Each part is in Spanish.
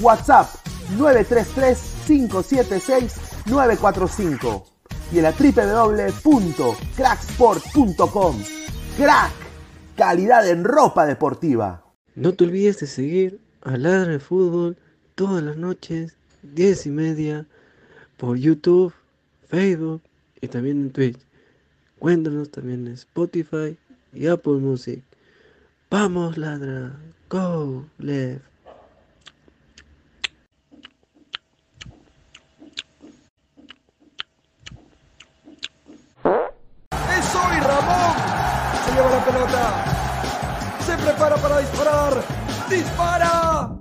WhatsApp 933-576-945 y en la www.cracksport.com. Crack, calidad en ropa deportiva. No te olvides de seguir a Ladra de Fútbol todas las noches, 10 y media, por YouTube, Facebook y también en Twitch. Cuéntanos también en Spotify y Apple Music. Vamos, ladra. Go, left. ¡Es hoy, Ramón! Se lleva la pelota. Se prepara para disparar. ¡Dispara!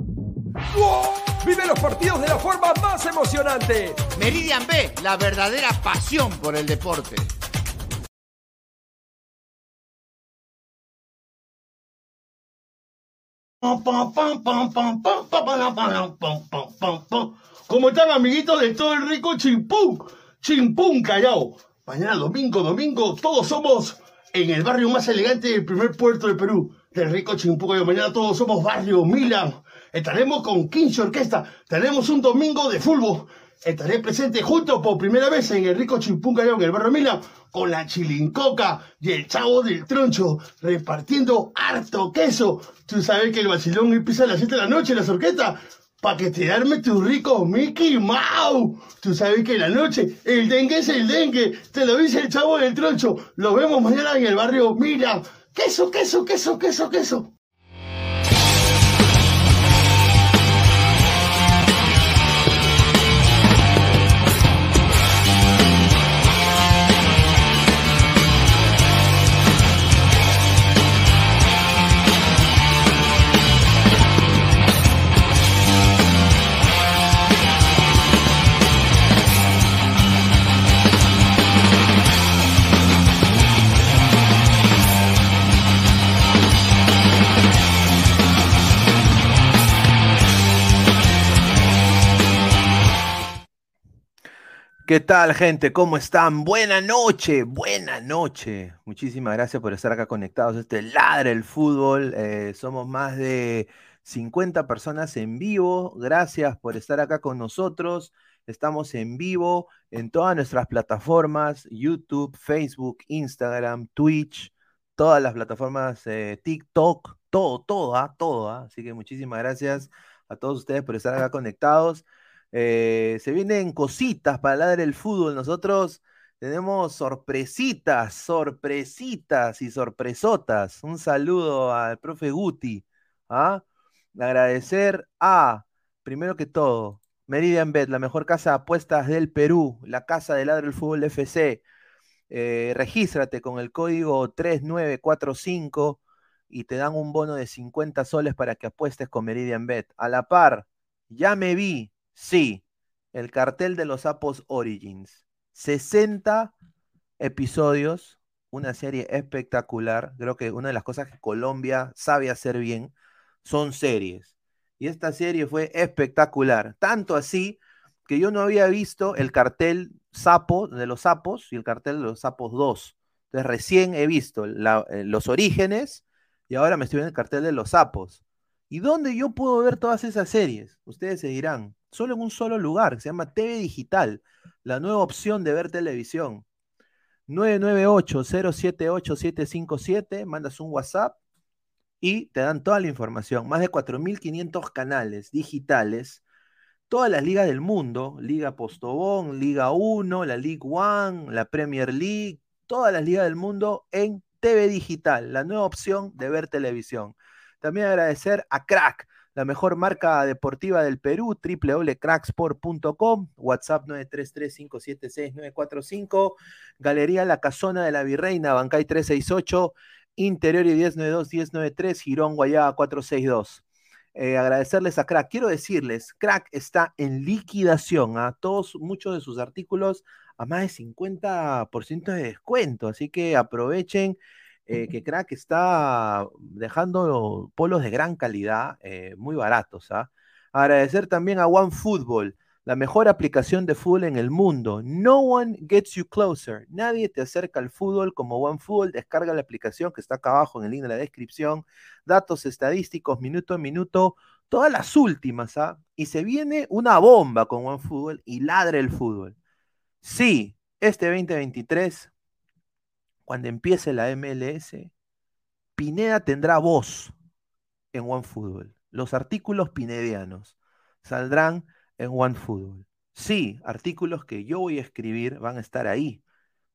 Vive los partidos de la forma más emocionante. Meridian B, la verdadera pasión por el deporte. ¿Cómo están amiguitos de todo el rico Chimpún? Chimpún Callao. Mañana domingo, domingo, todos somos en el barrio más elegante del primer puerto de Perú, del rico Chimpún Callao. Mañana todos somos barrio Milan. Estaremos con 15 Orquesta. Tenemos un domingo de fútbol. Estaré presente junto por primera vez en el rico Chimpún Callao, en el barrio Milan, con la chilincoca y el chavo del troncho, repartiendo harto queso. Tú sabes que el vacilón empieza a las 7 de la noche, la sorqueta, para que te arme tu rico Mickey Mouse. Tú sabes que en la noche el dengue es el dengue, te lo dice el chavo del troncho. Lo vemos mañana en el barrio Milan. Queso, queso, queso, queso, queso. ¿Qué tal, gente? ¿Cómo están? Buena noche, buena noche. Muchísimas gracias por estar acá conectados. Este ladra el fútbol. Eh, somos más de 50 personas en vivo. Gracias por estar acá con nosotros. Estamos en vivo en todas nuestras plataformas: YouTube, Facebook, Instagram, Twitch, todas las plataformas, eh, TikTok, todo, todo, ah, todo. ah. Así que muchísimas gracias a todos ustedes por estar acá conectados. Eh, se vienen cositas para hablar del fútbol. Nosotros tenemos sorpresitas, sorpresitas y sorpresotas. Un saludo al profe Guti. ¿ah? Agradecer a, primero que todo, Meridian Bet, la mejor casa de apuestas del Perú, la casa de ladre del fútbol FC. Eh, regístrate con el código 3945 y te dan un bono de 50 soles para que apuestes con Meridian Bet. A la par, ya me vi, Sí, el cartel de los sapos Origins. 60 episodios, una serie espectacular. Creo que una de las cosas que Colombia sabe hacer bien son series. Y esta serie fue espectacular. Tanto así que yo no había visto el cartel sapo de los sapos y el cartel de los sapos 2. Entonces recién he visto eh, los orígenes y ahora me estoy viendo el cartel de los sapos. ¿Y dónde yo puedo ver todas esas series? Ustedes se dirán, solo en un solo lugar, se llama TV Digital, la nueva opción de ver televisión. 998-078-757, mandas un WhatsApp y te dan toda la información. Más de 4.500 canales digitales, todas las ligas del mundo, Liga Postobón, Liga 1, la League One, la Premier League, todas las ligas del mundo en TV Digital, la nueva opción de ver televisión. También agradecer a Crack, la mejor marca deportiva del Perú, www.cracksport.com, WhatsApp 933-576-945, Galería La Casona de la Virreina, Bancay 368, Interior y 1092-1093, Girón Guayaba 462. Eh, agradecerles a Crack. Quiero decirles, Crack está en liquidación. A ¿ah? todos, muchos de sus artículos a más de 50% de descuento. Así que aprovechen eh, que Crack está dejando polos de gran calidad, eh, muy baratos. ¿ah? Agradecer también a OneFootball, la mejor aplicación de fútbol en el mundo. No one gets you closer. Nadie te acerca al fútbol como OneFootball. Descarga la aplicación que está acá abajo en el link de la descripción. Datos estadísticos, minuto a minuto, todas las últimas. ¿ah? Y se viene una bomba con OneFootball y ladre el fútbol. Sí, este 2023, cuando empiece la MLS, Pineda tendrá voz en OneFootball. Los artículos pinedianos saldrán en OneFootball. Sí, artículos que yo voy a escribir van a estar ahí.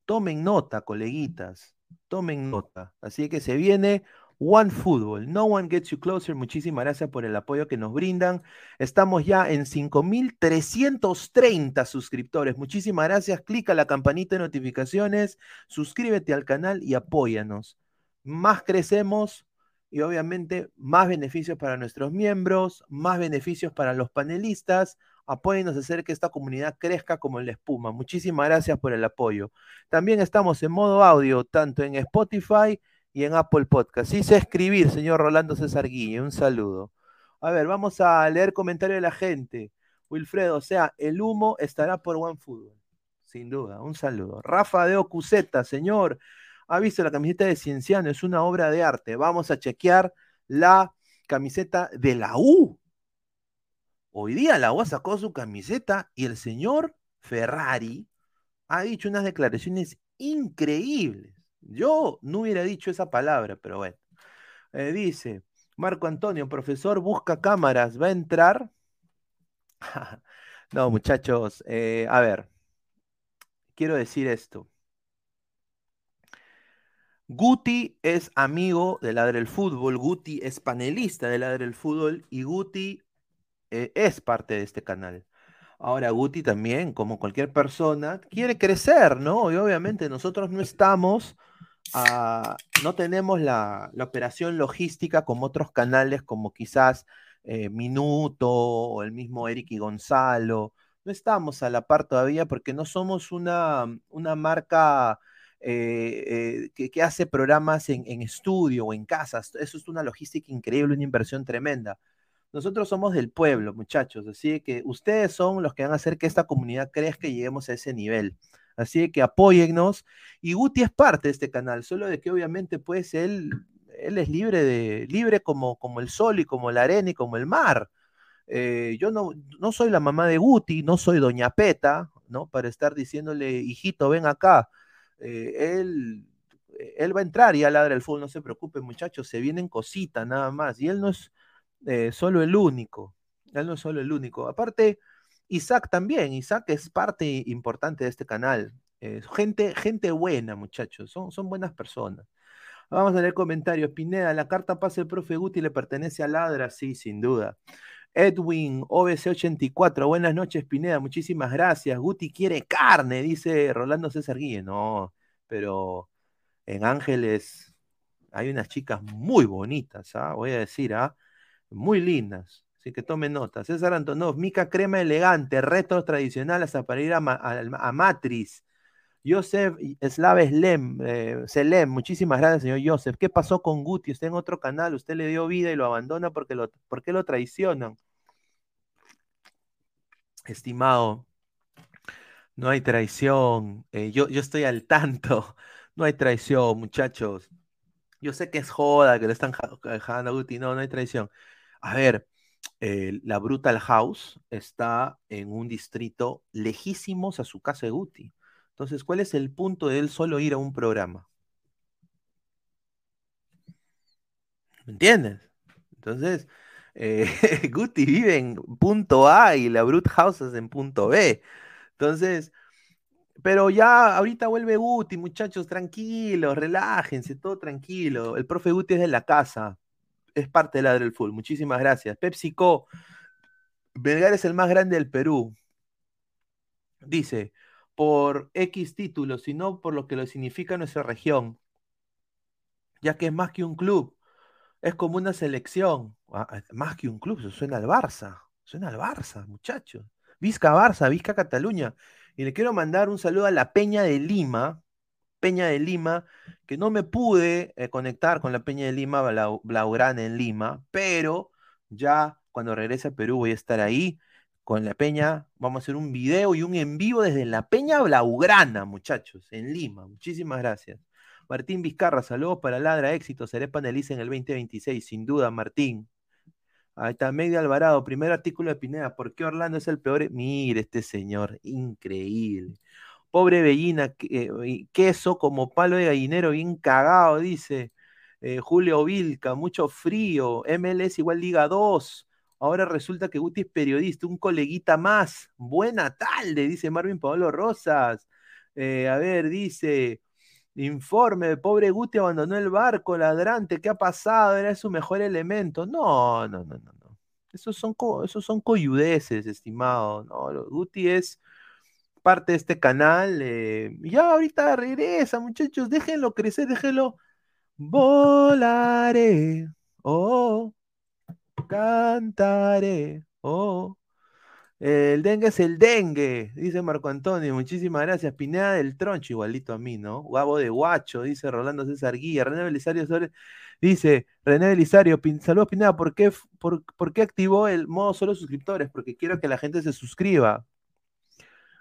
Tomen nota, coleguitas, tomen nota. Así que se viene One Football, No One Gets You Closer. Muchísimas gracias por el apoyo que nos brindan. Estamos ya en 5.330 suscriptores. Muchísimas gracias. Clica la campanita de notificaciones, suscríbete al canal y apóyanos. Más crecemos y obviamente más beneficios para nuestros miembros, más beneficios para los panelistas. Apóyennos a hacer que esta comunidad crezca como la espuma. Muchísimas gracias por el apoyo. También estamos en modo audio, tanto en Spotify y en Apple Podcast. Sé escribir, señor Rolando César Guille, un saludo. A ver, vamos a leer comentarios de la gente. Wilfredo, o sea, el humo estará por OneFootball. Sin duda, un saludo. Rafa de Ocuseta, señor, ha visto la camiseta de Cienciano, es una obra de arte. Vamos a chequear la camiseta de la U. Hoy día la U sacó su camiseta y el señor Ferrari ha dicho unas declaraciones increíbles. Yo no hubiera dicho esa palabra, pero bueno. Eh, dice, Marco Antonio, profesor, busca cámaras, ¿va a entrar? no, muchachos, eh, a ver, quiero decir esto. Guti es amigo de Ladre el Fútbol, Guti es panelista de Ladre el Fútbol y Guti eh, es parte de este canal. Ahora, Guti también, como cualquier persona, quiere crecer, ¿no? Y obviamente nosotros no estamos Ah, no tenemos la, operación logística como otros canales, como quizás eh, Minuto o el mismo Eric y Gonzalo. No estamos a la par todavía porque no somos una, una marca eh, eh, que, hace programas en, en, estudio o en casas. Eso es una logística increíble, una inversión tremenda. Nosotros somos del pueblo, muchachos, así que ustedes son los que van a hacer que esta comunidad crezca y lleguemos a ese nivel. Así que apóyennos. Y Guti es parte de este canal, solo de que obviamente pues él, él es libre, de, libre como, como el sol y como la arena y como el mar. Eh, yo no, no soy la mamá de Guti, no soy Doña Peta, ¿no? Para estar diciéndole, hijito, ven acá. Eh, él, él va a entrar y a ladra el fútbol, no se preocupen, muchachos, se vienen cositas nada más. Y él no es eh, solo el único. Él no es solo el único. Aparte, Isaac también, Isaac es parte importante de este canal. gente, gente buena, muchachos, son, son buenas personas. Vamos a leer comentarios. Pineda, la carta pase el profe Guti le pertenece a Ladra, sí, sin duda. Edwin, OBC84, buenas noches, Pineda, muchísimas gracias. Guti quiere carne, dice Rolando César Guille. No, pero en Ángeles hay unas chicas muy bonitas, ¿ah? voy a decir, ¿ah? muy lindas. Así que tome nota. César Antonov, mica crema elegante, retro tradicional hasta para ir a, Matriz. Joseph Slav Slem, eh, Selem, muchísimas gracias, señor Joseph. ¿Qué pasó con Guti? Usted en otro canal, usted le dio vida y lo abandona porque lo, ¿por qué lo traicionan? Estimado, no hay traición. Eh, yo, yo estoy al tanto. No hay traición, muchachos. Yo sé que es joda, que le están dejando a Guti. No, no hay traición. A ver, la Brutal House está en un distrito lejísimos a su casa de Guti. Entonces, ¿cuál es el punto de él solo ir a un programa? ¿Me entiendes? Entonces, eh, Guti vive en punto A y la Brut House es en punto B. Entonces, pero ya ahorita vuelve Guti, muchachos, tranquilos, relájense, todo tranquilo. El profe Guti es de la casa es parte de la del Full. Muchísimas gracias. PepsiCo, Belgar es el más grande del Perú. Dice, por X títulos, sino por lo que lo significa nuestra región, ya que es más que un club, es como una selección. Ah, ah, más que un club, suena al Barça. Suena al Barça, muchachos. Vizca Barça, Vizca Cataluña. Y le quiero mandar un saludo a la Peña de Lima, Peña de Lima, que no me pude eh, conectar con la Peña de Lima, Blaugrana en Lima, pero ya cuando regrese a Perú voy a estar ahí con la Peña. Vamos a hacer un video y un en vivo desde la Peña Blaugrana, muchachos, en Lima. Muchísimas gracias. Martín Vizcarra, saludos para Ladra Éxito, seré panelista en el 2026, sin duda, Martín. Ahí está, Media Alvarado, primer artículo de Pineda, ¿por qué Orlando es el peor? Mire este señor, increíble. Pobre Bellina, eh, queso como palo de gallinero, bien cagado, dice. Eh, Julio Vilca, mucho frío. MLS igual Liga 2. Ahora resulta que Guti es periodista, un coleguita más. Buena tarde, dice Marvin Pablo Rosas. Eh, a ver, dice. Informe, pobre Guti abandonó el barco, ladrante, ¿qué ha pasado? Era su mejor elemento. No, no, no, no, no. Esos son, esos son coyudeces, estimado. No, Guti es parte de este canal. Eh, ya ahorita regresa, muchachos, déjenlo crecer, déjenlo. Volaré, oh, cantaré, oh. El dengue es el dengue, dice Marco Antonio. Muchísimas gracias. Pineda del Troncho, igualito a mí, ¿no? Guabo de Guacho, dice Rolando César Guía. René Belisario dice, René Belisario, saludos Pineda, ¿por qué, por, ¿por qué activó el modo solo suscriptores? Porque quiero que la gente se suscriba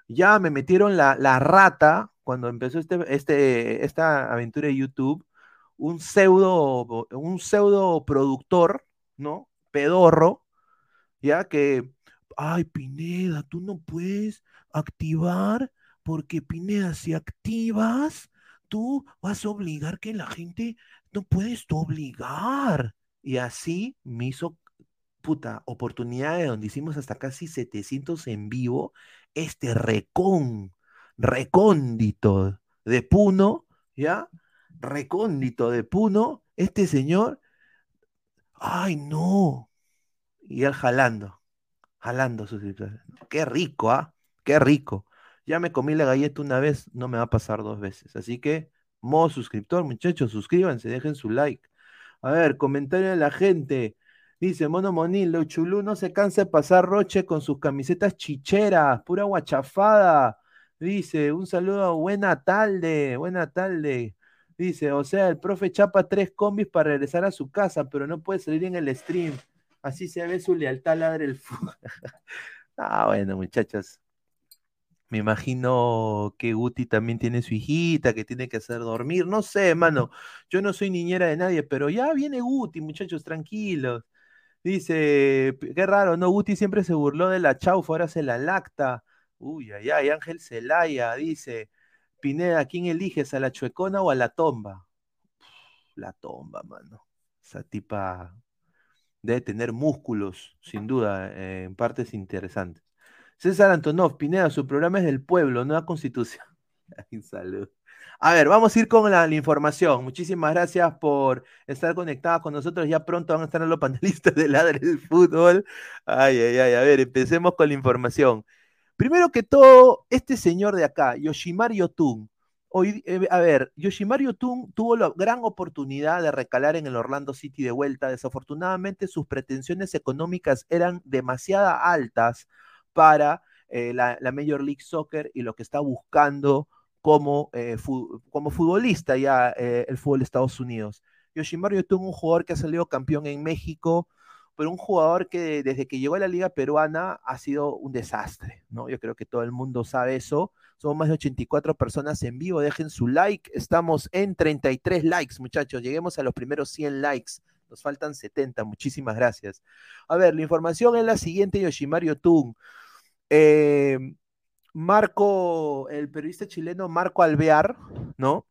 ya me metieron la, rata cuando empezó este, este, esta aventura de YouTube, un pseudo, un pseudo productor, ¿no? Pedorro, ya que, ay, Pineda, tú no puedes activar, porque Pineda, si activas, tú vas a obligar que la gente, no puedes tú obligar. Y así me hizo puta, oportunidad de donde hicimos hasta casi 700 en vivo este recón, recóndito de Puno, ¿ya? Recóndito de Puno, este señor, ay no, y él jalando, jalando su situación. Qué rico, ¿ah? Qué rico. Ya me comí la galleta una vez, no me va a pasar dos veces. Así que, modo suscriptor, muchachos, suscríbanse, dejen su like. A ver, comentario de la gente. Dice Mono Monil, Chulú no se cansa de pasar roche con sus camisetas chicheras, pura guachafada. Dice, un saludo, buena tarde, buena tarde. Dice, o sea, el profe chapa tres combis para regresar a su casa, pero no puede salir en el stream. Así se ve su lealtad ladre el ah, bueno, muchachas. Me imagino que Guti también tiene su hijita, que tiene que hacer dormir. No sé, mano. Yo no soy niñera de nadie, pero ya viene Guti, muchachos, tranquilos. Dice, qué raro, ¿no? Guti siempre se burló de la chaufa, ahora se la lacta. Uy, ay, ay, Ángel Celaya dice, Pineda, ¿quién eliges, a la chuecona o a la tomba? La tomba, mano. Esa tipa debe tener músculos, sin duda, eh, en partes interesantes. César Antonov, Pineda, su programa es del pueblo, no la constitución. Salud. A ver, vamos a ir con la, información. Muchísimas gracias por estar conectados con nosotros. Ya pronto van a estar los panelistas de Ladre del Fútbol. Ay, ay, ay. A ver, empecemos con la información. Primero que todo, este señor de acá, Yoshimar Yotun. Hoy, eh, a ver, Yoshimar Yotun tuvo la gran oportunidad de recalar en el Orlando City de vuelta. Desafortunadamente, sus pretensiones económicas eran demasiado altas para eh, la, la Major League Soccer y lo que está buscando como, eh, como futbolista ya eh, el fútbol de Estados Unidos. Yoshimaru tuvo un jugador que ha salido campeón en México, pero un jugador que desde que llegó a la liga peruana ha sido un desastre, ¿no? Yo creo que todo el mundo sabe eso. Somos más de 84 personas en vivo, dejen su like. Estamos en 33 likes, muchachos. Lleguemos a los primeros 100 likes. Nos faltan 70, muchísimas gracias. A ver, la información es la siguiente, Yoshimaru Tun. Eh, Marco, el periodista chileno Marco Alvear, ¿no?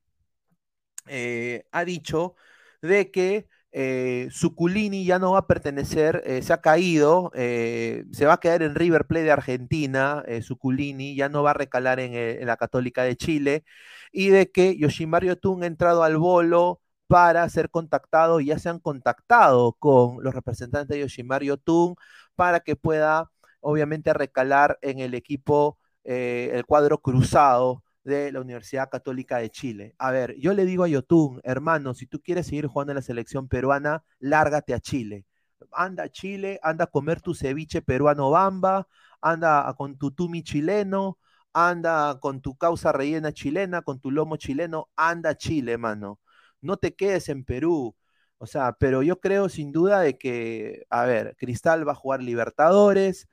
Eh, ha dicho de que eh, Suculini ya no va a pertenecer, eh, se ha caído, se va a quedar en River Plate de Argentina, Suculini ya no va a recalar en, la Católica de Chile, y de que Yoshimaru Tun ha entrado al bolo para ser contactado, ya se han contactado con los representantes de Yoshimaru Tun para que pueda, obviamente, recalar en el equipo eh, el cuadro cruzado de la Universidad Católica de Chile. A ver, yo le digo a Yotun, hermano, si tú quieres seguir jugando en la selección peruana, lárgate a Chile. anda a Chile, anda a comer tu ceviche peruano bamba, anda con tu tumi chileno, anda con tu causa rellena chilena, con tu lomo chileno, anda a Chile, mano. No te quedes en Perú. O sea, pero yo creo sin duda de que, a ver, Cristal va a jugar Libertadores,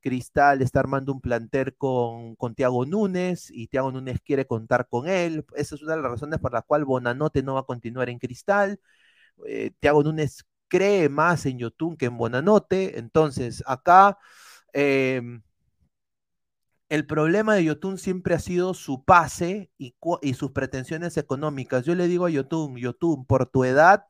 Cristal está armando un planter con, Tiago Núñez y Tiago Núñez quiere contar con él. Esa es una de las razones por las cuales Bonanote no va a continuar en Cristal. Eh, Tiago Núñez cree más en Yotun que en Bonanote. Entonces, acá em, el problema de Yotun siempre ha sido su pase y, y, sus pretensiones económicas. Yo le digo a Yotun, Yotun, por tu edad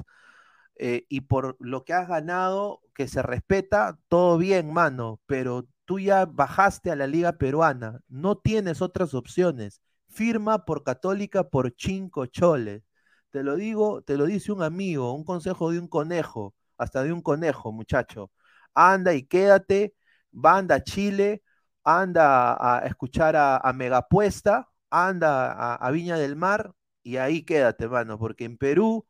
eh, y por lo que has ganado, que se respeta, todo bien, mano, pero tú ya bajaste a la liga peruana, no tienes otras opciones. Firma por Católica por cinco choles. Te lo digo, te lo dice un amigo, un consejo de un conejo, hasta de un conejo, muchacho. Anda y quédate, banda a Chile, anda a, escuchar a, Megapuesta, anda a, a Viña del Mar y ahí quédate, mano, porque en Perú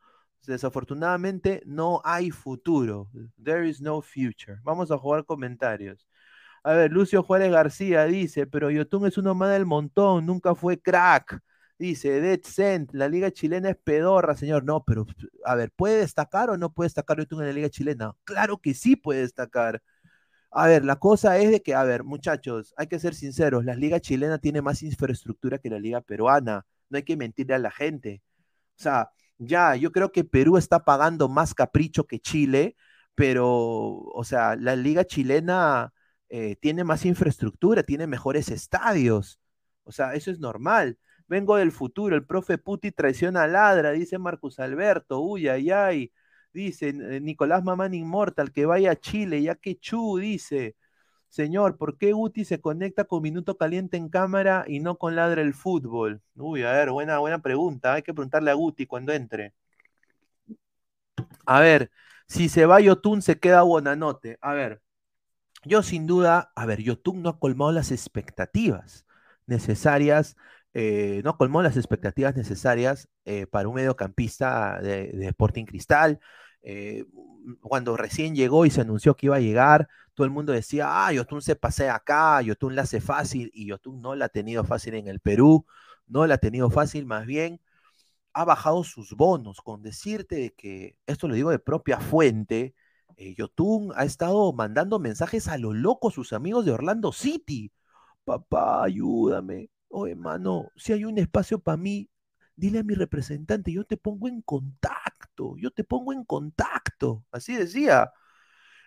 desafortunadamente no hay futuro. There is no future. Vamos a jugar comentarios. A ver, Lucio Juárez García dice, pero Yotun es uno más del montón, nunca fue crack. Dice, Dead Cent, la liga chilena es pedorra, señor. No, pero, a ver, ¿puede destacar o no puede destacar Yotun en la liga chilena? Claro que sí puede destacar. A ver, la cosa es de que, a ver, muchachos, hay que ser sinceros, la liga chilena tiene más infraestructura que la liga peruana. No hay que mentirle a la gente. O sea, ya, yo creo que Perú está pagando más capricho que Chile, pero, o sea, la liga chilena eh, tiene más infraestructura, tiene mejores estadios. O sea, eso es normal. Vengo del futuro, el profe Puti traiciona a Ladra, dice Marcus Alberto, uy, ay, ay. Dice eh, Nicolás Mamán Inmortal, que vaya a Chile, ya que Chu, dice. Señor, ¿por qué Guti se conecta con Minuto Caliente en cámara y no con Ladra el Fútbol? Uy, a ver, buena, buena pregunta. Hay que preguntarle a Guti cuando entre. A ver, si se va Yotun, se queda Bonanote. A ver, yo sin duda, a ver, Yotun no ha colmado las expectativas necesarias, eh, no colmó las expectativas necesarias eh, para un mediocampista de, Sporting Cristal. Eh, cuando recién llegó y se anunció que iba a llegar, todo el mundo decía, ah, Yotun se pasea acá, Yotun la hace fácil, y Yotun no la ha tenido fácil en el Perú, no la ha tenido fácil, más bien ha bajado sus bonos, con decirte que, esto lo digo de propia fuente, eh, Yotun ha estado mandando mensajes a lo loco a sus amigos de Orlando City. Papá, ayúdame. Oye, mano, si hay un espacio para mí, dile a mi representante, yo te pongo en contacto, yo te pongo en contacto. Así decía.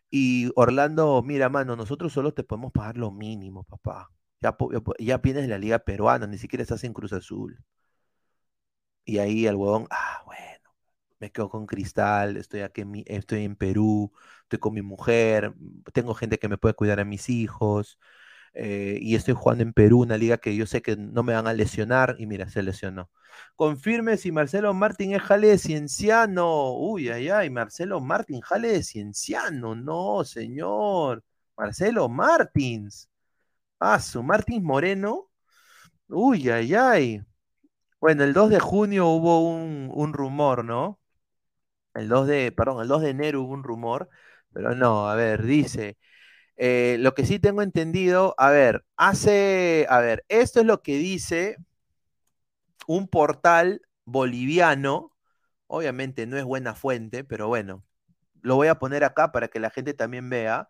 Y Orlando, mira, mano, nosotros solo te podemos pagar lo mínimo, papá. Ya, ya vienes de la liga peruana, ni siquiera estás en Cruz Azul. Y ahí el huevón, ah, bueno, me quedo con Cristal, estoy aquí, en estoy en Perú, estoy con mi mujer, tengo gente que me puede cuidar a mis hijos, eh, y estoy jugando en Perú, una liga que yo sé que no me van a lesionar, y mira, se lesionó. Confirme si Marcelo Martín es jale de Cienciano. Uy, ay, ay, Marcelo Martín, jale de Cienciano. No, señor. Marcelo Martins. Ah, su Martins Moreno. Uy, ay, ay. Bueno, el 2 de junio hubo un, rumor, ¿no? El 2 de, perdón, el 2 de enero hubo un rumor, pero no, a ver, dice, eh, lo que sí tengo entendido, a ver, hace, a ver, esto es lo que dice un portal boliviano, obviamente no es buena fuente, pero bueno, lo voy a poner acá para que la gente también vea.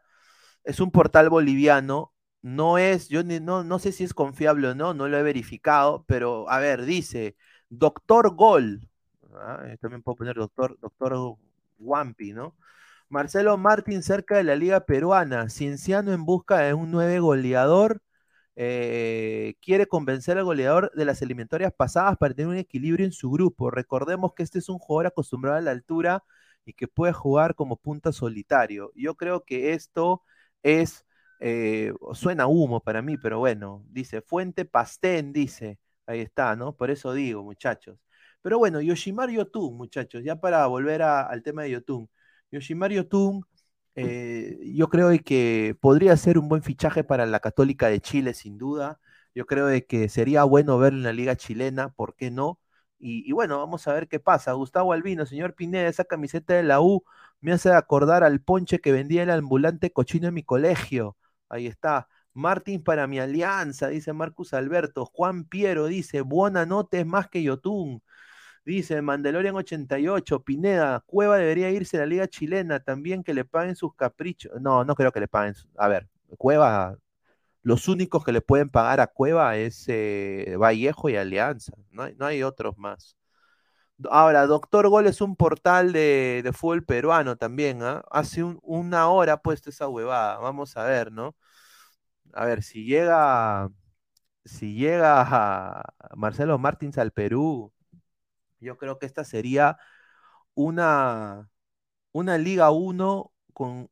Es un portal boliviano, no es, yo no, no sé si es confiable o no, no lo he verificado, pero a ver, dice, doctor Gol, ¿ah? eh, también puedo poner doctor, doctor ¿no? Marcelo Martín cerca de la Liga Peruana, Cienciano en busca de un nueve goleador, eh, quiere convencer al goleador de las eliminatorias pasadas para tener un equilibrio en su grupo. Recordemos que este es un jugador acostumbrado a la altura y que puede jugar como punta solitario. Yo creo que esto es, eh, suena humo para mí, pero bueno, dice Fuente Pastén, dice, ahí está, ¿no? Por eso digo, muchachos. Pero bueno, Yoshimar Yotun, muchachos, ya para volver al tema de Yotun. Yoshimar Yotun eh, yo creo que podría ser un buen fichaje para la Católica de Chile, sin duda. Yo creo que sería bueno verlo en la Liga Chilena, ¿por qué no? Y, bueno, vamos a ver qué pasa. Gustavo Albino, señor Pineda, esa camiseta de la U Me hace acordar al ponche que vendía el ambulante cochino en mi colegio. Ahí está. Martín para mi alianza, dice Marcus Alberto. Juan Piero dice, buena nota es más que Yotun. Dice Mandalorian 88, Pineda, Cueva debería irse a la liga chilena, también que le paguen sus caprichos. No, no creo que le paguen. A ver, Cueva, los únicos que le pueden pagar a Cueva es eh, Vallejo y Alianza, no hay, no hay, otros más. Ahora, Doctor Gol es un portal de, de fútbol peruano también, ¿ah? Hace una hora ha puesto esa huevada, vamos a ver, ¿no? A ver, si llega, si llega Marcelo Martins al Perú, yo creo que esta sería una, una Liga 1 con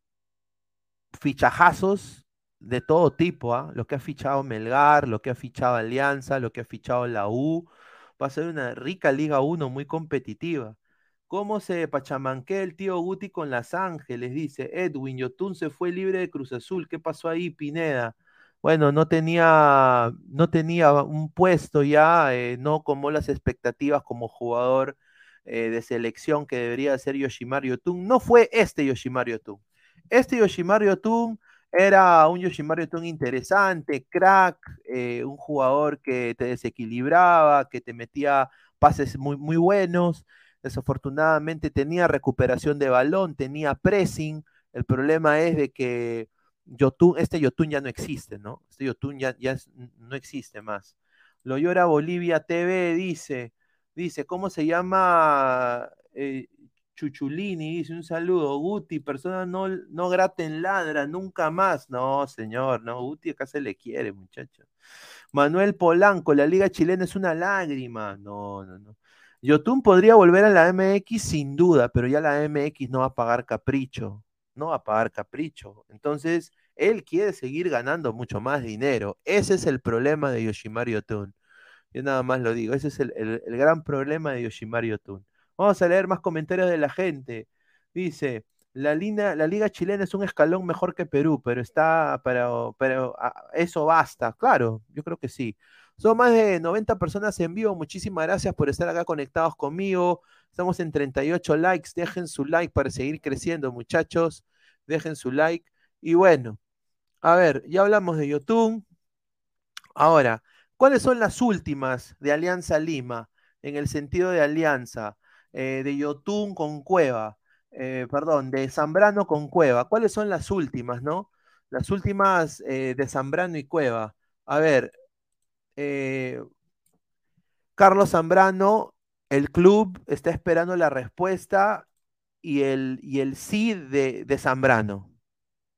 fichajazos de todo tipo, ¿ah? lo que ha fichado Melgar, lo que ha fichado Alianza, lo que ha fichado la U, va a ser una rica Liga 1 muy competitiva. ¿Cómo se pachamanquea el tío Guti con Las Ángeles? Dice Edwin, Yotun se fue libre de Cruz Azul. ¿Qué pasó ahí, Pineda? Bueno, no tenía, no tenía un puesto ya, eh, no como las expectativas como jugador eh, de selección que debería ser Yoshimar Yotun. No fue este Yoshimar Yotun. Este Yoshimar Yotun era un Yoshimar Yotun interesante, crack, eh, un jugador que te desequilibraba, que te metía pases muy, muy buenos. Desafortunadamente tenía recuperación de balón, tenía pressing. El problema es de que Yotun, este Yotun ya no existe, ¿no? Este Yotun ya, ya no existe más. Lo llora Bolivia TV, dice, dice, ¿cómo se llama eh, Chuchulini? Dice, un saludo, Guti, persona no, no grata en ladra, nunca más. No, señor, no, Guti acá se le quiere, muchacho. Manuel Polanco, la liga chilena es una lágrima. No, no, no. Yotun podría volver a la MX sin duda, pero ya la MX no va a pagar capricho no a pagar capricho. Entonces, él quiere seguir ganando mucho más dinero. Ese es el problema de Yoshimari Otun. Yo nada más lo digo, ese es el, gran problema de Yoshimari Otun. Vamos a leer más comentarios de la gente. Dice, la, la liga chilena es un escalón mejor que Perú, pero está, pero, pero ah, eso basta. Claro, yo creo que sí. Son más de 90 personas en vivo. Muchísimas gracias por estar acá conectados conmigo. Estamos en 38 likes. Dejen su like para seguir creciendo, muchachos. Dejen su like. Y bueno, a ver, ya hablamos de Yotun. Ahora, ¿cuáles son las últimas de Alianza Lima? En el sentido de alianza, eh, de Yotun con Cueva, eh, perdón, de Zambrano con Cueva. ¿Cuáles son las últimas, no? Las últimas eh, de Zambrano y Cueva. A ver, Carlos Zambrano, el club está esperando la respuesta y el, y el sí de, de Zambrano.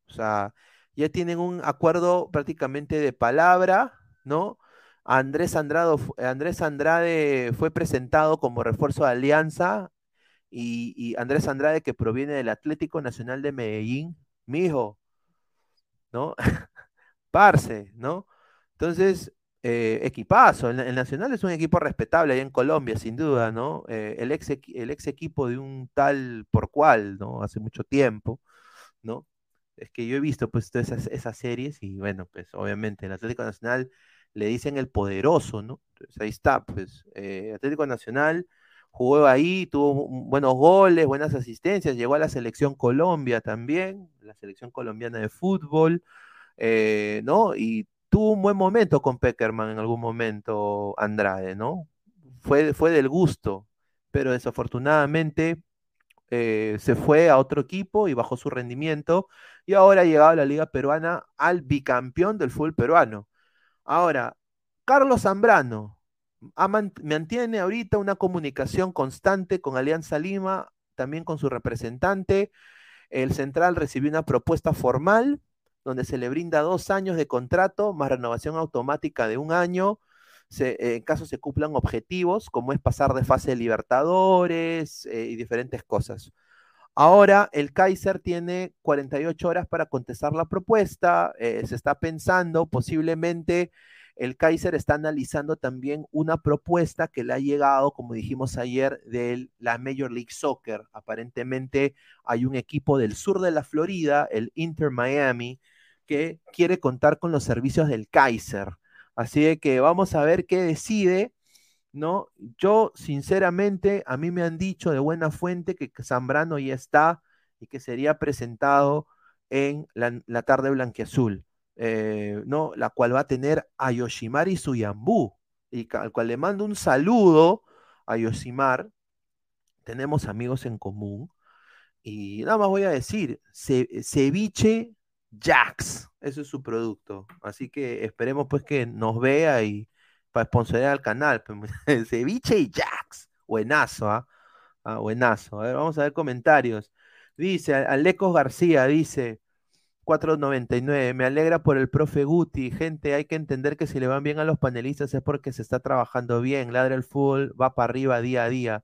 O sea, ya tienen un acuerdo prácticamente de palabra, ¿no? Andrés, Andrado, Andrés Andrade fue presentado como refuerzo de Alianza y, Andrés Andrade que proviene del Atlético Nacional de Medellín, mi hijo, ¿no? Parce, ¿no? Entonces, eh, equipazo, el, Nacional es un equipo respetable allá en Colombia, sin duda, ¿no? Eh, el, ex, el ex equipo de un tal por cual, ¿no? Hace mucho tiempo, ¿no? es que yo he visto pues todas esas, series y bueno, pues obviamente el Atlético Nacional le dicen el poderoso, ¿no? Entonces ahí está, pues eh, Atlético Nacional jugó ahí, tuvo buenos goles, buenas asistencias, llegó a la selección Colombia también, la selección colombiana de fútbol, eh, ¿no? Y tuvo un buen momento con Peckerman en algún momento Andrade, ¿no? Fue, fue del gusto, pero desafortunadamente eh, se fue a otro equipo y bajó su rendimiento y ahora ha llegado a la Liga Peruana al bicampeón del fútbol peruano. Ahora, Carlos Zambrano mantiene ahorita una comunicación constante con Alianza Lima, también con su representante. El central recibió una propuesta formal donde se le brinda dos años de contrato más renovación automática de un año en caso se cumplan objetivos, como es pasar de fase de Libertadores eh, y diferentes cosas. Ahora el Kaiser tiene 48 horas para contestar la propuesta, eh, se está pensando posiblemente el Kaiser está analizando también una propuesta que le ha llegado, como dijimos ayer, de la Major League Soccer. Aparentemente hay un equipo del sur de la Florida, el Inter Miami, que quiere contar con los servicios del Kaiser. Así que vamos a ver qué decide, ¿no? Yo, sinceramente, a mí me han dicho de buena fuente que Zambrano ya está y que sería presentado en la, tarde blanquiazul, eh, ¿no? La cual va a tener a Yoshimari Suyambú, y al cual le mando un saludo a Yoshimar. Tenemos amigos en común. Y nada más voy a decir, ceviche Jax, eso es su producto. Así que esperemos pues que nos vea y para sponsorear al canal. Pues, ceviche y Jax. Buenazo, ¿ah? ¿ah? buenazo. A ver, vamos a ver comentarios. Dice Alecos García, dice 499, me alegra por el profe Guti. Gente, hay que entender que si le van bien a los panelistas es porque se está trabajando bien. Ladra el fútbol, va para arriba día a día.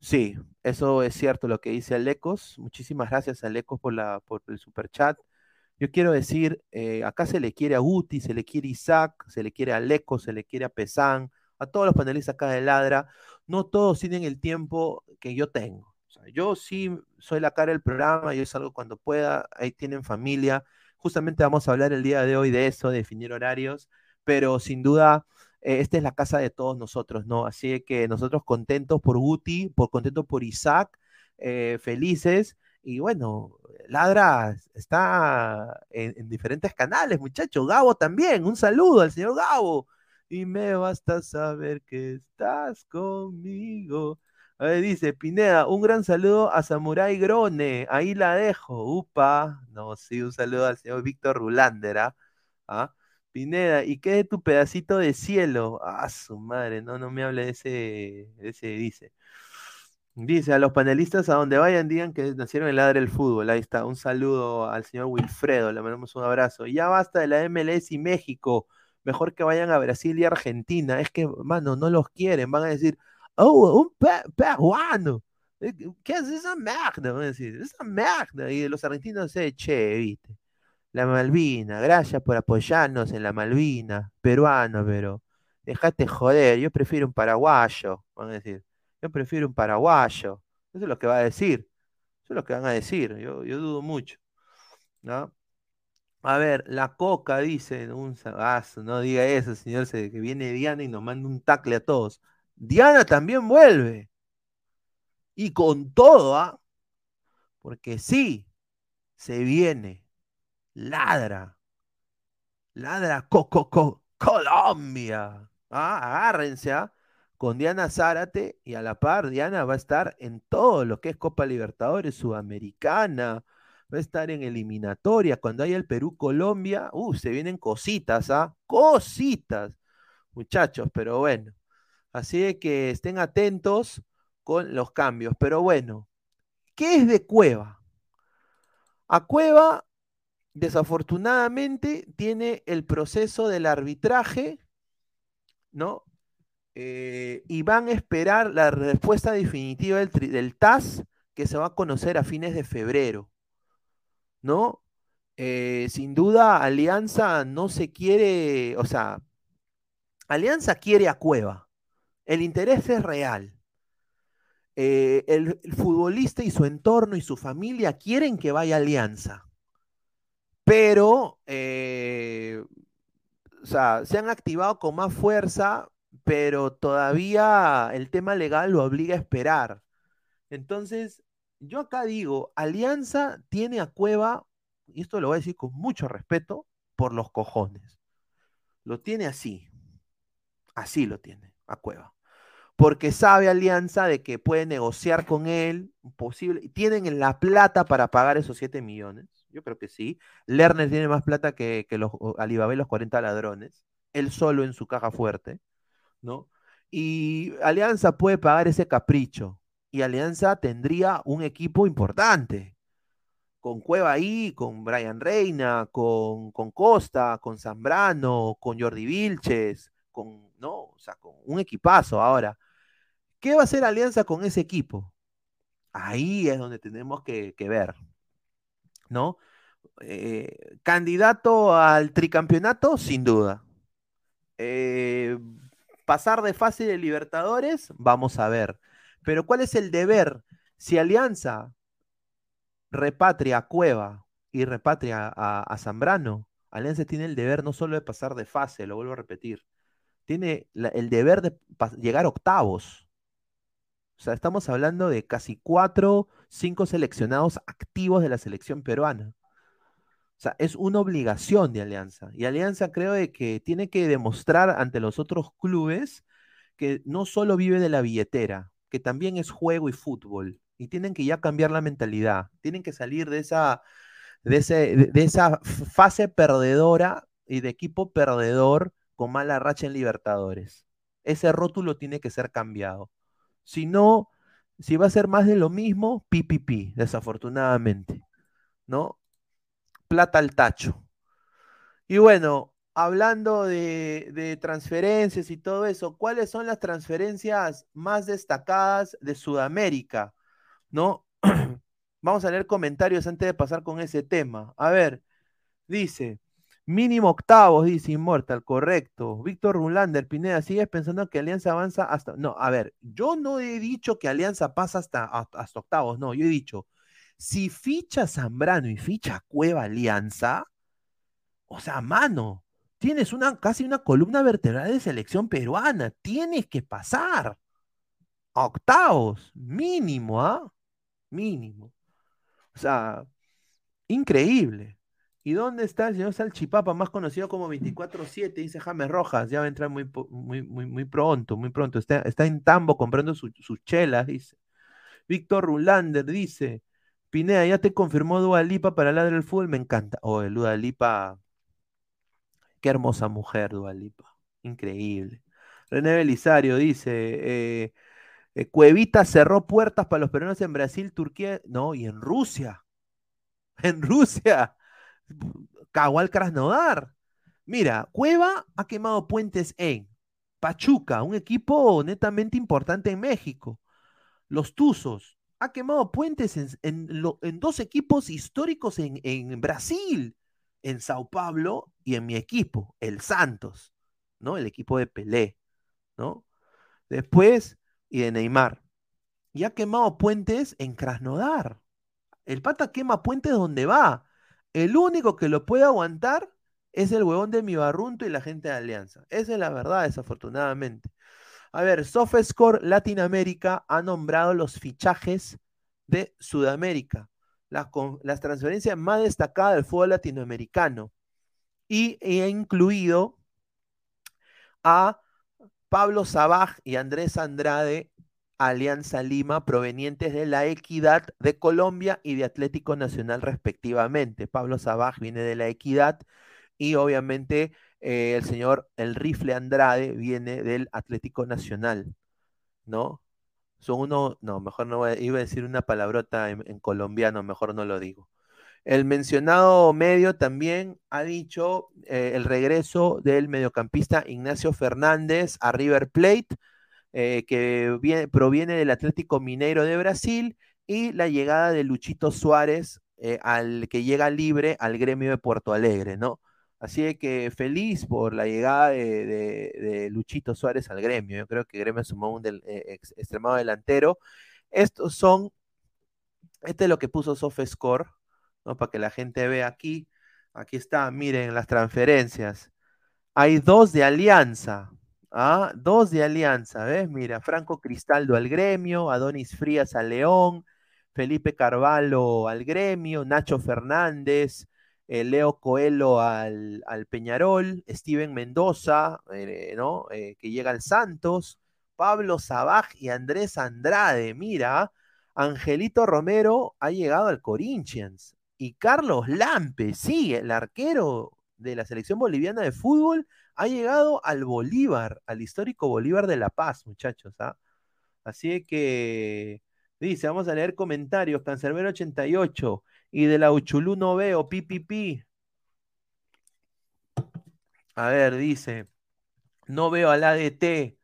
Sí, eso es cierto lo que dice Alecos. Muchísimas gracias, Alecos, por el super chat. Yo quiero decir, eh, acá se le quiere a Guti, se le quiere a Isaac, se le quiere a Alecos, se le quiere a Pesán, a todos los panelistas acá de Ladra. No todos tienen el tiempo que yo tengo yo sí soy la cara del programa, yo salgo cuando pueda, ahí tienen familia. Justamente vamos a hablar el día de hoy de eso, de definir horarios, pero sin duda eh, esta es la casa de todos nosotros, ¿no? Así que nosotros contentos por Guti, por contentos por Isaac, eh, felices. Y bueno, Ladra está en, en diferentes canales, muchachos. Gabo también, un saludo al señor Gabo. Y me basta saber que estás conmigo. A ver, dice Pineda, un gran saludo a Samurai Grone. Ahí la dejo. Upa. No, sí, un saludo al señor Víctor Rulander. ¿ah? ¿Ah? Pineda, ¿y qué es tu pedacito de cielo? Ah, su madre, no, no me hable de ese, ese, dice. Dice, a los panelistas a donde vayan digan que nacieron en Ladre el Fútbol. Ahí está, un saludo al señor Wilfredo, le mandamos un abrazo. Ya basta de la MLS y México. Mejor que vayan a Brasil y Argentina. Es que, mano, no los quieren. Van a decir, oh, un peruano. Eh, ¿Qué es esa merda? Van a decir, esa merda. Y los argentinos, eh, che, viste. La Malvina, gracias por apoyarnos en la Malvina, peruano, pero dejate joder, yo prefiero un paraguayo, van a decir. Yo prefiero un paraguayo. Eso es lo que va a decir. Eso es lo que van a decir. Yo, yo dudo mucho. ¿No? A ver, la coca dice, un no diga eso, señor, que viene Diana y nos manda un tacle a todos. Diana también vuelve. Y con todo, ¿ah? Porque sí, se viene. Ladra. Ladra Coco Colombia. ¿Ah? Agárrense, ¿ah? Con Diana Zárate y a la par, Diana va a estar en todo lo que es Copa Libertadores Sudamericana. Va a estar en eliminatoria. Cuando haya el Perú-Colombia, uh, se vienen cositas, ¿ah? Cositas, muchachos, pero bueno. Así que estén atentos con los cambios. Pero bueno, ¿qué es de Cueva? A Cueva, desafortunadamente, tiene el proceso del arbitraje, ¿no? Eh, y van a esperar la respuesta definitiva del, del, TAS que se va a conocer a fines de febrero, ¿no? Eh, sin duda, Alianza no se quiere, o sea, Alianza quiere a Cueva. El interés es real. Eh, el, futbolista y su entorno y su familia quieren que vaya Alianza, pero eh, se han activado con más fuerza, pero todavía el tema legal lo obliga a esperar. Entonces, yo acá digo, Alianza tiene a Cueva, y esto lo voy a decir con mucho respeto, por los cojones. Lo tiene así. Así lo tiene, a Cueva porque sabe Alianza de que puede negociar con él, posible, tienen la plata para pagar esos 7 millones, yo creo que sí. Lerner tiene más plata que, los Alibaba los 40 ladrones, él solo en su caja fuerte, ¿no? Y Alianza puede pagar ese capricho, y Alianza tendría un equipo importante, con Cueva ahí, con Brian Reina, con, con Costa, con Zambrano, con Jordi Vilches, con, ¿no? O sea, con un equipazo ahora. ¿Qué va a hacer Alianza con ese equipo? Ahí es donde tenemos que, ver, ¿no? Eh, candidato al tricampeonato, sin duda. Eh, pasar de fase de Libertadores, vamos a ver. Pero ¿cuál es el deber? Si Alianza repatria a Cueva y repatria a, Zambrano, Alianza tiene el deber no solo de pasar de fase, lo vuelvo a repetir, tiene el deber de llegar octavos. O sea, estamos hablando de casi cuatro, cinco seleccionados activos de la selección peruana. O sea, es una obligación de Alianza. Y Alianza creo de que tiene que demostrar ante los otros clubes que no solo vive de la billetera, que también es juego y fútbol. Y tienen que ya cambiar la mentalidad. Tienen que salir de esa, de, ese, de esa fase perdedora y de equipo perdedor con mala racha en Libertadores. Ese rótulo tiene que ser cambiado. Si no, si va a ser más de lo mismo, pipipi, desafortunadamente. ¿No? Plata al tacho. Y bueno, hablando de, transferencias y todo eso, ¿cuáles son las transferencias más destacadas de Sudamérica? ¿No? Vamos a leer comentarios antes de pasar con ese tema. A ver, dice, Mínimo octavos, dice Immortal, correcto. Víctor Rulander, Pineda, ¿sigues pensando que Alianza avanza hasta.? No, a ver, yo no he dicho que Alianza pasa hasta, hasta octavos, no, yo he dicho, si ficha Zambrano y ficha Cueva Alianza, o sea, mano, tienes una, casi una columna vertebral de selección peruana, tienes que pasar a octavos, mínimo, ¿ah? Mínimo. O sea, increíble. ¿Y dónde está el señor Salchipapa, más conocido como 24-7? Dice James Rojas, ya va a entrar muy, muy, muy, muy pronto, muy pronto. Está, está en Tambo comprando sus chelas, dice. Víctor Rulander dice, Pineda, ya te confirmó Dua Lipa para ladrar el fútbol, me encanta. Oh, el Dua Lipa, qué hermosa mujer Dua Lipa, increíble. René Belisario dice, eh, eh, Cuevita cerró puertas para los peruanos en Brasil, Turquía, no, y en Rusia. En Rusia. Cagual Krasnodar. Mira, Cueva ha quemado puentes en Pachuca, un equipo netamente importante en México. Los Tuzos ha quemado puentes en, dos equipos históricos en, Brasil, en Sao Paulo y en mi equipo, el Santos, ¿no? El equipo de Pelé, ¿no? Después, y de Neymar. Y ha quemado puentes en Krasnodar. El pata quema puentes donde va. El único que lo puede aguantar es el huevón de mi barrunto y la gente de Alianza. Esa es la verdad, desafortunadamente. A ver, SoftScore Latinoamérica ha nombrado los fichajes de Sudamérica, las, transferencias más destacadas del fútbol latinoamericano. Y ha incluido a Pablo Sabaj y Andrés Andrade Alianza Lima provenientes de la Equidad de Colombia y de Atlético Nacional respectivamente. Pablo Sabaj viene de la Equidad y obviamente eh, el señor El Rifle Andrade viene del Atlético Nacional, ¿no? Son uno, no, mejor no iba a decir una palabrota en, colombiano, mejor no lo digo. El mencionado medio también ha dicho eh, el regreso del mediocampista Ignacio Fernández a River Plate eh, que proviene del Atlético Mineiro de Brasil, y la llegada de Luchito Suárez, al que llega libre al gremio de Puerto Alegre, ¿no? Así que feliz por la llegada de, Luchito Suárez al gremio. Yo creo que gremio sumó un eh, extremado delantero. Estos son, este es lo que puso SoftScore, ¿no? Para que la gente vea aquí. Aquí está, miren las transferencias. Hay dos de Alianza, ¿Ah? Dos de Alianza, ¿ves? Mira, Franco Cristaldo al gremio, Adonis Frías al León, Felipe Carvalho al gremio, Nacho Fernández, eh, Leo Coelho al, Peñarol, Steven Mendoza, eh, ¿no? Eh, que llega al Santos, Pablo Sabaj y Andrés Andrade, mira, Angelito Romero ha llegado al Corinthians y Carlos Lampe, sí, el arquero de la selección boliviana de fútbol, ha llegado al Bolívar, al histórico Bolívar de La Paz, muchachos. ¿ah? Así que dice, vamos a leer comentarios. Cancerbero 88 y de la Uchulú no veo, pi, A ver, dice, no veo al ADT.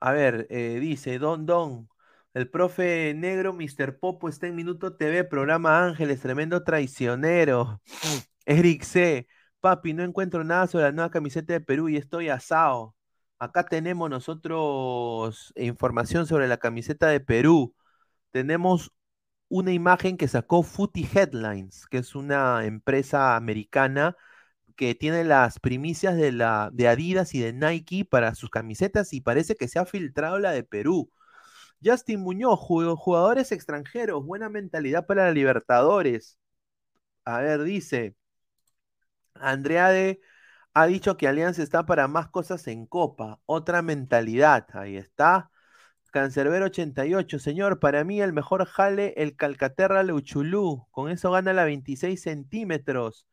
A ver, eh, dice, Don Don, el profe negro Mr. Popo está en Minuto TV, programa Ángeles, tremendo traicionero. Eric C. Papi, no encuentro nada sobre la nueva camiseta de Perú y estoy asado. Acá tenemos nosotros información sobre la camiseta de Perú. Tenemos una imagen que sacó Footy Headlines, que es una empresa americana que tiene las primicias de, la, de Adidas y de Nike para sus camisetas y parece que se ha filtrado la de Perú. Justin Muñoz, jugadores extranjeros, buena mentalidad para la Libertadores. A ver, dice. Andreade ha dicho que Alianza está para más cosas en Copa. Otra mentalidad. Ahí está. Cancerbero 88. Señor, para mí el mejor jale, el Calcaterra Leuchulú. Con eso gana la 26 centímetros.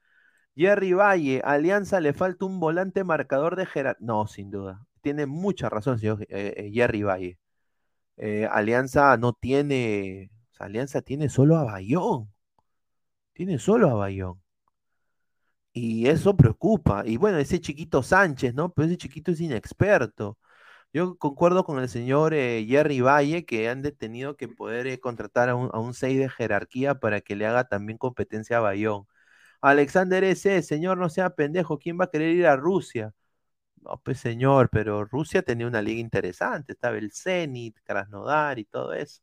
Jerry Valle, Alianza le falta un volante marcador de Gerard. No, sin duda. Tiene mucha razón, señor eh, eh, Jerry Valle. Eh, Alianza no tiene. Alianza tiene solo a Bayón. Tiene solo a Bayón. Y eso preocupa. Y bueno, ese chiquito Sánchez, ¿no? Pero ese chiquito es inexperto. Yo concuerdo con el señor eh, Jerry Valle que han tenido que poder eh, contratar a un, 6 de jerarquía para que le haga también competencia a Bayón. Alexander S., señor, no sea pendejo, ¿quién va a querer ir a Rusia? No, pues señor, pero Rusia tenía una liga interesante, estaba el Zenit, Krasnodar y todo eso.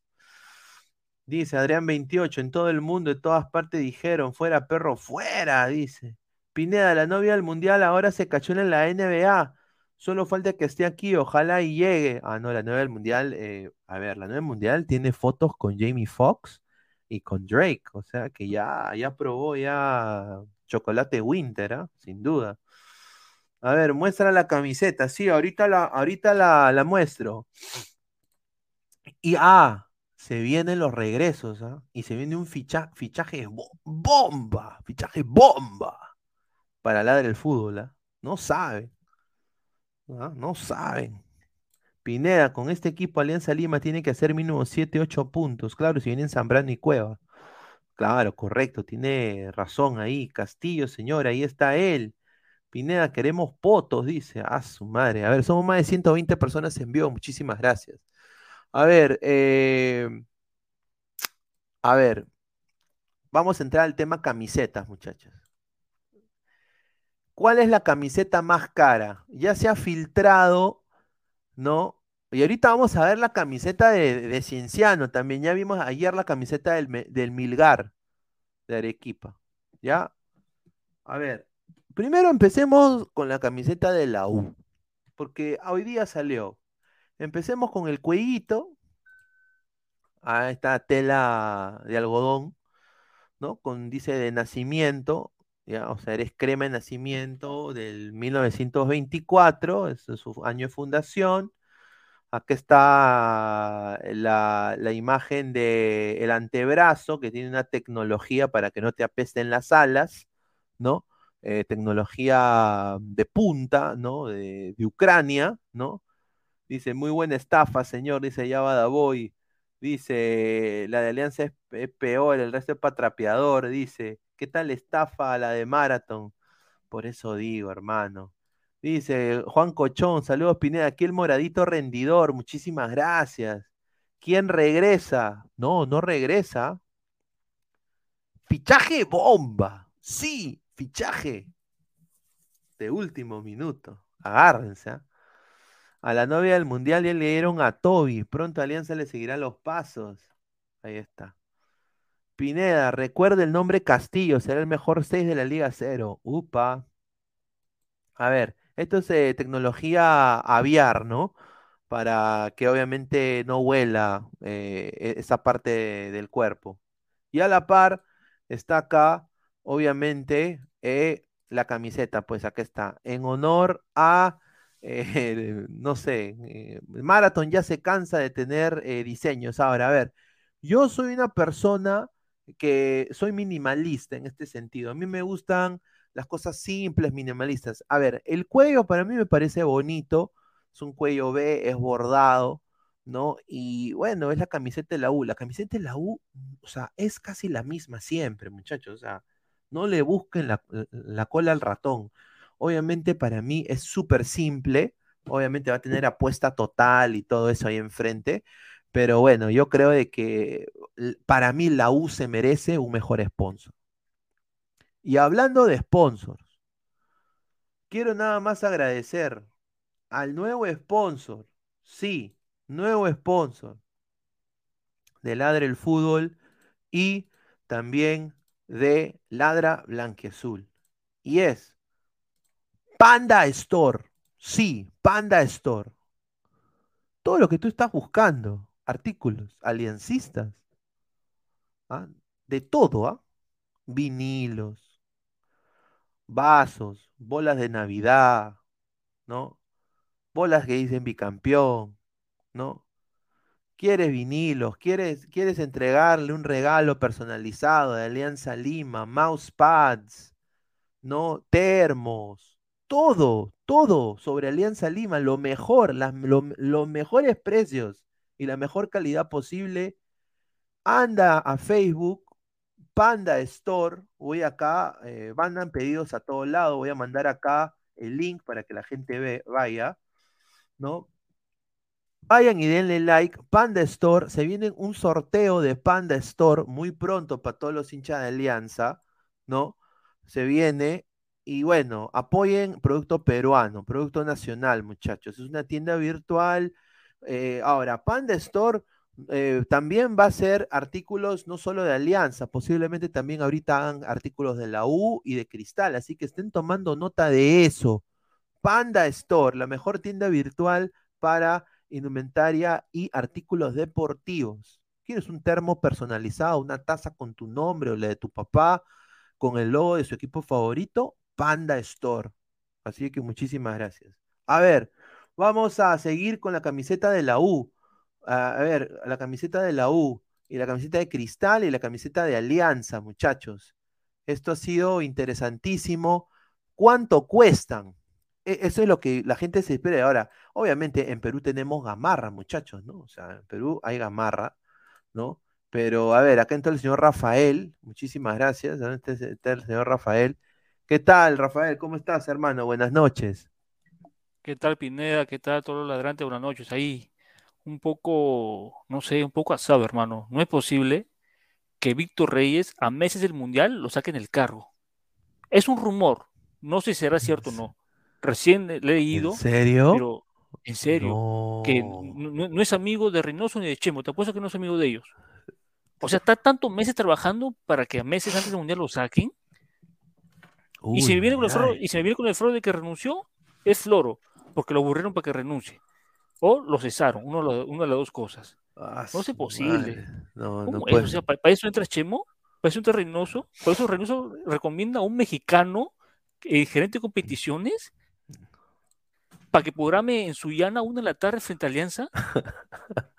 Dice Adrián 28, en todo el mundo, en todas partes dijeron, fuera perro, fuera, dice. Pineda, la novia del mundial ahora se cachó en la NBA. Solo falta que esté aquí, ojalá y llegue. Ah, no, la novia del mundial, eh, a ver, la novia del mundial tiene fotos con Jamie Foxx y con Drake, o sea que ya, ya probó ya chocolate winter, ¿ah? sin duda. A ver, muestra la camiseta. Sí, ahorita la, ahorita la, muestro. Y ah, se vienen los regresos, ¿ah? Y se viene un ficha, fichaje bomba, fichaje bomba para ladrar el fútbol, ¿ah? No saben. ¿Ah? No saben. Pineda, con este equipo Alianza Lima tiene que hacer mínimo 7, 8 puntos. Claro, si vienen Zambrano y Cueva. Claro, correcto, tiene razón ahí. Castillo, señor, ahí está él. Pineda, queremos potos, dice. Ah, su madre. A ver, somos más de 120 personas en vivo. Muchísimas gracias. A ver, eh, a ver, vamos a entrar al tema camisetas, muchachos. ¿Cuál es la camiseta más cara? Ya se ha filtrado, ¿no? Y ahorita vamos a ver la camiseta de, Cienciano también. Ya vimos ayer la camiseta del, del Milgar, de Arequipa. ¿Ya? A ver, primero empecemos con la camiseta de la U, porque hoy día salió. Empecemos con el cuellito, a esta tela de algodón, ¿no? Con dice de nacimiento, o sea, eres crema de nacimiento del 1924, es su año de fundación. Aquí está la, imagen del antebrazo, que tiene una tecnología para que no te apesten las alas, ¿no? Eh, tecnología de punta, ¿no? De, Ucrania, ¿no? Dice, muy buena estafa, señor, dice Yabada Boy. Dice, la de Alianza es, es peor, el resto es patrapeador, dice. ¿Qué tal estafa la de Marathon? Por eso digo, hermano. Dice Juan Cochón, saludos Pineda, aquí el moradito rendidor, muchísimas gracias. ¿Quién regresa? No, no regresa. Fichaje bomba. Sí, fichaje. De último minuto. Agárrense. ¿ah? A la novia del mundial le dieron a Toby. Pronto Alianza le seguirá los pasos. Ahí está. Pineda, recuerda el nombre Castillo, será el mejor 6 de la Liga Cero. Upa. A ver, esto es eh, tecnología aviar, ¿no? Para que obviamente no huela eh, e-, esa parte del cuerpo. Y a la par está acá, obviamente, eh, la camiseta, pues acá está, en honor a, no sé, Marathon ya se cansa de tener diseños. Ahora, a ver, yo soy una persona que soy minimalista en este sentido. A mí me gustan las cosas simples, minimalistas. A ver, el cuello para mí me parece bonito, es un cuello B, es bordado, ¿no? Y bueno, es la camiseta de la U. La camiseta de la U, o sea, es casi la misma siempre, muchachos. O sea, no le busquen la, la cola al ratón. Obviamente para mí es súper simple, obviamente va a tener apuesta total y todo eso ahí enfrente, pero bueno, yo creo de que para mí la U se merece un mejor sponsor. Y hablando de sponsors, quiero nada más agradecer al nuevo sponsor, sí, nuevo sponsor de Ladra el Fútbol y también de Ladra Blanquiazul. Y es Panda Store. Sí, Panda Store. Todo lo que tú estás buscando artículos aliancistas. ¿Ah? De todo, ¿ah? Vinilos, vasos, bolas de Navidad, ¿no? Bolas que dicen bicampeón, ¿no? Quieres vinilos, quieres, quieres entregarle un regalo personalizado de Alianza Lima, mousepads, ¿no? Termos, todo, todo sobre Alianza Lima, lo mejor, los mejores precios y la mejor calidad posible. Anda a Facebook, Panda Store, voy acá, eh, mandan pedidos a todos lados, voy a mandar acá el link para que la gente ve, vaya, ¿no? Vayan y denle like. Panda Store, se viene un sorteo de Panda Store muy pronto para todos los hinchas de Alianza, ¿no? Se viene. Y bueno, apoyen producto peruano, producto nacional, muchachos. Es una tienda virtual. Eh, ahora, Panda Store eh, también va a ser artículos no solo de Alianza, posiblemente también ahorita hagan artículos de la U y de Cristal. Así que estén tomando nota de eso. Panda Store, la mejor tienda virtual para indumentaria y artículos deportivos. ¿Quieres un termo personalizado, una taza con tu nombre o la de tu papá, con el logo de su equipo favorito? Panda Store. Así que muchísimas gracias. A ver, vamos a seguir con la camiseta de la U. A ver, la camiseta de la U y la camiseta de Cristal y la camiseta de Alianza, muchachos. Esto ha sido interesantísimo. ¿Cuánto cuestan? E, eso es lo que la gente se espera. Ahora, obviamente en Perú tenemos gamarra, muchachos, ¿no? O sea, en Perú hay gamarra, ¿no? Pero a ver, acá entra el señor Rafael. Muchísimas gracias. Señor Rafael. ¿Qué tal, Rafael? ¿Cómo estás, hermano? Buenas noches. ¿Qué tal, Pineda? ¿Qué tal, todos los ladrantes? Buenas noches. Ahí, un poco, no sé, un poco asado, hermano. No es posible que Víctor Reyes, a meses del Mundial, lo saquen el cargo. Es un rumor. No sé si será cierto o no recién le he leído. ¿En serio? Pero, en serio, que no, es amigo de Reynoso ni de Chemo, te apuesto que no es amigo de ellos. O sea, está tantos meses trabajando para que a meses antes del mundial lo saquen. y, si me viene con el fraude, y si me viene con el fraude de que renunció, es Floro, porque lo aburrieron para que renuncie. O lo cesaron, uno, una de las dos cosas. Ah, no es posible. No, no O sea, para, eso entra Chemo, para eso entra Reynoso, por eso Reynoso recomienda a un mexicano eh, gerente de competiciones para que programe en llana una de la tarde frente a Alianza.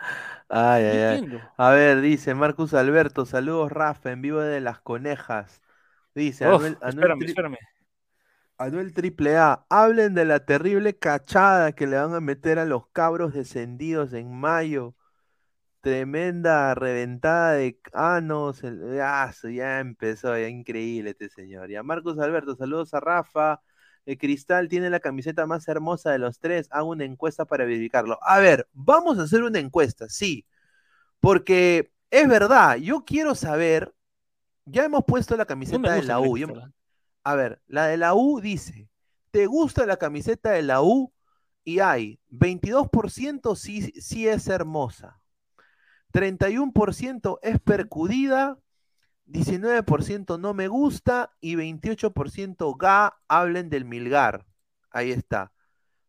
ay, ay, ay. A ver, dice Marcus Alberto, saludos Rafa, en vivo de las conejas. Dice Anuel, espérame, espérame. Anuel Triple A, hablen de la terrible cachada que le van a meter a los cabros descendidos en mayo. Tremenda reventada de anos. El, ah, ya empezó, ya increíble este señor. Ya Marcus Alberto, saludos a Rafa. El Cristal tiene la camiseta más hermosa de los tres. Hago una encuesta para verificarlo. A ver, vamos a hacer una encuesta, sí. Porque es verdad, yo quiero saber. Ya hemos puesto la camiseta de la U. a ver, la de la U dice: ¿Te gusta la camiseta de la U? Y hay 22% sí, sí es hermosa. 31% es percudida 19% no me gusta y 28% ga hablen del Milgar. Ahí está.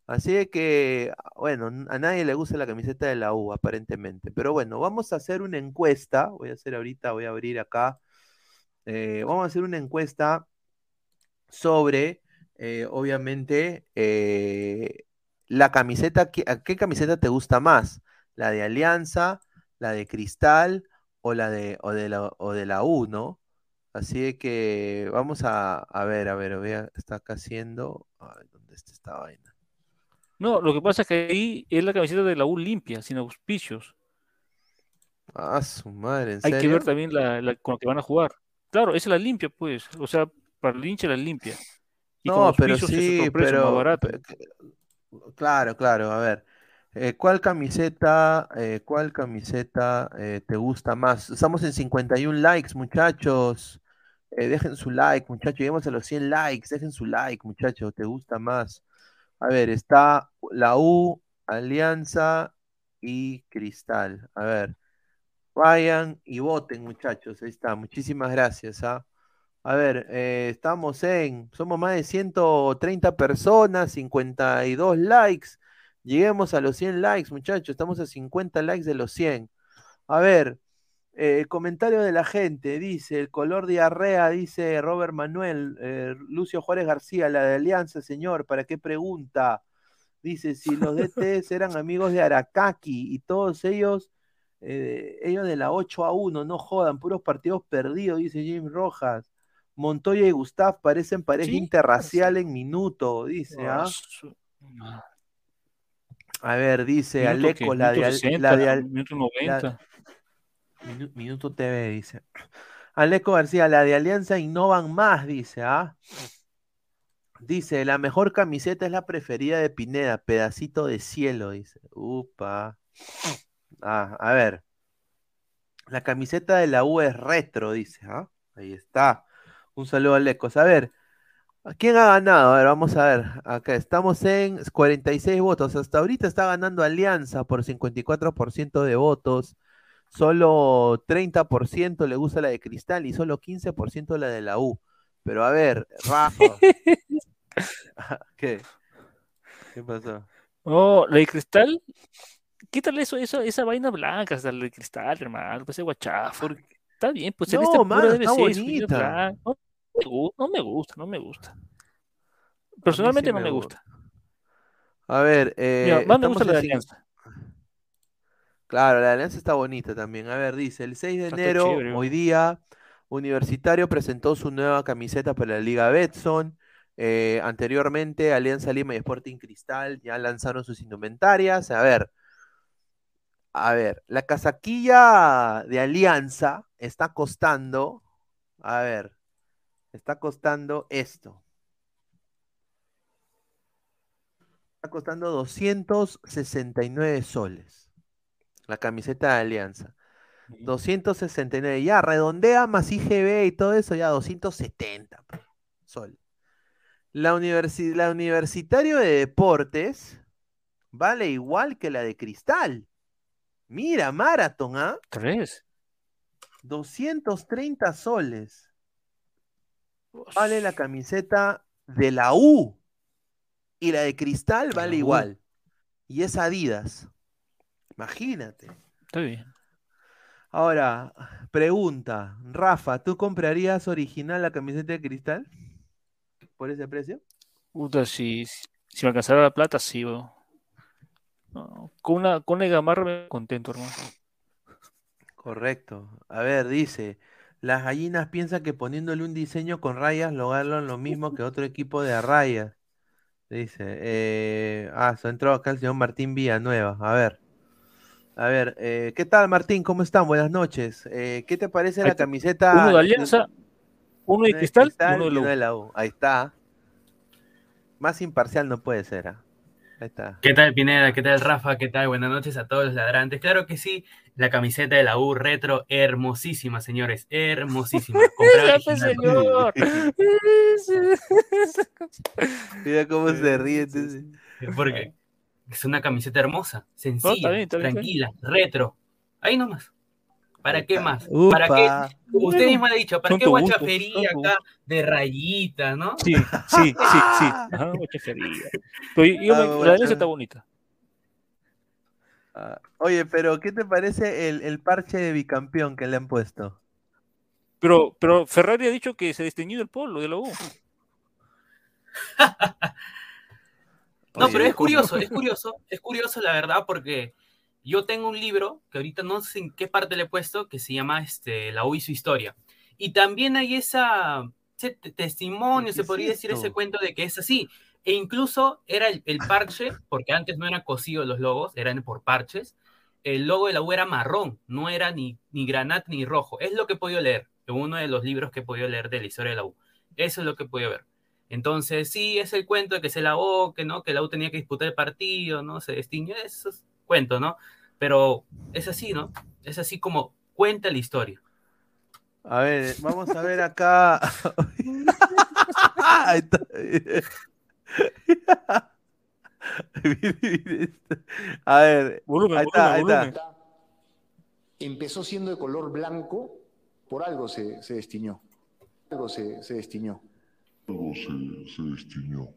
Así que, bueno, a nadie le gusta la camiseta de la U, aparentemente. Pero bueno, vamos a hacer una encuesta. Voy a hacer ahorita, voy a abrir acá. Eh, vamos a hacer una encuesta sobre, eh, obviamente, eh, la camiseta. ¿Qué camiseta te gusta más? ¿La de Alianza? ¿La de Cristal? o la de, o de la, o de la U, ¿no? Así que vamos a, a ver, a ver, voy a, está acá haciendo. Ay, ¿Dónde está esta vaina? No, lo que pasa es que ahí es la camiseta de la U limpia, sin auspicios. Ah, su madre, ¿en Hay que ver también la, la, con la que van a jugar. Claro, esa es la limpia, pues. O sea, para el hincha la limpia. no, pero sí, pero. Claro, claro, a ver. Eh, ¿cuál camiseta, eh, cuál camiseta eh, te gusta más? Estamos en 51 likes, muchachos. dejen su like, muchachos. Lleguemos a los 100 likes. Dejen su like, muchachos. ¿Te gusta más? A ver, está la U, Alianza y Cristal. A ver, vayan y voten, muchachos. Ahí está. Muchísimas gracias. ¿ah? A ver, estamos en, somos más de 130 personas, 52 likes. Lleguemos a los 100 likes, muchachos. Estamos a 50 likes de los 100. A ver, eh, comentario de la gente. Dice, el color diarrea, dice Robert Manuel. Eh, Lucio Juárez García, la de Alianza, señor. ¿Para qué pregunta? Dice, si los DTs eran amigos de Aracaki y todos ellos, eh, ellos de la 8 a 1, no jodan, puros partidos perdidos, dice James Rojas. Montoya y Gustav parecen pareja interracial en minuto, dice. ¿ah? A ver, dice Aleco, la de, la de minuto 90. minuto TV, dice. Aleco García, la de Alianza innovan más, dice, ¿ah? Dice, la mejor camiseta es la preferida de Pineda, pedacito de cielo, dice. Upa. Ah, a ver. La camiseta de la U es retro, dice. ¿ah? Ahí está. Un saludo a Lecos. A ver, ¿quién ha ganado? A ver, vamos a ver. Acá estamos en 46 votos. Hasta ahorita está ganando Alianza por 54% de votos. Solo 30% le gusta la de Cristal y solo 15% la de la U. Pero a ver, Rafa. ¿Qué? ¿Qué pasó? Oh, la de Cristal. Quítale eso, eso, esa vaina blanca, la de Cristal, hermano. Pues es guachafa. Está bien, pues no, mano, está bonita. No, me gusta, no me gusta. Personalmente no me gusta. A ver, eh, más me gusta la de Alianza. Claro, la Alianza está bonita también. A ver, dice, el 6 de enero, hoy día, Universitario presentó su nueva camiseta para la Liga Betson. Eh, anteriormente, Alianza Lima y Sporting Cristal ya lanzaron sus indumentarias. A ver, a ver, la casaquilla de Alianza está costando, a ver, está costando esto. Está costando 269 soles. La camiseta de Alianza. 269. Ya, redondea más IGB y todo eso, ya 270 pues, soles. La, la Universitario de Deportes vale igual que la de Cristal. Mira, Marathon, ¿ah? Tres. 230 soles. Vale la camiseta de la U. Y la de cristal vale igual. Y es Adidas. Imagínate. Está bien. Ahora, pregunta. Rafa, ¿tú comprarías original la camiseta de cristal? ¿Por ese precio? Puta, si, si me alcanzara la plata, sí, con una, con una gamarra me contento, hermano. Correcto. A ver, dice, las gallinas piensan que poniéndole un diseño con rayas logran lo mismo que otro equipo de rayas. Dice, eh, ah, se entró acá el señor Martín Villanueva. A ver, a ver, eh, ¿qué tal Martín? ¿Cómo están? Buenas noches. Eh, ¿qué te parece la camiseta? Uno de Alianza, uno de Cristal, uno de la U. Ahí está. Más imparcial no puede ser. ¿ah? ¿Qué tal Pineda? ¿Qué tal Rafa? ¿Qué tal? Buenas noches a todos los ladrantes. Claro que sí, la camiseta de la U retro, hermosísima, señores, hermosísima. señor! Mira cómo se ríe. Porque es una camiseta hermosa, sencilla, tranquila, retro. Ahí nomás. ¿Para qué más? ¿Para qué? Usted mismo ha dicho, ¿para qué guachafería acá de rayitas, no? Sí, sí, sí, sí. Ajá, guachafería. Pero la de está bonita. Ah, oye, pero ¿qué te parece el, el, parche de bicampeón que le han puesto? Pero, pero Ferrari ha dicho que se desteñido el polo de la U. no, pero es curioso, es curioso, es curioso la verdad porque yo tengo un libro que ahorita no sé en qué parte le he puesto, que se llama este, La U y su historia. Y también hay esa, ese testimonio, se podría decir ese cuento de que es así. E incluso era el, parche, porque antes no eran cosidos los logos, eran por parches. El logo de la U era marrón, no era ni, ni granat ni rojo. Es lo que he podido leer en uno de los libros que he podido leer de la historia de la U. Eso es lo que he podido ver. Entonces, sí, es el cuento de que se lavó, que no, que la U tenía que disputar el partido, ¿no? Se destiñó, eso cuento, ¿no? Pero es así, ¿no? Es así como cuenta la historia. A ver, vamos a ver acá. a ver, ahí está, ahí está. Empezó siendo de color blanco, por algo se, se destiñó. Algo se, se destiñó. Algo se, se destiñó.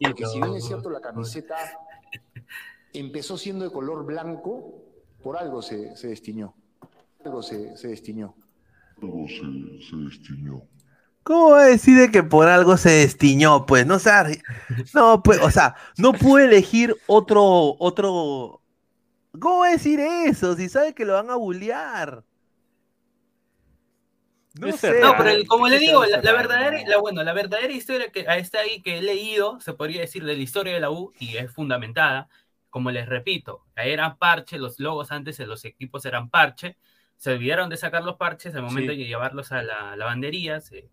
Porque si bien es cierto, la camiseta empezó siendo de color blanco, por algo se, se destiñó. Algo se, se destiñó. Algo se, se destiñó. ¿Cómo va a decir de que por algo se destiñó? Pues no sea, no, pues, o sea, no pude elegir otro, otro. ¿Cómo va a decir eso? Si sabe que lo van a bullear. No sé. No, pero el- como le ¿qué digo, la, la verdadera, la, bueno, la verdadera historia que está ahí que he leído, se podría decir de la historia de la U y es fundamentada. Como les repito, eran parche, los logos antes de los equipos eran parche, se olvidaron de sacar los parches al momento Sí. de llevarlos a la lavandería, se,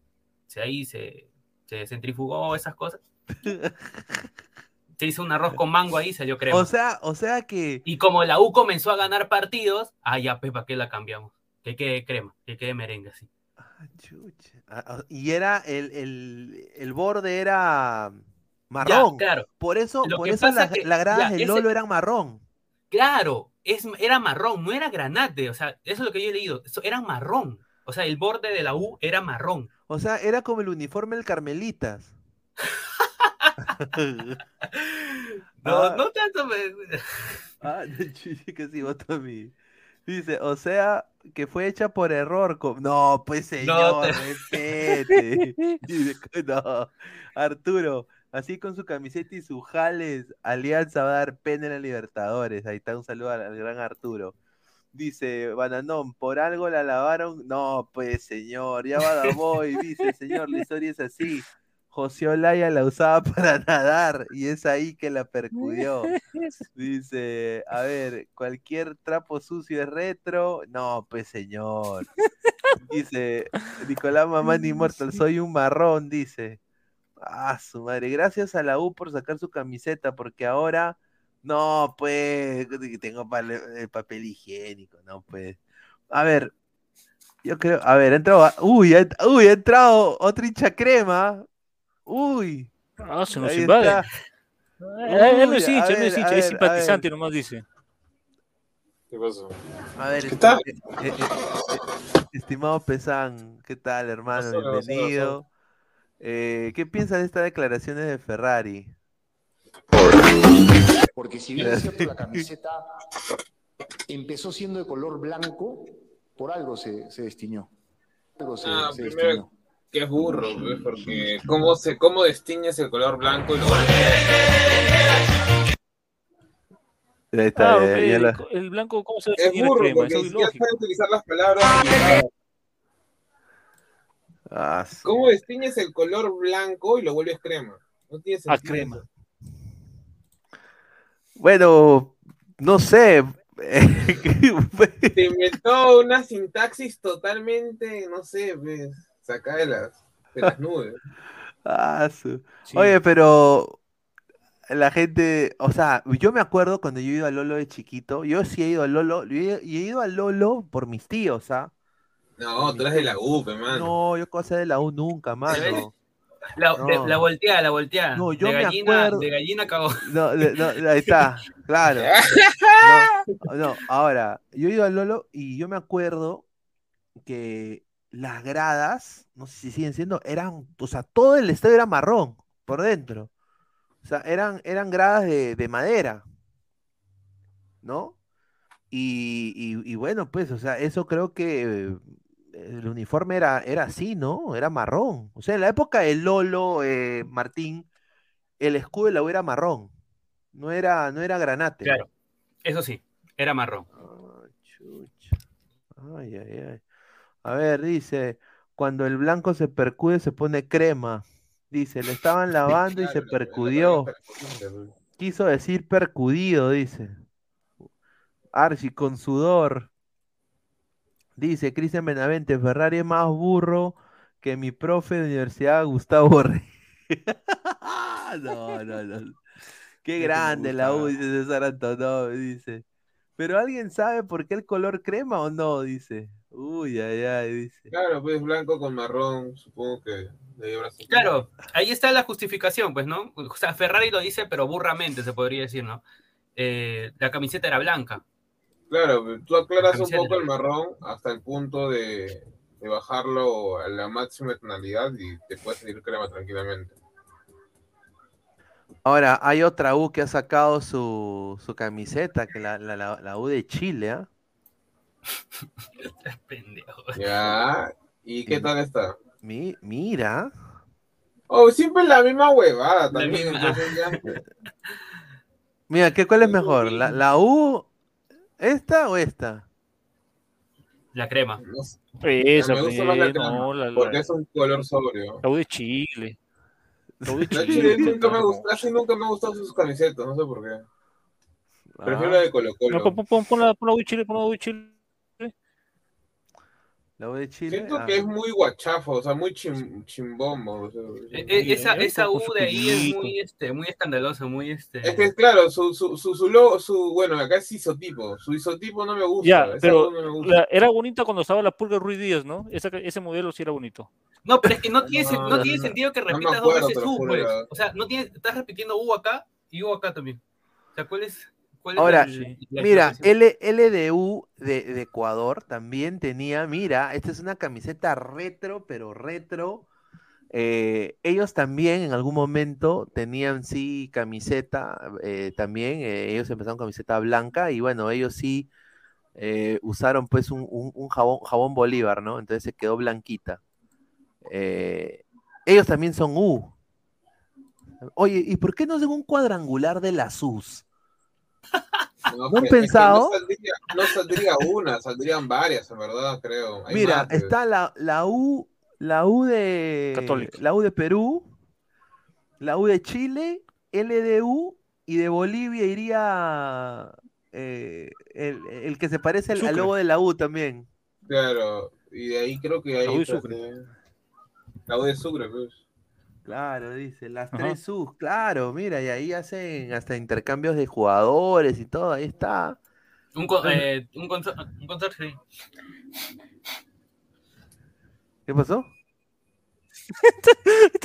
se ahí se, se centrifugó esas cosas. Se hizo un arroz con mango ahí, salió crema. O sea, o sea que. y como la U comenzó a ganar partidos, ah, ya, pues, ¿para qué la cambiamos? Que quede crema, que quede merengue así. Ah, chucha. Ah, ah, Y era el, el, el borde era marrón. Ya, claro. Por eso, Lo por eso las, las gradas del ese- Lolo eran marrón. Claro, es, era marrón, no era granate, o sea, eso es lo que yo he leído, eso era marrón, o sea, el borde de la U era marrón. O sea, era como el uniforme del Carmelitas. No, Ah. no tanto, me- Ah, que sí, votó a mí. Dice, o sea, que fue hecha por error. No, pues señor, respete. No, Arturo, así con su camiseta y sus jales, Alianza va a dar pena en la Libertadores. Ahí está, un saludo al, gran Arturo. Dice, Bananón, por algo la lavaron. No, pues señor, ya va Damoy. Dice, señor, la historia es así. José Olaya la usaba para nadar y es ahí que la percudió. Dice, a ver, cualquier trapo sucio es retro. No, pues señor. Dice, Nicolás Mamani Immortal, soy un marrón, dice. Ah, su madre. Gracias a la U por sacar su camiseta, porque ahora, no, pues, tengo pa- el papel higiénico, no, pues. A ver, yo creo, a ver, ha entrado, uy, ha, uy, ha entrado otro hincha crema. Uy, Ah, se nos invade. está. Eh, Él no es hincha, él no es hincha, es simpatizante nomás dice. ¿Qué pasó? A ver, ¿Qué tal? eh, eh, eh, eh, estimado Pesan, ¿qué tal, hermano? Pasó, pasó, Bienvenido. Eh, ¿qué piensas de estas declaraciones de Ferrari? Porque si bien es cierto, la camiseta empezó siendo de color blanco, por algo se, se destiñó. Algo se, Ah, se primero, destiñó. Que es burro, pues, porque ¿cómo, se, ¿cómo destiñes el color blanco y lo Ahí está, Ah, ya el, la- el blanco, ¿cómo se Es burro, crema? porque es ya sabe utilizar las palabras. Ah, ¿Cómo destiñes el color blanco y lo vuelves crema? No tiene Ah, sentido. crema. eso. Bueno, no sé. Se inventó una sintaxis totalmente, no sé, pues, sacada de las, de las nubes. Ah, su- Sí. Oye, pero la gente, o sea, yo me acuerdo cuando yo he ido a Lolo de chiquito, yo sí he ido a Lolo, y he, ido a Lolo por mis tíos, ¿ah? No, tú eres de la UP, mano. No, yo cosa de la U nunca, mano. La, No. de- la volteada, la volteada. No, yo de me gallina, acuerdo- de gallina cagó. No, de- no, ahí está, claro. No, no, ahora, yo he ido al Lolo y yo me acuerdo que las gradas, no sé si siguen siendo, eran, o sea, todo el estadio era marrón por dentro. O sea, eran, eran gradas de, de madera, ¿no? Y, y- y bueno, pues, o sea, eso creo que eh, el uniforme era, era así, ¿no? Era marrón. O sea, en la época de Lolo, eh, Martín, el escudo de la U era marrón. No era, no era granate. Claro, eso sí, era marrón. Ah, chucha. Ay, ay, ay. A ver, dice, cuando el blanco se percude se pone crema. Dice, le estaban lavando y se percudió. Quiso decir percudido, dice. Archie, con sudor. Dice Cristian Benavente, Ferrari es más burro que mi profe de universidad, Gustavo Rey. No, no, no. Qué grande la U, dice César Antonov, dice. Pero alguien sabe por qué el color crema o no, dice. Uy, ay, ay, dice. Claro, pues blanco con marrón, supongo que de. Claro, ahí está la justificación, pues, ¿no? O sea, Ferrari lo dice, pero burramente se podría decir, ¿no? Eh, la camiseta era blanca. Claro, tú aclaras un poco el marrón hasta el punto de, de bajarlo a la máxima tonalidad y te puedes salir crema tranquilamente. Ahora, hay otra U que ha sacado su, su camiseta, que la, la, la, la U de Chile, ¿ah? Pendejo. Ya. ¿Y qué tal está? Mi- mira. Oh, siempre la misma huevada también. misma. entonces ya- Mira, ¿qué, ¿cuál es mejor? ¿La, la U, esta o esta? La crema. no me gusta más la crema, no, la, la, porque es un color sobrio. la U de Chile. De La Chile. Chile nunca me gustó, casi nunca me han gustado sus camisetas, no sé por qué. Prefiero Ah, la de Colo No, Colo. pon, pon, pon la, pon la U de Chile, pon la U de Chile. La U de Chile. Siento ah. que es muy guachafo, o sea, muy chim, chimbombo. o sea, Eh, eh, esa, esa U de ahí es muy, este, muy escandalosa, muy este. Es que claro, su, su, su, su logo, su, bueno, acá es isotipo. Su isotipo no me gusta. Ya, esa pero U no me gusta. la- era bonita cuando estaba la pulga Ruiz Díaz, ¿no? Esa, ese modelo sí era bonito. No, pero es que no tiene, No, no no, tiene no. sentido que repitas dos veces U, pues. O sea, no tiene, estás repitiendo U acá y U acá también. O sea, ¿cuál es? Cuál Ahora, la Mira? L, LDU de, de Ecuador también tenía, mira, esta es una camiseta retro, pero retro. Eh, ellos también en algún momento tenían sí camiseta, eh, también, eh, ellos empezaron camiseta blanca y bueno, ellos sí usaron pues un, un- un jabón, jabón Bolívar, ¿no? Entonces se quedó blanquita. Ellos también son U. Oye, ¿y por qué no hacen un cuadrangular de las U's? No, ¿No han que- es que pensado? no, saldría, no saldría una, saldrían varias, en verdad, creo. Hay Mira, más, está la, la U, la U de Católica. la U de Perú, la U de Chile, LDU y de Bolivia iría eh, el, el que se parece al, al logo de la U también. Claro, y de ahí creo que hay. La U de Sucre. eh, La U de Sucre, pues. Claro, dice, las Ajá. tres U's, claro, mira, y ahí hacen hasta intercambios de jugadores y todo, ahí está. Un, con- eh, un, consor- un sí. ¿Qué pasó?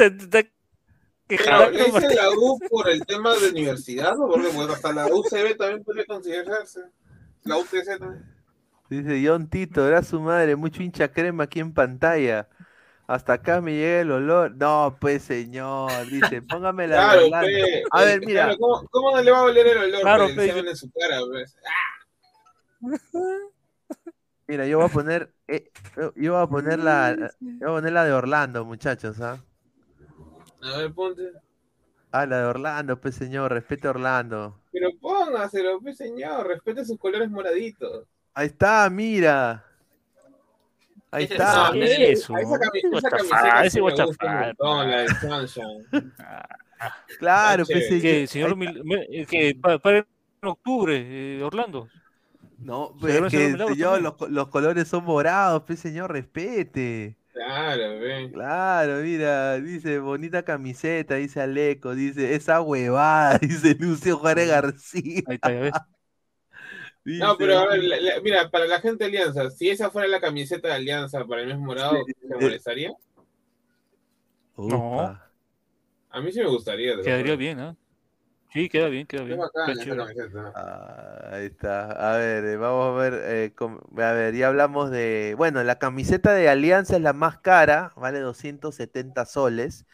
Martín. hice la U por el tema de universidad, ¿no? Porque pues, hasta la UCB también puede considerarse. La UTC también. Dice John Tito, era su madre, mucho hincha crema aquí en pantalla. Hasta acá me llega el olor. No, pues señor, dice, póngame la de Claro, pe, A eh, ver, mira. claro, ¿cómo, cómo no le va a oler el olor Claro, el pe, semen en su cara? pues? Mira, yo voy a poner, eh, yo- yo voy a poner la, yo voy a poner la de Orlando, muchachos, ¿ah? A ver, ponte. Ah, la de Orlando, pues señor, respete a Orlando. Pero póngaselo, pues señor, respete sus colores moraditos. Ahí está, mira. Ahí está. es- ¿Qué es eso? A esa, camiseta ese guachafá. montón, la de Sunshine. Claro, señor. Que señor eh, que pa- para en octubre, eh, Orlando. No, Se pues es que señor, los, los colores son morados, pues señor, respete. Claro, ve. Claro, mira, dice bonita camiseta, dice Aleco, dice esa huevada, dice Lucio Juárez García. Ahí está, ya ves. Dice, No, pero a ver, la- la- mira, para la gente de Alianza, si esa fuera la camiseta de Alianza para el mes morado, ¿se molestaría? Upa. A mí sí me gustaría. Quedaría bien, ¿ah? Sí, queda bien, queda bien. Ah, ahí está. A ver, eh, vamos a ver, eh, a ver, ya hablamos de, bueno, la camiseta de Alianza es la más cara, vale 270 soles.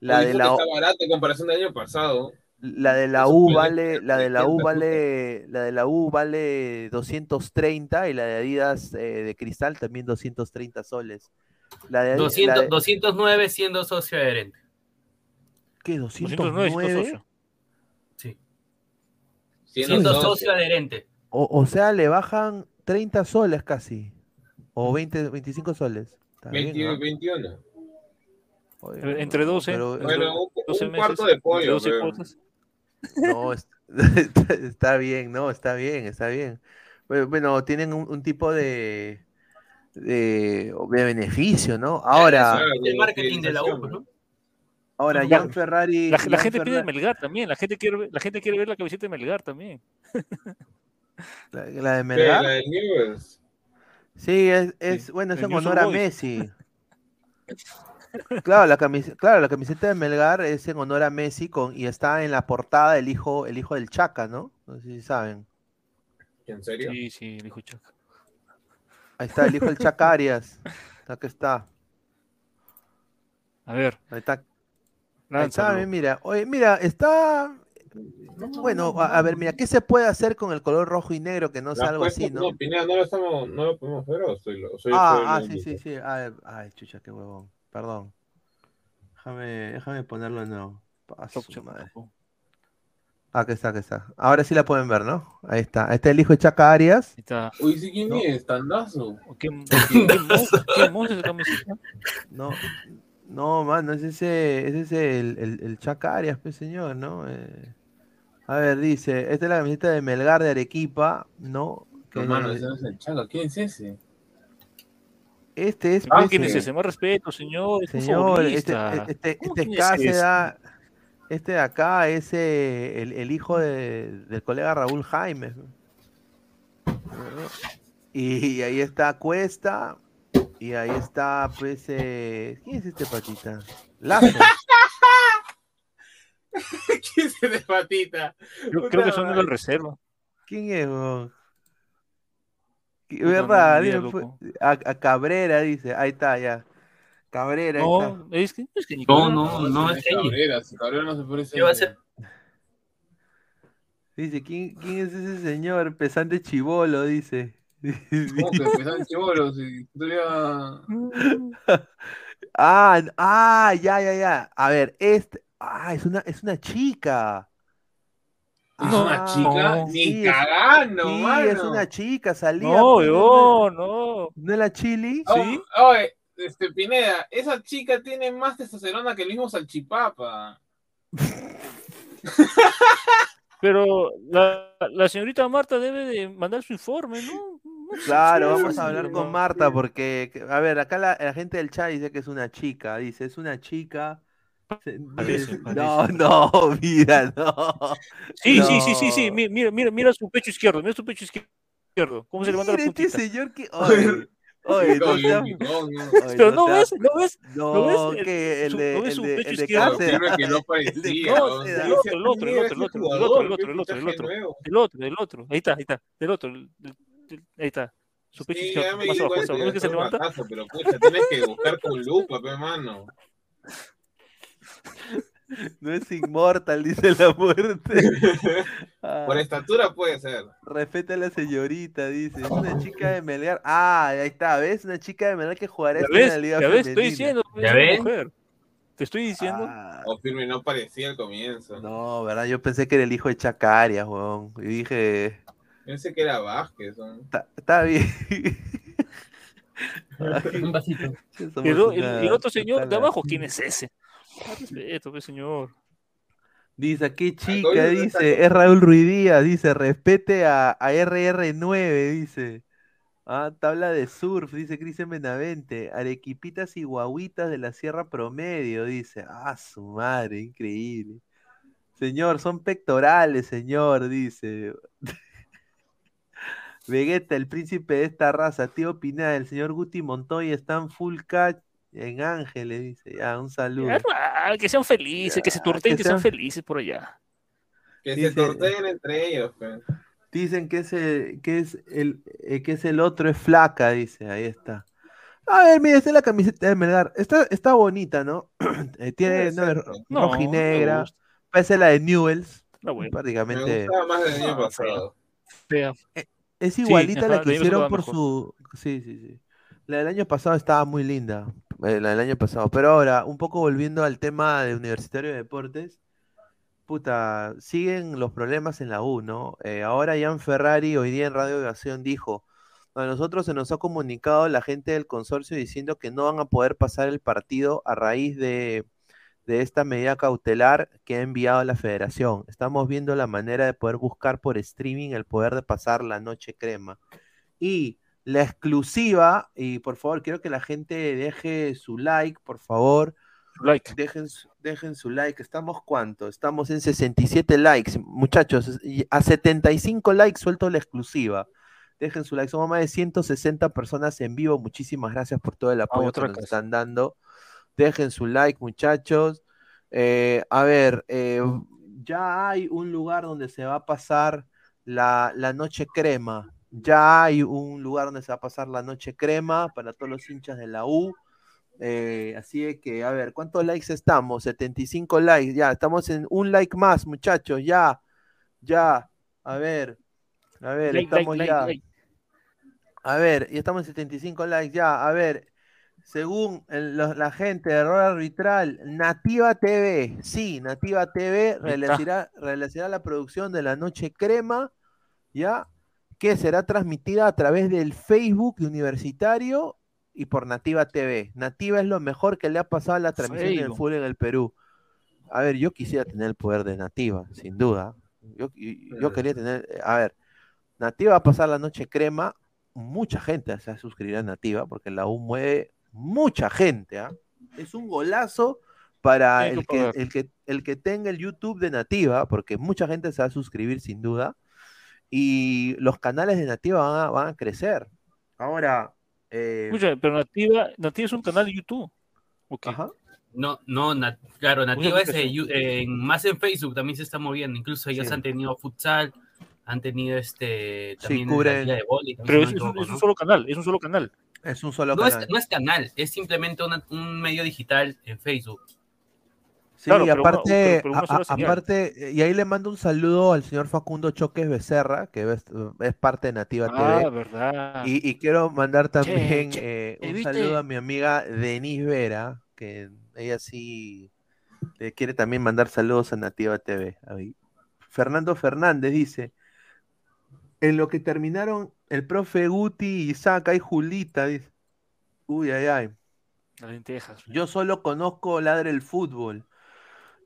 La de la, está barato en comparación del año pasado. La de la U vale, la de la U 300 vale, la de la U vale 230 y la de Adidas eh, de cristal también 230 soles. La de, Adi- la 200, de- 209 siendo socio adherente. ¿qué? 209, 209? socio. Sí. Siendo Siendo socio. socio adherente. O, o sea, le bajan 30 soles casi. O 20, 25 soles. Está bien, 20, ¿ah? 21. Oye, Entre no, 12, pero- Bueno, un, 12 un meses, cuarto de pollo. 12 creo. cuotas. No, es- está bien, no, está bien, está bien. Bueno, bueno, tienen un, un tipo de, de, de beneficio, ¿no? Ahora, El marketing de la U, ¿no? ahora. Jan Ferrari. La, la Jan gente pide Melgar también, la gente quiere ver, la gente quiere ver la camiseta de Melgar también. la, la de. Melgar. La de Newell's. Sí, es, es Sí, bueno, es en honor a. Messi. Claro, la camiseta, claro, la camiseta de Melgar es en honor a Messi con, y está en la portada el hijo, el hijo del Chaca, ¿no? No sé si saben. ¿En serio? Sí, sí, dijo Chaca. Ahí está el hijo del Chaca Arias. Acá está. A ver, Ahí está. Ahí está, mira, oye, mira, está bueno, a, a ver, mira, ¿qué se puede hacer con el color rojo y negro que no sea algo así, no? No, Pineda, no lo, estamos, no lo podemos ver o soy, lo- soy Ah, ah, sí, sí, sí. Ay, ay, chucha, qué huevón. Perdón. Déjame, déjame ponerlo de nuevo. Pa' su madre. Ah, Aquí está, aquí está. Ahora sí la pueden ver, ¿no? Ahí está. Este es el hijo de Chaca Arias. Uy, sí, ¿quién No. es? Tandazo. ¿Qué, qué, qué monstruo- qué monstruo esa camiseta? No, no, mano, es ese, es ese el, el, el Chaca Arias, pues, señor, ¿no? Eh, a ver, dice, esta es la camiseta de Melgar de Arequipa, ¿no? Que- No, mano, ese no es el Chaca. ¿Quién es ese? Este es, Ah, ¿quién es ese? Más respeto, señor. Es Señor, este, este, ¿Cómo este es este de acá es eh, el, el hijo de- del colega Raúl Jaime. Y, ahí está Cuesta, y ahí está, pues, eh, ¿quién es este patita? Lazo. ¿Quién es ese patita? Yo creo que son de la reserva. ¿Quién es? weón? ¿Qué- Puta, ¿Verdad? no, pues, a, a Cabrera dice, ahí está ya. Cabrera, ahí está. No, es que, es que ni No, Cabrera- no, no es ella. Cabrera, si Cabrera no se parece ¿Qué va a ser? Dice, ¿quién, quién es ese señor? Pesante chivolo, dice. ¿Cómo que empezaron chivolos? Si todavía... Ah, ah, ya, ya, ya. A ver, este. Ah, es una, es una chica. ¿Es una chica? Ah, Ni sí, es- cagando, sí, mano. es una chica, salía. No, pues, yo, no. ¿No es la chili? Oh, Oye, este, Pineda, esa chica tiene más testosterona que el mismo salchipapa. Pero la, la señorita Marta debe de mandar su informe, ¿no? No Claro, sí, vamos sí, a hablar sí, con no. Marta porque, que- a ver, acá la, la gente del chat dice que es una chica, dice, es una chica. Parece, dice- No, no, mira, no. Sí, sí, sí, sí, No. sí. mi- Mira, mira, mira su pecho izquierdo, mira su pecho izquierdo. ¿Cómo se levanta la Mira este puntita? señor que. Oye, oye, no ¿no? oye, Pero no ves, no ves, No, ¿No ves? El- que el su- de, ¿no su de, pecho el de izquierdo? no El. No, otro, el otro, el otro, el ese otro, el otro, el otro, el otro, el fichaje otro. Ahí está, ahí está, el otro, ahí está. Su pecho Sí, izquierdo, ya me más di cuenta. ¿No que se levanta? ratazo, pero pucha, tienes que buscar con lupa, pe, mano. No es inmortal, dice la muerte. Ah, Por estatura puede ser. respeta a la señorita, dice. Es una chica de Melgar. Ah, ahí está, ¿ves? Una chica de Melgar que jugará ¿Ya esta en la? Liga ¿Ya ves? Estoy diciendo, ¿Ya ves? mujer. Te estoy diciendo. Ah, O firme no parecía al comienzo. no, ¿verdad? Yo pensé que era el hijo de Chacarias, weón. Y dije, Pensé que era Vázquez. ¿no? está bien. Un vasito. El, otro señor de abajo, ¿quién es ese? Respeto, pues, señor. Dice, qué chica, dice, es Raúl Ruiz Díaz, dice, respete a, a RR9, dice. Ah, tabla de surf, dice Cristian Benavente. Arequipitas y guaguitas de la Sierra Promedio, dice. Ah, su madre, increíble. Señor, son pectorales, señor, dice. Vegeta, el príncipe de esta raza, tío Pineda, el señor Guti Montoya están full catch en Ángeles, dice. Ya, un saludo. Ya, que sean felices, que se torteen, que que sean sean- felices por allá. Que Dice- se torteen entre ellos. pe. Dicen que es el, que es el, eh, que es el otro es flaca, dice, ahí está. A ver, mira, esta es la camiseta de Melgar. Está, está bonita, ¿no? Eh, tiene no, es No, roja y no me negra. gusta. Parece la de Newells. Me Prácticamente. gustaba más del año No, pasado. Fea. Es igualita ajá, la la que hicieron por mejor. su. Sí, sí, sí. La del año pasado estaba muy linda. eh, La del año pasado. Pero ahora, un poco volviendo al tema de Universitario de Deportes. Puta, siguen los problemas en la U, ¿no? Eh, ahora Jan Ferrari hoy día en Radio Aviación dijo, a nosotros se nos ha comunicado la gente del consorcio diciendo que no van a poder pasar el partido a raíz de, de esta medida cautelar que ha enviado la federación. Estamos viendo la manera de poder buscar por streaming el poder de pasar la noche crema. Y la exclusiva, y por favor, quiero que la gente deje su like, por favor. Like. Dejen, su- dejen su like. ¿Estamos cuánto? Estamos en 67 likes. Muchachos, a 75 likes suelto la exclusiva. Dejen su like. Somos más de 160 personas en vivo. Muchísimas gracias por todo el apoyo que nos están dando. Dejen su like, muchachos. Eh, a ver, eh, ya hay un lugar donde se va a pasar la, la noche crema. Ya hay un lugar donde se va a pasar la noche crema para todos los hinchas de la U. Eh, así es que, a ver, ¿cuántos likes estamos? 75 likes, ya, estamos en un like más, muchachos, ya, ya, a ver, a ver, Like, estamos like, ya. like. A ver, ya estamos en 75 likes, ya, a ver, según el- la gente de error arbitral, Nativa TV, sí, Nativa TV realizará, realizará la producción de la Noche Crema, ya, que será transmitida a través del Facebook de Universitario y por Nativa TV. Nativa es lo mejor que le ha pasado a la transmisión del Facebook. fútbol en el Perú. A ver, yo quisiera tener el poder de Nativa, sin duda. Yo, quería tener, a ver, Nativa va a pasar la noche crema, mucha gente se va a suscribir a Nativa porque la U mueve mucha gente, ¿ah? Es un golazo para Tiene el que que, poder. el, que, el que tenga el YouTube de Nativa, porque mucha gente se va a suscribir sin duda, y los canales de Nativa van a, van a crecer. Ahora, eh, Escucha, pero Nativa, Nativa es un canal de YouTube. Ok. ajá. No, no, na- claro, Nativa es, eh, eh, más en Facebook también se está moviendo. Incluso ellos Sí. han tenido futsal, han tenido este Sí, también cubren- liga de también, Pero es, es un, es un solo canal, es un solo canal. Es un solo No es, canal. no es canal, es simplemente una- un medio digital en Facebook. Sí, Claro, y pero una- aparte, pero- una a- aparte, y ahí le mando un saludo al señor Facundo Choques Becerra, que es, es parte de Nativa Ah, TV. verdad. Y, y quiero mandar también che, eh, ¿eh, un viste? saludo a mi amiga Denise Vera, que ella sí le quiere también mandar saludos a Nativa TV. Ahí. Fernando Fernández dice, en lo que terminaron el profe Guti, Isaac y Julita, dice, uy, ay, ay, Las lentejas. yo solo conozco Ladre el Fútbol.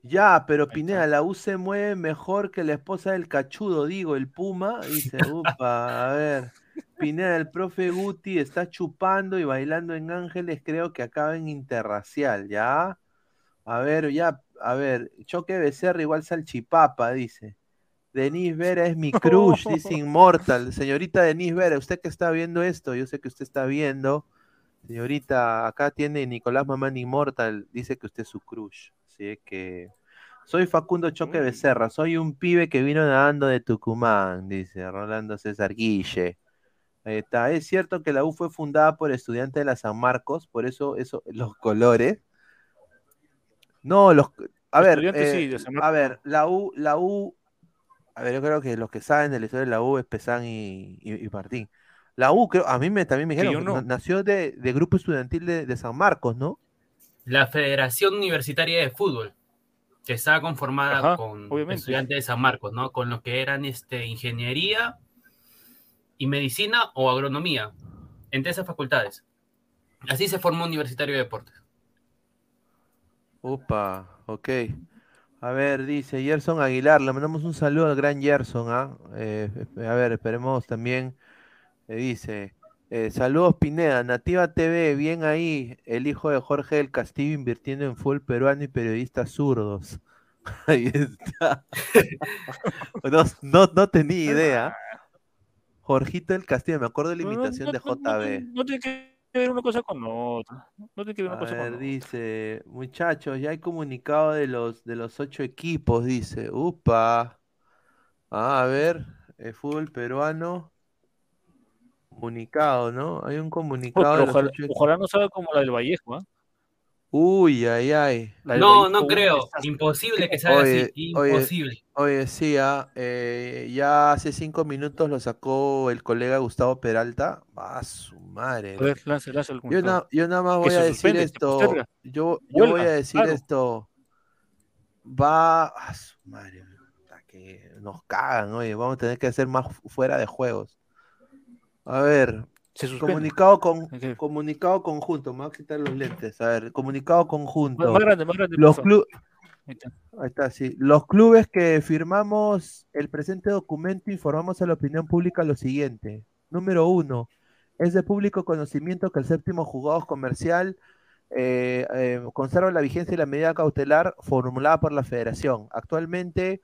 Ya, pero Pineda, la U se mueve mejor que la esposa del cachudo, digo, el Puma. Dice, upa, a ver. Pineda, el profe Guti está chupando y bailando en Ángeles, creo que acaba en interracial, ¿ya? A ver, ya, a ver, Choque Becerra igual salchipapa, dice. Denise Vera es mi crush, dice Inmortal. Señorita Denise Vera, usted que está viendo esto, yo sé que usted está viendo. Señorita, acá tiene Nicolás Mamán Inmortal, dice que usted es su crush. Así es que soy Facundo Choque. Becerra, soy un pibe que vino nadando de Tucumán, dice Rolando César Guille. Ahí está. Es cierto que la U fue fundada por estudiantes de la San Marcos, por eso, eso los colores. No, los. A ver, eh, sí, de San a ver, la U, la U. A ver, yo creo que los que saben de la historia de la U es Pesán y, y- y Martín. La U, creo, a mí me, también me dijeron, no. na- nació de, de grupo estudiantil de, de San Marcos, ¿no? La Federación Universitaria de Fútbol, que estaba conformada Ajá, con obviamente. estudiantes de San Marcos, ¿no? Con lo que eran este, ingeniería y medicina o agronomía, entre esas facultades. Así se formó Universitario de Deportes. Upa, ok. A ver, dice Gerson Aguilar, le mandamos un saludo al gran Gerson, ¿ah? Eh, a ver, esperemos también, eh, dice, eh, saludos Pineda, Nativa TV, bien ahí, el hijo de Jorge del Castillo invirtiendo en full peruano y periodistas zurdos. Ahí está. No, no, no tenía idea. Jorgito del Castillo, me acuerdo de la imitación no, de JB. no tiene que ver una cosa con otra. No tiene que ver una A cosa con ver, otra. dice, muchachos, ya hay comunicado de los de los ocho equipos, dice. Upa. Ah, a ver, el fútbol peruano. Comunicado, ¿no? Hay un comunicado pero de ojalá, ojalá no salga como la del Vallejo, ¿ah? Uy, ay, ay. No, Vallejo, no creo. Imposible que salga Oye, así. oye, Imposible. Oye, sí, ah, eh, ya hace cinco minutos lo sacó el colega Gustavo Peralta. Ah, su madre. A ver, lance, lance el Yo, comunicado. na- yo nada más voy a decir esto. Yo, yo voy a decir claro. esto. Va. Ah, su madre. que nos cagan, oye. Vamos a tener que hacer más fu- fuera de juegos. A ver. Se suspende. Comunicado, con, comunicado conjunto. Me voy a quitar los lentes. A ver. Comunicado conjunto. más grande, más grande. Los clubes. Ahí está. Ahí está, sí. Los clubes que firmamos el presente documento informamos a la opinión pública lo siguiente. Número uno, es de público conocimiento que el séptimo juzgado comercial eh, eh, conserva la vigencia y la medida cautelar formulada por la federación. Actualmente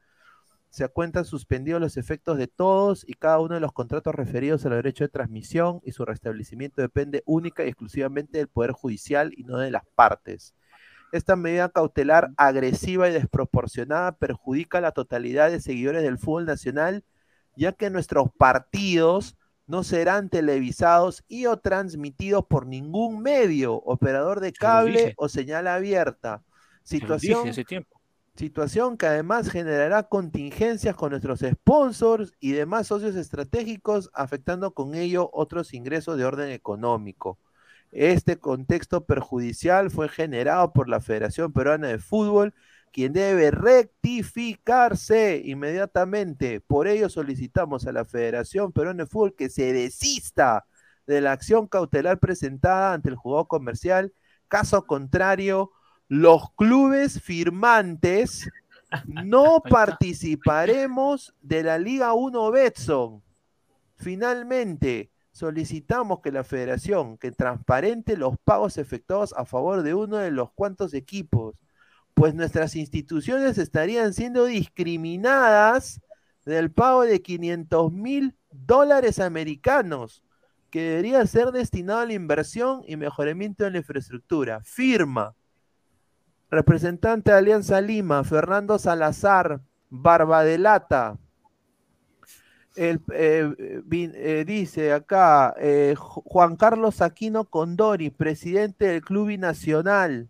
se cuentan suspendidos los efectos de todos y cada uno de los contratos referidos al derecho de transmisión y su restablecimiento depende única y exclusivamente del Poder Judicial y no de las partes. Esta medida cautelar agresiva y desproporcionada perjudica a la totalidad de seguidores del fútbol nacional, ya que nuestros partidos no serán televisados y o transmitidos por ningún medio, operador de cable o señal abierta. Situación, hace tiempo. Situación que además generará contingencias con nuestros sponsors y demás socios estratégicos, afectando con ello otros ingresos de orden económico. Este contexto perjudicial fue generado por la Federación Peruana de Fútbol, quien debe rectificarse inmediatamente. Por ello solicitamos a la Federación Peruana de Fútbol que se desista de la acción cautelar presentada ante el jugador comercial. Caso contrario, los clubes firmantes no participaremos de la Liga 1 Betson. Finalmente, solicitamos que la federación que transparente los pagos efectuados a favor de uno de los cuantos equipos, pues nuestras instituciones estarían siendo discriminadas del pago de 500 mil dólares americanos, que debería ser destinado a la inversión y mejoramiento de la infraestructura. Firma. Representante de Alianza Lima, Fernando Salazar, Barbadelata. El, eh, eh, dice acá eh, Ju- Juan Carlos Aquino Condori, presidente del Club Binacional.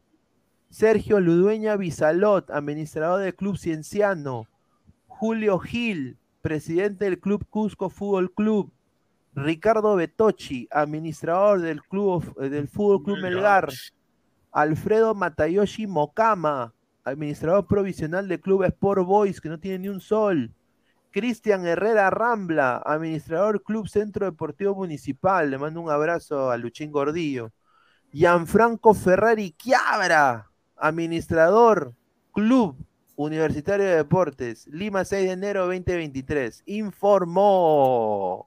Sergio Ludueña Bizalot, administrador del Club Cienciano. Julio Gil, presidente del Club Cusco Fútbol Club. Ricardo Betochi, administrador del Club del Fútbol Club Melgar. Alfredo Matayoshi Mokama, administrador provisional del Club Sport Boys, que no tiene ni un sol. Cristian Herrera Rambla, administrador Club Centro Deportivo Municipal. Le mando un abrazo a Luchín Gordillo. Gianfranco Ferrari Chiabra, administrador Club Universitario de Deportes, Lima 6 de enero 2023. Informó.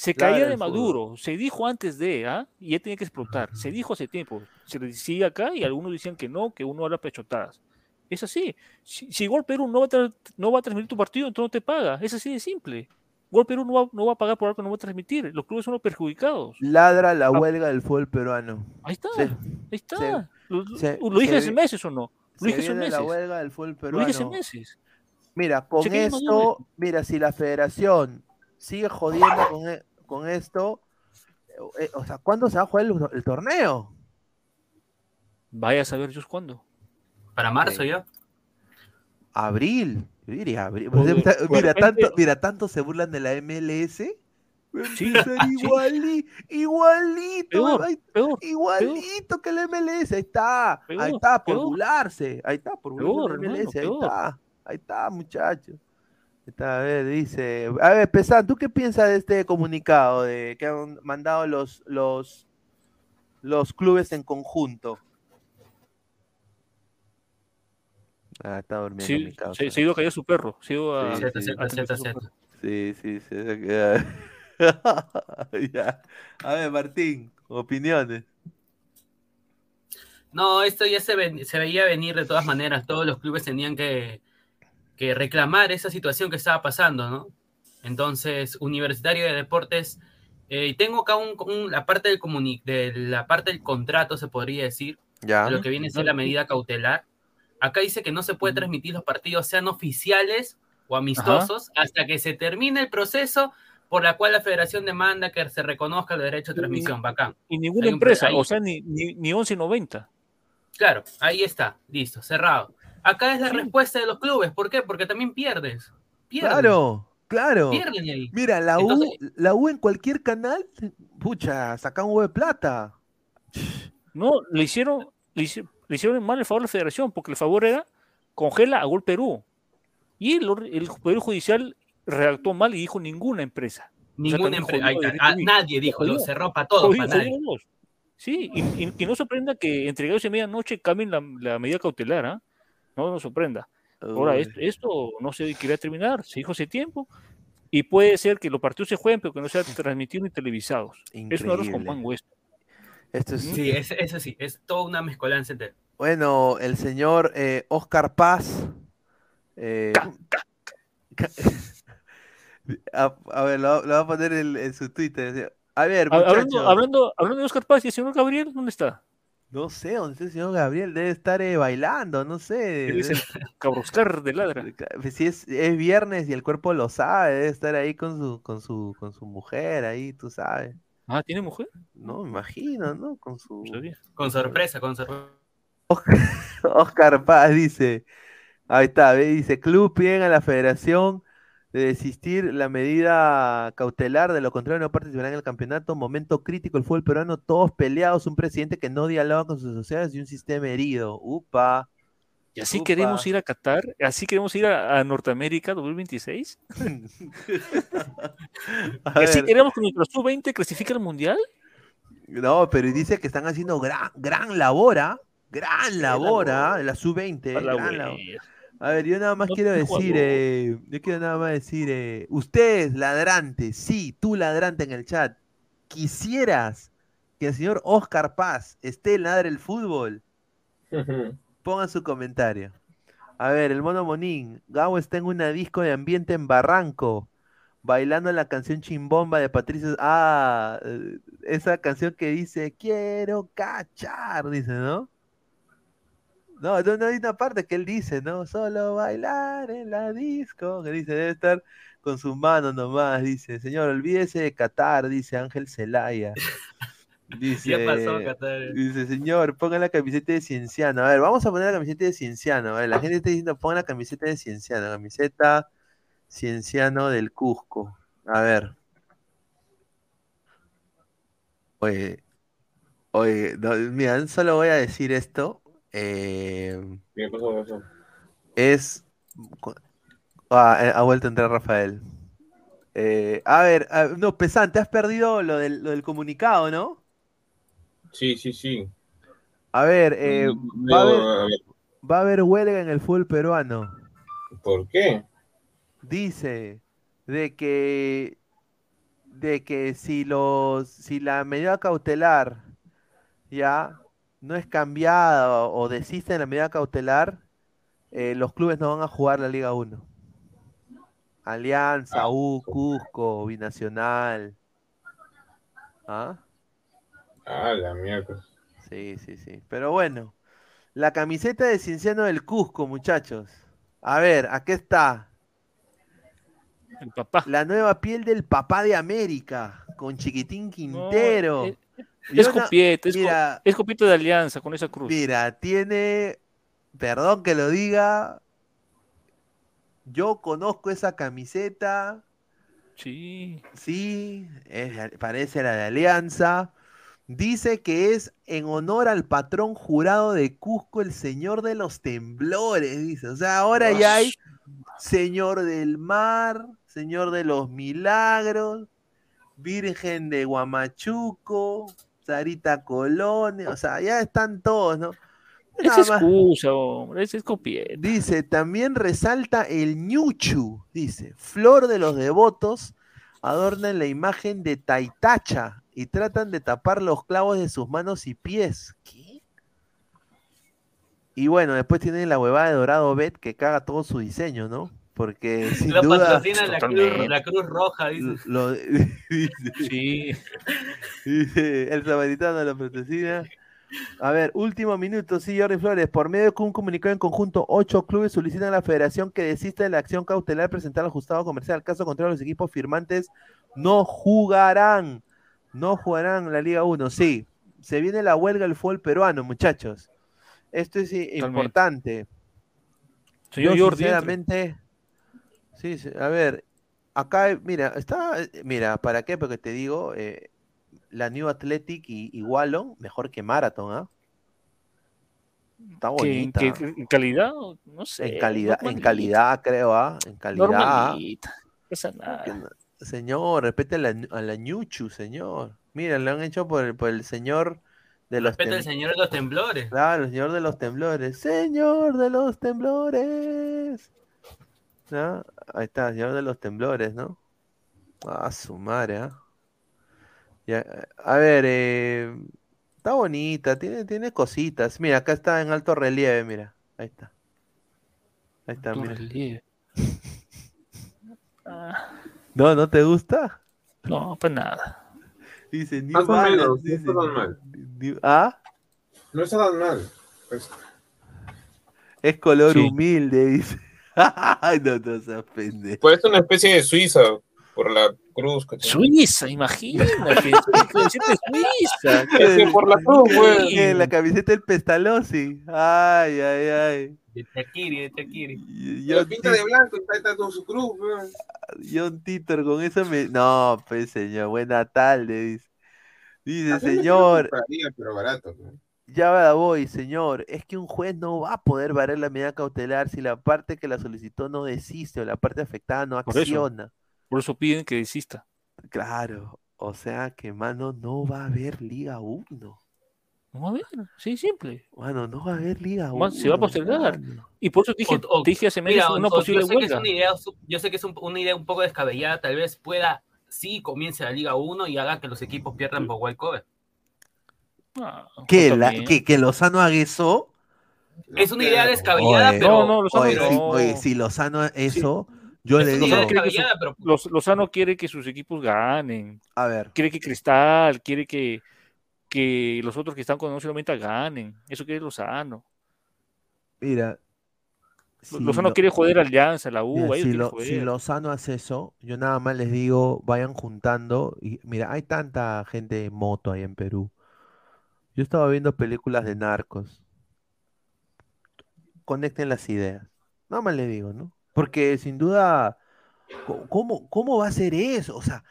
Se caía de. Maduro, se dijo antes de, ¿ah? Y ya tenía que explotar. Se dijo hace tiempo. Se le decía acá y algunos decían que no, que uno habla pechotadas. Es así. Si, si Gol Perú no va, a no va a transmitir tu partido, entonces no te paga. Es así de simple. Gol Perú no va, no va a pagar por algo que no va a transmitir. Los clubes son los perjudicados. Ladra la huelga del fútbol peruano. Ahí está. Se- Ahí está. se- lo, lo- se- lo dije hace meses o no. Lo dije hace meses. la huelga del fútbol Lo dije hace peruano. meses. Mira, con esto, mira, si la federación sigue jodiendo con, e- con esto, eh, o sea, ¿cuándo se va a jugar el, el torneo? Vaya a saber Dios cuándo. Para marzo Sí. ya. Abril. Yo diría abril. De- Mira, repente- tanto, mira, tanto se burlan de la MLS. Sí, igualito, Peor, ay, peor, igualito que la MLS. Ahí está, ahí está, por peor. burlarse. Ahí está, por burlarse. Ahí está, ahí está, muchachos. Está, a ver, dice. A ver, Pesan, ¿tú qué piensas de este comunicado de que han mandado los, los, los clubes en conjunto? Ah, está durmiendo Sí, mi causa. se, se ha ido a callar su perro. Se ha ido a. Sí, sí. a zeta. perro. Sí, sí, sí. se queda- Ya. A ver, Martín, opiniones. No, esto ya se, ven- se veía venir de todas maneras. Todos los clubes tenían que, que reclamar esa situación que estaba pasando, ¿no? Entonces, Universitario de Deportes, eh, y tengo acá un, un- la, parte del comuni- de la parte del contrato, se podría decir, Ya. de lo que viene a ser la medida cautelar. Acá dice que no se puede transmitir los partidos, sean oficiales o amistosos, hasta que se termine el proceso por la cual la federación demanda que se reconozca el derecho de transmisión. Bacán. Y ninguna empresa, ahí- o sea, ni, ni, ni 11.90. Claro, ahí está, listo, cerrado. Acá es la respuesta de los clubes. ¿Por qué? Porque también pierdes. Pierdes. Claro, claro. Pierden ahí. Mira, la Entonces- U, la U en cualquier canal, pucha, saca un huevo de plata. No, le hicieron, le hicieron, le hicieron mal el favor a la federación, porque el favor era congela a Gol Perú. Y el, Poder Judicial redactó mal y dijo ninguna empresa. Ninguna empresa. Derecho Ah, nadie dijo, lo cerró para todos, para nadie. Sí, y, y que no sorprenda que entre gallos y medianoche cambien la, la medida cautelar, ¿ah? No nos sorprenda. Ahora, Uy. esto, esto no se quería terminar, se dijo hace tiempo, y puede ser que los partidos se jueguen, pero que no sean transmitidos ni televisados. Es un arroz con Increíble. mango esto. Esto es, Sí, es- eso sí, es toda una mezcolanza entera. Bueno, el señor eh, Oscar Paz. eh, ca- a, a ver, lo, lo va a poner en, en su Twitter. A ver, muchachos. Hablando, hablando, hablando de Oscar Paz y el señor Gabriel, ¿dónde está? No sé, ¿dónde está el señor Gabriel? Debe estar eh, bailando, no sé. Él es el cabroscar de ladra. Pues Si es, es viernes y el cuerpo lo sabe, debe estar ahí con su, con su, con su mujer ahí, tú sabes. Ah, ¿tiene mujer? No, me imagino, ¿no? Con su. Con sorpresa, con sorpresa. Oscar Paz dice, ahí está, ve, dice, club piden a la federación de desistir la medida cautelar, de lo contrario no participarán en el campeonato, momento crítico el fútbol peruano, todos peleados, un presidente que no dialoga con sus sociedades y un sistema herido, upa. ¿Y así Upa. queremos ir a Qatar? ¿Así queremos ir a, a Norteamérica 2026? A ¿Y así queremos que nuestro sub-20 clasifique al Mundial? No, pero dice que están haciendo gran, gran labor, ¿ah? Gran labor, ¿ah? La sub-20, A la gran wea. labor. A ver, yo nada más No quiero decir, eh, yo quiero nada más decir, eh, ustedes, ladrantes, sí, tú ladrante en el chat, quisieras que el señor Oscar Paz esté en Ladre el Fútbol, pongan su comentario. A ver, el mono Monín, Gabo está en una disco de ambiente en Barranco, bailando la canción Chimbomba de Patricio. Ah, eh, esa canción que dice, quiero cachar, dice, ¿no? No, no, no hay una parte que él dice, ¿no? Solo bailar en la disco, que dice, debe estar con sus manos nomás, dice, señor, olvídese de Qatar, dice Ángel Zelaya. Dice, Ya pasó, Qatar. dice, señor, ponga la camiseta de Cienciano. A ver, vamos a poner la camiseta de Cienciano. A ver, la gente está diciendo, ponga la camiseta de Cienciano, camiseta Cienciano del Cusco. A ver. Oye, oye, no, mira, solo voy a decir esto. Eh, ¿Qué pasó? ¿Qué pasó? es. Ah, eh, ha vuelto a entrar Rafael. Eh, a ver, ah, no, Pesante, has perdido lo del, lo del comunicado, ¿no? Sí, sí, sí. A ver, eh, Mm, va, a haber, a ver, va a haber huelga en el fútbol peruano. ¿Por qué? Dice de que de que si los si la medida cautelar ya no es cambiada o, o desiste de la medida cautelar, eh, los clubes no van a jugar la Liga 1. Alianza, U, Cusco, Binacional. ¿Ah? Ah, la mierda. Sí, sí, sí. Pero bueno, la camiseta de Cienciano del Cusco, muchachos. A ver, aquí está. El papá. La nueva piel del papá de América, con Chiquitín Quintero. eh, Es na- copieta, es, de alianza con esa cruz. mira, tiene, perdón que lo diga, yo conozco esa camiseta, Sí. sí, es parece la de Alianza. Dice que es en honor al patrón jurado de Cusco, el señor de los temblores, dice. O sea, ahora ya hay señor del mar, señor de los milagros, virgen de Guamachuco, Sarita Colón, o sea, ya están todos, ¿no? Es Nada excusa, hombre. Es, es copieta. Dice, también resalta el ñuchu, dice, flor de los devotos, adornan la imagen de Taitacha y tratan de tapar los clavos de sus manos y pies. ¿Qué? Y bueno, después tienen la huevada de Dorado Bet que caga todo su diseño, ¿no? Porque sin Lo duda... patrocina la cruz, Totalmente. la cruz Roja, dice. Lo, dice, Sí. dice, el samaritano lo patrocina. A ver, último minuto, sí, Jordi Flores. Por medio de un comunicado en conjunto, ocho clubes solicitan a la federación que desista de la acción cautelar presentada al ajustado comercial. Caso contrario, los equipos firmantes no jugarán. No jugarán la Liga 1. Sí, se viene la huelga del fútbol peruano, muchachos. Esto es importante. Señor Yo, Jordi, entre. sinceramente, sí, sí, a ver, acá, eh, mira, está, eh, mira, ¿para qué? Porque te digo, eh, la New Athletic y, y Wallon, mejor que Marathon, ¿ah? Está ¿Que en, bonita. en calidad? No sé. En calidad, en calidad, creo, ¿ah? En calidad. Pasa nada. Señor, respete a la, a la Ñuchu, señor. Mira, lo han hecho por el, por el señor de los Respeta al señor de los temblores. Claro, el señor de los temblores. Señor de los temblores. ¿No? Ahí está, señor de los temblores, ¿no? Ah, su madre, ¿ah? Ya, a ver, eh, está bonita, tiene, tiene cositas. Mira, acá está en alto relieve, mira. Ahí está. Ahí está, Alto mira. relieve. Ah, ¿No, no te gusta? no, pues nada. Dice New Más o Balance, menos, no dice, está tan mal. New- ¿Ah? No No está tan mal. Pues, Es color Sí. humilde, dice. No, no seas pendejo. Pues es una especie de Suiza por la cruz. que. Suiza, imagínate. Suiza. Es por la cruz, pues. Que La camiseta del Pestalozzi. Ay, ay, ay. De Shakiri, de Shakiri. Y lo John, pinta de blanco y está, está con su cruz. pues. John Titor, con eso me. No, pues señor, buena tarde, dice. Dice, señor, pero barato. pues. Ya va, voy, señor. Es que un juez no va a poder variar la medida cautelar si la parte que la solicitó no desiste o la parte afectada no Por eso. acciona. Por eso piden que desista. Claro, o sea que, mano, no va a haber Liga 1. No va a haber, sí, simple. Mano, no va a haber Liga 1. Más, se va a postergar. Y por eso dije, O- o- te dije hace meses Mira, una o- posible yo sé que es huelga. una idea, su- yo sé que es un- una idea un poco descabellada, tal vez pueda, sí, comience la Liga 1 y haga que los equipos pierdan por wild cover. Ah, ¿Qué? pues La- también. que, que Lozano haga eso. Es una idea descabellada, Oye, pero... No, no, Lozano Oye, no. si, oye, si Lozano eso, yo es le digo, pero... Los, Lozano quiere que sus equipos ganen. a ver, Quiere que Cristal, quiere que, que los otros que están con 11 90 ganen. Eso quiere Lozano. mira. si Lozano Lo- quiere joder a Alianza, la U, mira, si, Lo- joder. si Lozano hace eso, yo nada más les digo, vayan juntando. Y mira, hay tanta gente en moto ahí en Perú. Yo estaba viendo películas de narcos. Conecten las ideas. Nada más les digo, ¿no? Porque sin duda, ¿cómo, cómo va a ser eso? O sea,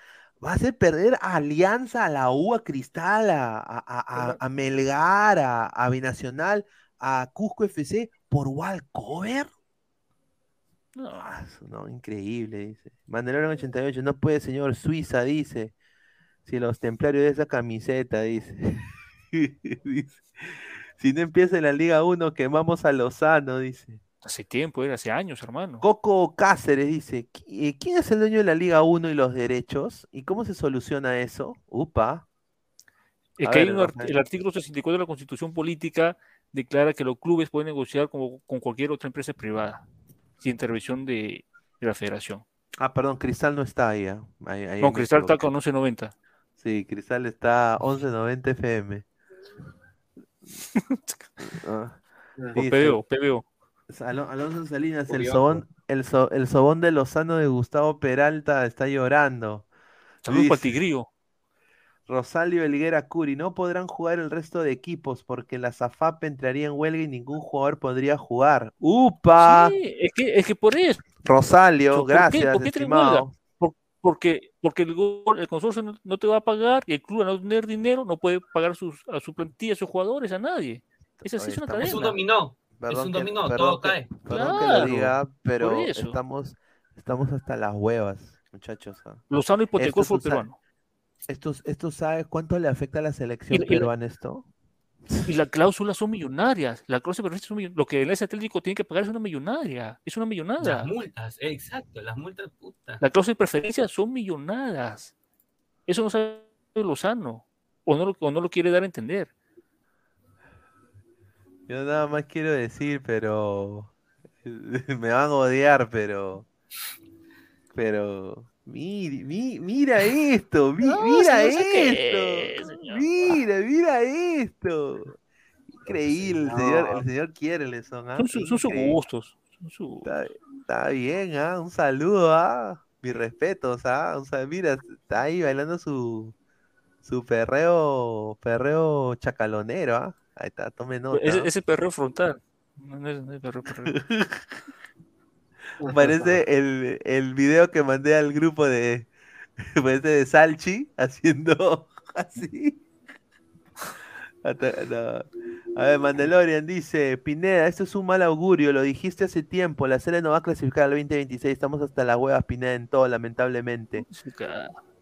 va a hacer perder a Alianza, a la U, a Cristal, a, a, a- Melgar, a, Binacional, a Cusco FC por Walcover. No, no, increíble, dice. Mandalorian 88, no puede, señor Suiza, dice. Si los templarios de esa camiseta, dice. Dice, Si no empieza en la Liga 1, quemamos a Lozano, dice. hace tiempo, era hace años, hermano. Coco Cáceres dice, "¿Qui- eh, ¿quién es el dueño de la Liga 1 y los derechos? ¿Y cómo se soluciona eso? Upa. Es A que hay ver, un art- el artículo 64 de la Constitución Política declara que los clubes pueden negociar como- con cualquier otra empresa privada, sin intervención de, de la federación. Ah, perdón, Cristal no está ahí. ah. Ahí- ahí No, me Cristal está con 1190. Sí, Cristal está 1190 FM. Ah. PBO, PBO. Alo- Alonso Salinas, el sobón, el, so- el sobón de Lozano de Gustavo Peralta está llorando. Saludos para Tigrillo. Rosalio Elguera Curi, no podrán jugar el resto de equipos porque la SAFAP entraría en huelga y ningún jugador podría jugar. ¡Upa! Sí, es que, es que por eso. Rosalio, ¿Por qué? gracias, estimado. Por- porque, porque el, gol- el consorcio no, no te va a pagar y el club al no tener dinero no puede pagar sus, a su plantilla, a sus jugadores, a nadie. Es así, Oye, es una estamos- Es un cadena. dominó. Perdón un que- dominó, perdón todo que- cae. Perdón que lo Claro, diga, pero estamos, estamos hasta las huevas, muchachos. ah. Lozano hipotecó Esto el fútbol es un sa- peruano. Esto, esto sabe cuánto le afecta a la selección Y- peruana esto? Y las cláusulas son millonarias. La cláusula perfecta son Lo que el S Atlético tiene que pagar es una millonaria. Es una millonada. Las multas, exacto, las multas, puta. La cláusula de preferencia son millonadas. Eso no sabe Lozano. O no, lo, o no lo quiere dar a entender. Yo nada más quiero decir, pero me van a odiar, pero pero mi- mi- mira esto, mi- No, mira esto. Mira, mira esto. Increíble, el señor, el señor. señor quiere, le son, ah, Son, su- son sus gustos. son su- Está, está bien, ah, un saludo, ah, mis respetos, ah, mira, está ahí bailando su su perreo, perreo chacalonero, ah. Ahí está, tome nota. Ese, ese perreo frontal. No, no es, no es perreo, perreo. Parece el, el video que mandé al grupo de, parece de Salchi haciendo así. No. A ver, Mandalorian dice, Pineda, esto es un mal augurio, lo dijiste hace tiempo, la serie no va a clasificar al 2026, estamos hasta las huevas, Pineda, en todo, lamentablemente.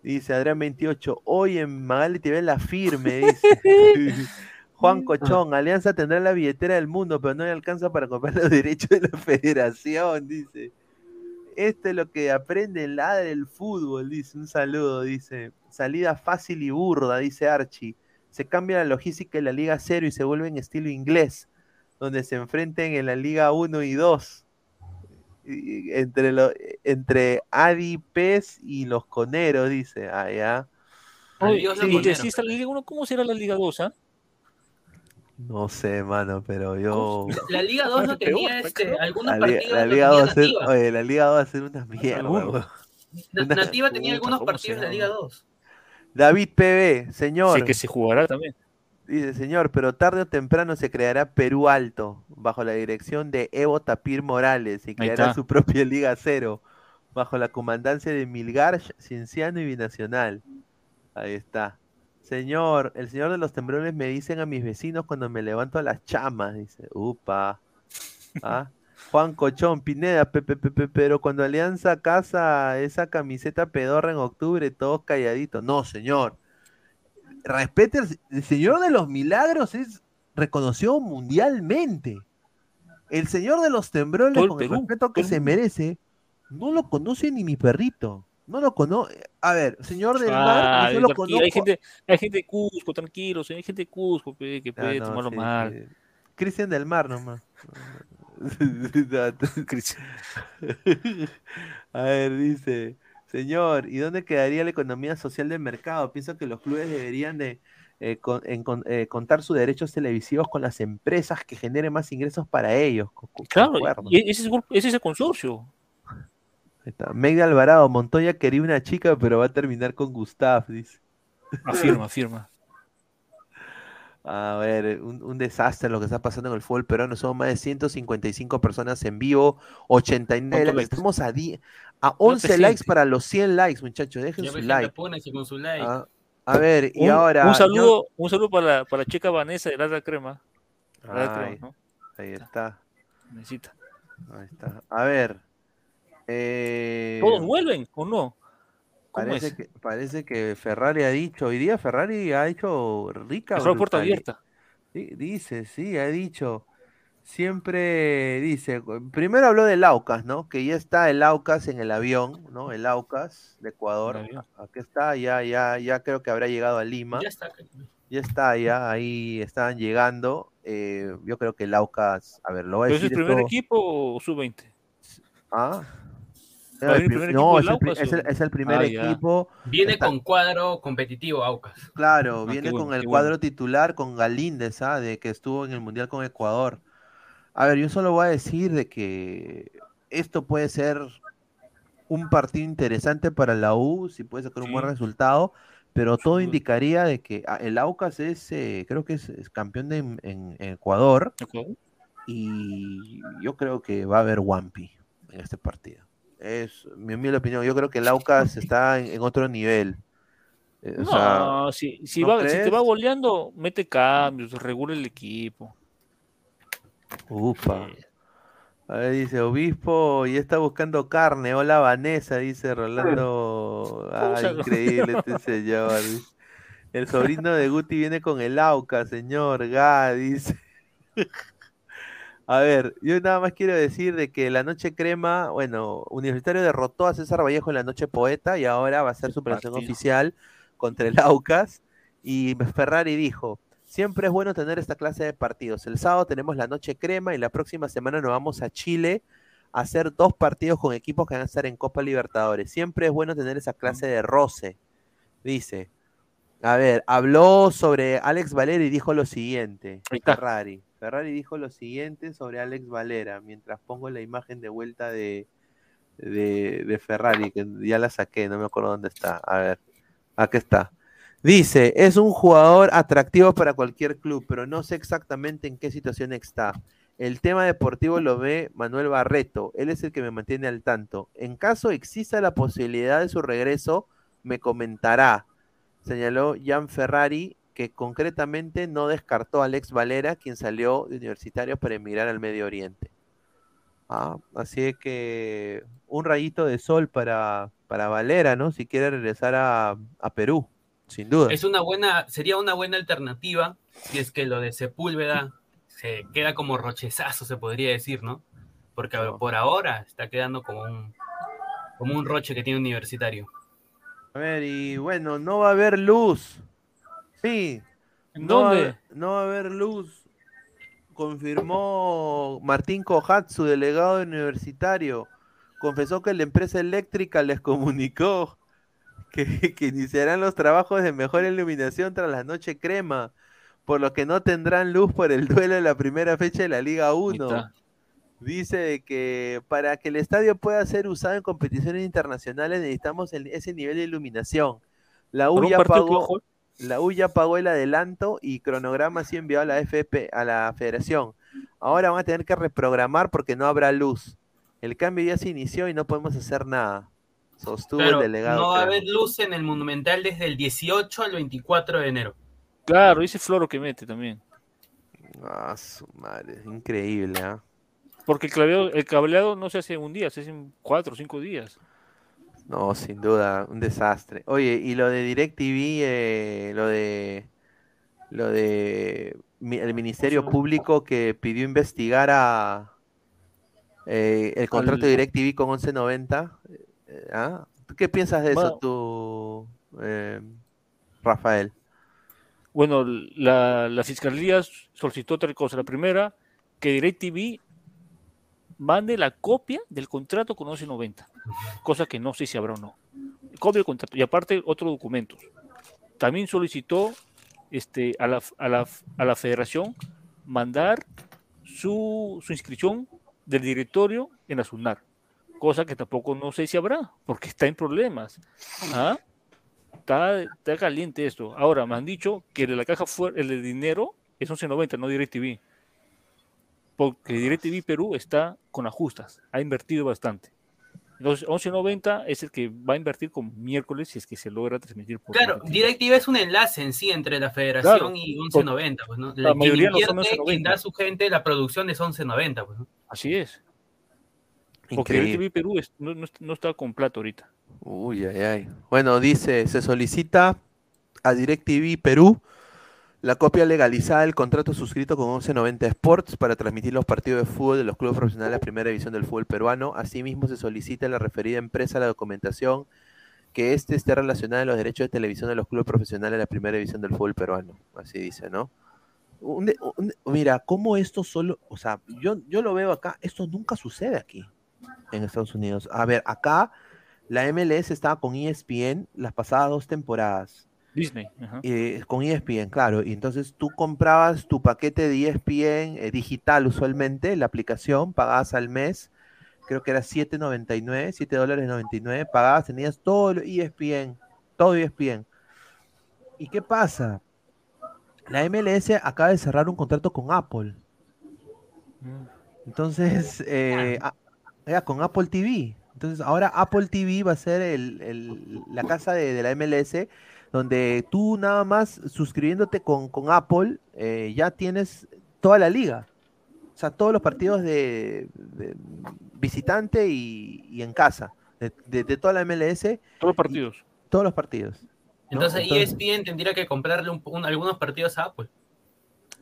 Dice Adrián 28, hoy en Magali TV la firme, dice. Juan Cochón, Alianza tendrá la billetera del mundo, pero no le alcanza para comprar los derechos de la federación, dice. Esto es lo que aprende el ladre del fútbol, dice. Un saludo, dice. Salida fácil y burda, dice Archie. Se cambia la logística de la Liga 0 y se vuelve en estilo inglés, donde se enfrenten en la Liga 1 y 2. Y- Entre, lo- entre Adi, Pez y los coneros, dice. Ah, ya. Oye, Adiós, y desista la Liga 1, ¿cómo será la Liga 2? ah? No sé, mano, pero yo. La, Liga 2 no tenía este, algunos La, partidos. la Liga tenía 2 va a ser, oye, la Liga 2 va a ser una mierda, Algunos. weón. Na- una- Nativa tenía Puta, algunos ¿cómo partidos de la Liga llama? 2. David PB, señor. Sí, que se jugará también. Dice, señor, pero tarde o temprano se creará Perú Alto, bajo la dirección de Evo Tapir Morales, y creará su propia Liga Cero, bajo la comandancia de Milgar, Cienciano y Binacional. Ahí está. Señor, el señor de los temblores me dicen a mis vecinos cuando me levanto a las chamas, dice. Upa. ¿Ah? Juan Cochón, Pineda, Pepe, Pepe, pero cuando Alianza casa esa camiseta pedorra en octubre, todos calladitos. No, señor. Respete, el, el señor de los milagros es reconocido mundialmente. El señor de los temblores, con el respeto que se merece, no lo conoce ni mi perrito. No lo conoce. A ver, señor del mar, Ah, yo lo conozco. hay gente, hay gente de Cusco, tranquilo, hay gente de Cusco pe, que Ah, puede no, tomarlo sí, mal. sí. Cristian del Mar nomás. A ver, dice, señor, ¿y dónde quedaría la economía social del mercado? Pienso que los clubes deberían de eh, con- en con- eh, contar sus derechos televisivos con las empresas que generen más ingresos para ellos. Claro, y ese es, ese es el consorcio. Ahí está. Meg de Alvarado, Montoya quería una chica, pero va a terminar con Gustav, dice. Afirma, afirma. A ver, un, un desastre lo que está pasando en el fútbol peruano. Son más de 155 personas en vivo, 89 ¿Cuántos likes. likes? Estamos a, a 11 te likes sientes? para los 100 likes, muchachos. Dejen Ya su like. pónganse con su like. Ah, a ver, y ahora. un saludo, un saludo para la, para la chica Vanessa de la Crema. Crema, ahí está. Necesita. Ahí está. A ver. Eh, ¿Todos vuelven o no? ¿Cómo parece, es? que, parece que Ferrari ha dicho. Hoy día Ferrari ha hecho rica. Dejó la puerta brutali- abierta. Sí, dice, sí, ha dicho. Siempre dice, primero habló del Aucas, ¿no? Que ya está el Aucas en el avión, ¿no? El Aucas de Ecuador. Aquí está, ya, ya, ya creo que habrá llegado a Lima. Ya está. Ya está, ya, ahí estaban llegando. eh, yo creo que el Aucas, a ver, lo voy a ¿Pero es el decir primer esto- equipo o sub-20? ¿Ah? ¿Va a El venir el prim- primer no, es el, es el- o- es el primer Ah, equipo. Viene Está- con cuadro competitivo Aucas. Claro, Ah, viene bueno, con el cuadro bueno. titular con Galíndez, ¿ah? De que estuvo en el Mundial con Ecuador. A ver, yo solo voy a decir de que esto puede ser un partido interesante para la U, si puede sacar un buen resultado, pero todo indicaría de que el Aucas es, eh, creo que es, es campeón de, en, en Ecuador Ecuador. y yo creo que va a haber Wampi en este partido. Es mi humilde opinión. Yo creo que el Aucas está en, en otro nivel. Eh, o sea, No, si, si, ¿no va, si te va goleando, mete cambios, regula el equipo. Upa. A ver, dice Obispo y está buscando carne. Hola Vanessa, dice Rolando. Ah, Usa- increíble este señor. El sobrino de Guti viene con el AUCA, señor. Ga, dice. A ver, yo nada más quiero decir de que la noche crema, bueno, Universitario derrotó a César Vallejo en la noche poeta y ahora va a ser su partido. oficial contra el Aucas. Y Ferrari dijo, siempre es bueno tener esta clase de partidos. El sábado tenemos la noche crema y la próxima semana nos vamos a Chile a hacer dos partidos con equipos que van a estar en Copa Libertadores. Siempre es bueno tener esa clase de roce. Dice, a ver, habló sobre Alex Valera y dijo lo siguiente. Ferrari. Ferrari dijo lo siguiente sobre Alex Valera, mientras pongo la imagen de vuelta de, de, de Ferrari, que ya la saqué, no me acuerdo dónde está. A ver, aquí está. Dice, es un jugador atractivo para cualquier club, pero no sé exactamente en qué situación está. El tema deportivo lo ve Manuel Barreto, él es el que me mantiene al tanto. En caso exista la posibilidad de su regreso, me comentará, señaló Jan Ferrari, que concretamente no descartó a Alex Valera, quien salió de universitario para emigrar al Medio Oriente. Ah, así que un rayito de sol para, para Valera, ¿no? Si quiere regresar a, a Perú, sin duda. Es una buena, sería una buena alternativa si es que lo de Sepúlveda se queda como rochezazo, se podría decir, ¿no? Porque por ahora está quedando como un, como un roche que tiene universitario. A ver, y bueno, no va a haber luz. Sí. ¿En no va dónde? haber- no va a haber luz. Confirmó Martín Cojatsu, delegado universitario. Confesó que la empresa eléctrica les comunicó que, que iniciarán los trabajos de mejor iluminación tras la noche crema. por lo que no tendrán luz por el duelo de la primera fecha de la Liga 1. Dice que para que el estadio pueda ser usado en competiciones internacionales necesitamos ese nivel de iluminación. La U, ya pagó, la U ya pagó el adelanto y cronograma así enviado a la FP, a la federación. Ahora van a tener que reprogramar porque no habrá luz. El cambio ya se inició y no podemos hacer nada. Sostuvo el delegado. No va a haber luz en el Monumental desde el 18 al 24 de enero. Claro, dice Floro que mete también. Ah, su madre, increíble, ¿ah? Porque el, el cableado no se hace en un día, se hace en cuatro o cinco días. No, sin duda, un desastre. Oye, y lo de DirecTV, eh, lo de lo de el Ministerio Público que pidió investigar a eh, el contrato de DirecTV con 1190. Eh, ¿ah? ¿Qué piensas de eso tú, Rafael? Bueno, la, la, Fiscalía solicitó tres cosas. La primera, que DirecTV mande la copia del contrato con 1190, cosa que no sé si habrá o no. Copia del contrato y aparte otros documentos. También solicitó este, a, la, a, la, a la federación mandar su, su, inscripción del directorio en la cosa que tampoco no sé si habrá, porque está en problemas. ¿Ah? Está, caliente esto. Ahora, me han dicho que el de la caja fuerte, el de dinero es 11.90, no DirecTV. Porque DirecTV Perú está con ajustas, ha invertido bastante. Entonces, 11.90 es el que va a invertir con miércoles si es que se logra transmitir por Claro, DirecTV es un enlace en sí entre la federación y 11.90. Pues, ¿no? La, mayoría no son 11.90. Quien da su gente la producción es 11.90. Pues, ¿no? Así es. Porque DirecTV Perú no, no, no, está completo ahorita. Uy, ay, ay. Bueno, dice, se solicita a DirecTV Perú la copia legalizada del contrato suscrito con 1190 Sports para transmitir los partidos de fútbol de los clubes profesionales de la primera división del fútbol peruano. Asimismo, se solicita a la referida empresa la documentación que éste esté relacionada a los derechos de televisión de los clubes profesionales de la primera división del fútbol peruano. Así dice, ¿no? mira, ¿cómo esto solo, o sea, yo, yo lo veo acá, esto nunca sucede aquí en Estados Unidos. A ver, acá la MLS estaba con ESPN las pasadas dos temporadas. Disney. Eh, con ESPN, claro. Y entonces tú comprabas tu paquete de ESPN eh, digital usualmente, la aplicación, pagabas al mes, creo que era 7.99, 7 dólares 99, pagabas, tenías todo el ESPN, todo ESPN. ¿Y qué pasa? La MLS acaba de cerrar un contrato con Apple. Mm. Entonces, eh, con Apple TV. Entonces ahora Apple TV va a ser el, la casa de, la MLS donde tú nada más suscribiéndote con, Apple eh, ya tienes toda la liga. O sea, todos los partidos de, visitante y, en casa, de, toda la MLS. Todos los partidos. todos los partidos. Entonces, ESPN tendría que comprarle algunos partidos a Apple.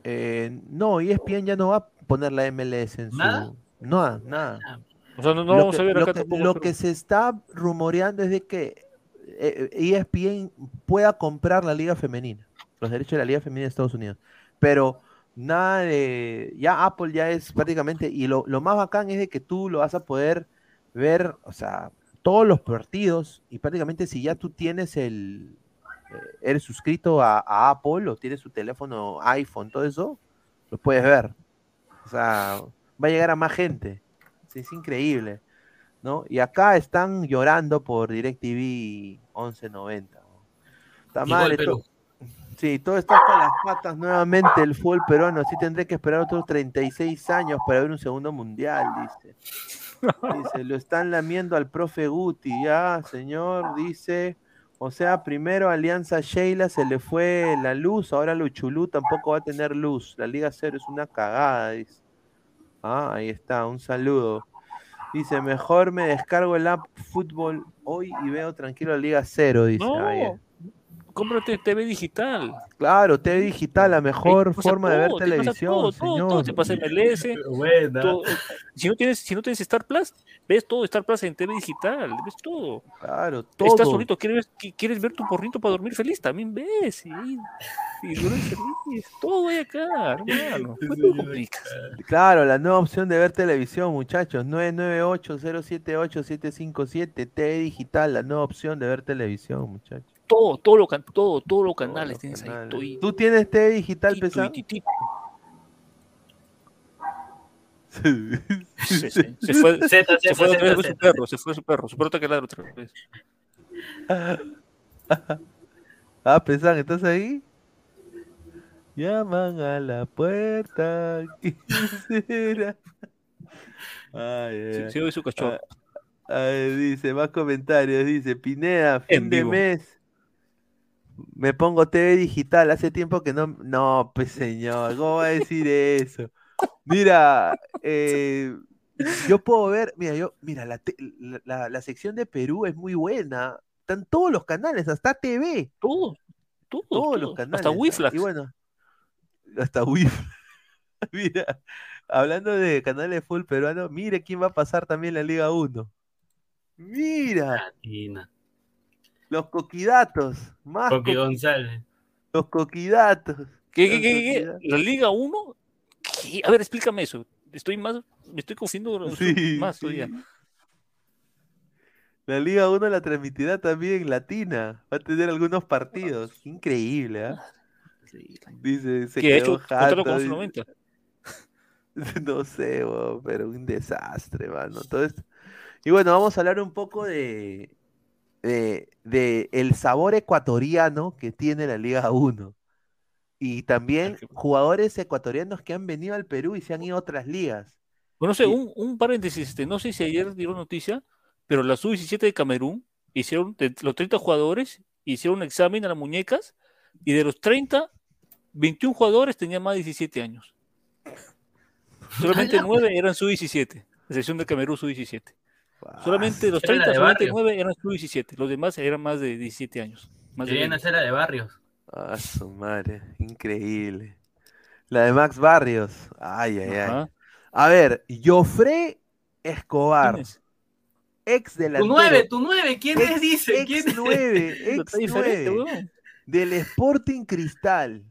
Eh, no, ESPN ya no va a poner la MLS en ¿Nada? su... No, nada. Ah, o sea, no, vamos a ver acá lo, que, lo que se está rumoreando es de que ESPN eh, e pueda comprar la liga femenina, los derechos de la liga femenina de Estados Unidos. Pero nada de, ya Apple ya es prácticamente, y lo, más bacán es de que tú lo vas a poder ver, o sea, todos los partidos, y prácticamente si ya tú tienes el, eh, eres suscrito a, a, Apple o tienes su teléfono iPhone, todo eso, lo puedes ver. O sea, va a llegar a más gente es increíble, ¿no? Y acá están llorando por DirecTV 1190. Está mal. Sí, todo está hasta las patas nuevamente el fútbol peruano. Así tendré que esperar otros 36 años para ver un segundo mundial, dice. Dice, lo están lamiendo al profe Guti, ya, señor, dice. O sea, primero Alianza Sheila se le fue la luz, ahora Luchulú tampoco va a tener luz. La Liga Cero es una cagada, dice. Ah, ahí está, un saludo. Dice, mejor me descargo el app fútbol hoy y veo tranquilo la Liga Cero, dice. No, cómprate TV digital. Claro, TV digital, la mejor forma de ver televisión, señor. Todo, te pasa MLS. si no tienes, si no tienes Star Plus, ves todo Star Plus en TV digital, ves todo. Claro, todo. Estás solito, quieres, quieres ver tu porrito para dormir feliz, también ves. Y, y feliz. Todo hay acá, hermano. Claro, la nueva opción de ver televisión, muchachos. 998-078-757, TV digital, la nueva opción de ver televisión, muchachos. Todo, todo lo, todo, todos los canales tienes ahí. ¿Tú tienes TV digital pesado? Se, se, se, fue, se su perro, se fue su perro, su perro está que ladra otra vez. Ah, Pesan, ¿estás ahí? Llaman a la puerta. ¿Quién Ay, ay, sí, sí, su cachorro. Ah, dice, más comentarios. Dice, Pineda, fin de mes. Me pongo TV digital. Hace tiempo que no. No, pues señor, ¿cómo va a decir eso? Mira, eh, yo puedo ver. Mira, yo, mira, la, la, la, sección de Perú es muy buena. Están todos los canales, hasta TV. Todos, todos, todos los canales. Hasta Wiflax. Y bueno, hasta Wiflax. mira, hablando de canales full peruano, mire quién va a pasar también la Liga 1. Mira. Los coquidatos. Más Coqui González. Los coquidatos. ¿Qué, qué, qué, ¿La Liga 1? A ver, explícame eso. Estoy más, me estoy confundiendo sí, más todavía. La Liga 1 la transmitirá también Latina. Va a tener algunos partidos. Increíble, ¿ah? Dice, se ¿Qué ha hecho? Jato, con 90. No sé, pero un desastre, mano. Todo esto. Y bueno, vamos a hablar un poco de, de, el sabor ecuatoriano que tiene la Liga 1. Y también jugadores ecuatorianos que han venido al Perú y se han ido a otras ligas. Bueno, no sé, un, un, paréntesis, este, no sé si ayer dieron noticia, pero la sub-17 de Camerún hicieron, de los 30 jugadores, hicieron un examen a las muñecas y de los 30, 21 jugadores tenían más de 17 años. Solamente 9 eran sub-17, excepción de Camerún sub-17. Solamente los 30, solamente 9 eran sub-17, los demás eran más de 17 años. Más Querían hacer la de Barrios. Ah, su madre, increíble. La de Max Barrios. Ay, ay, ay. A ver, Jofre Escobar. Ex delantero. Tu 9, tu 9, ¿quién ex, es? Dice. Ex ¿Quién 9, ex 9. Del Sporting Cristal.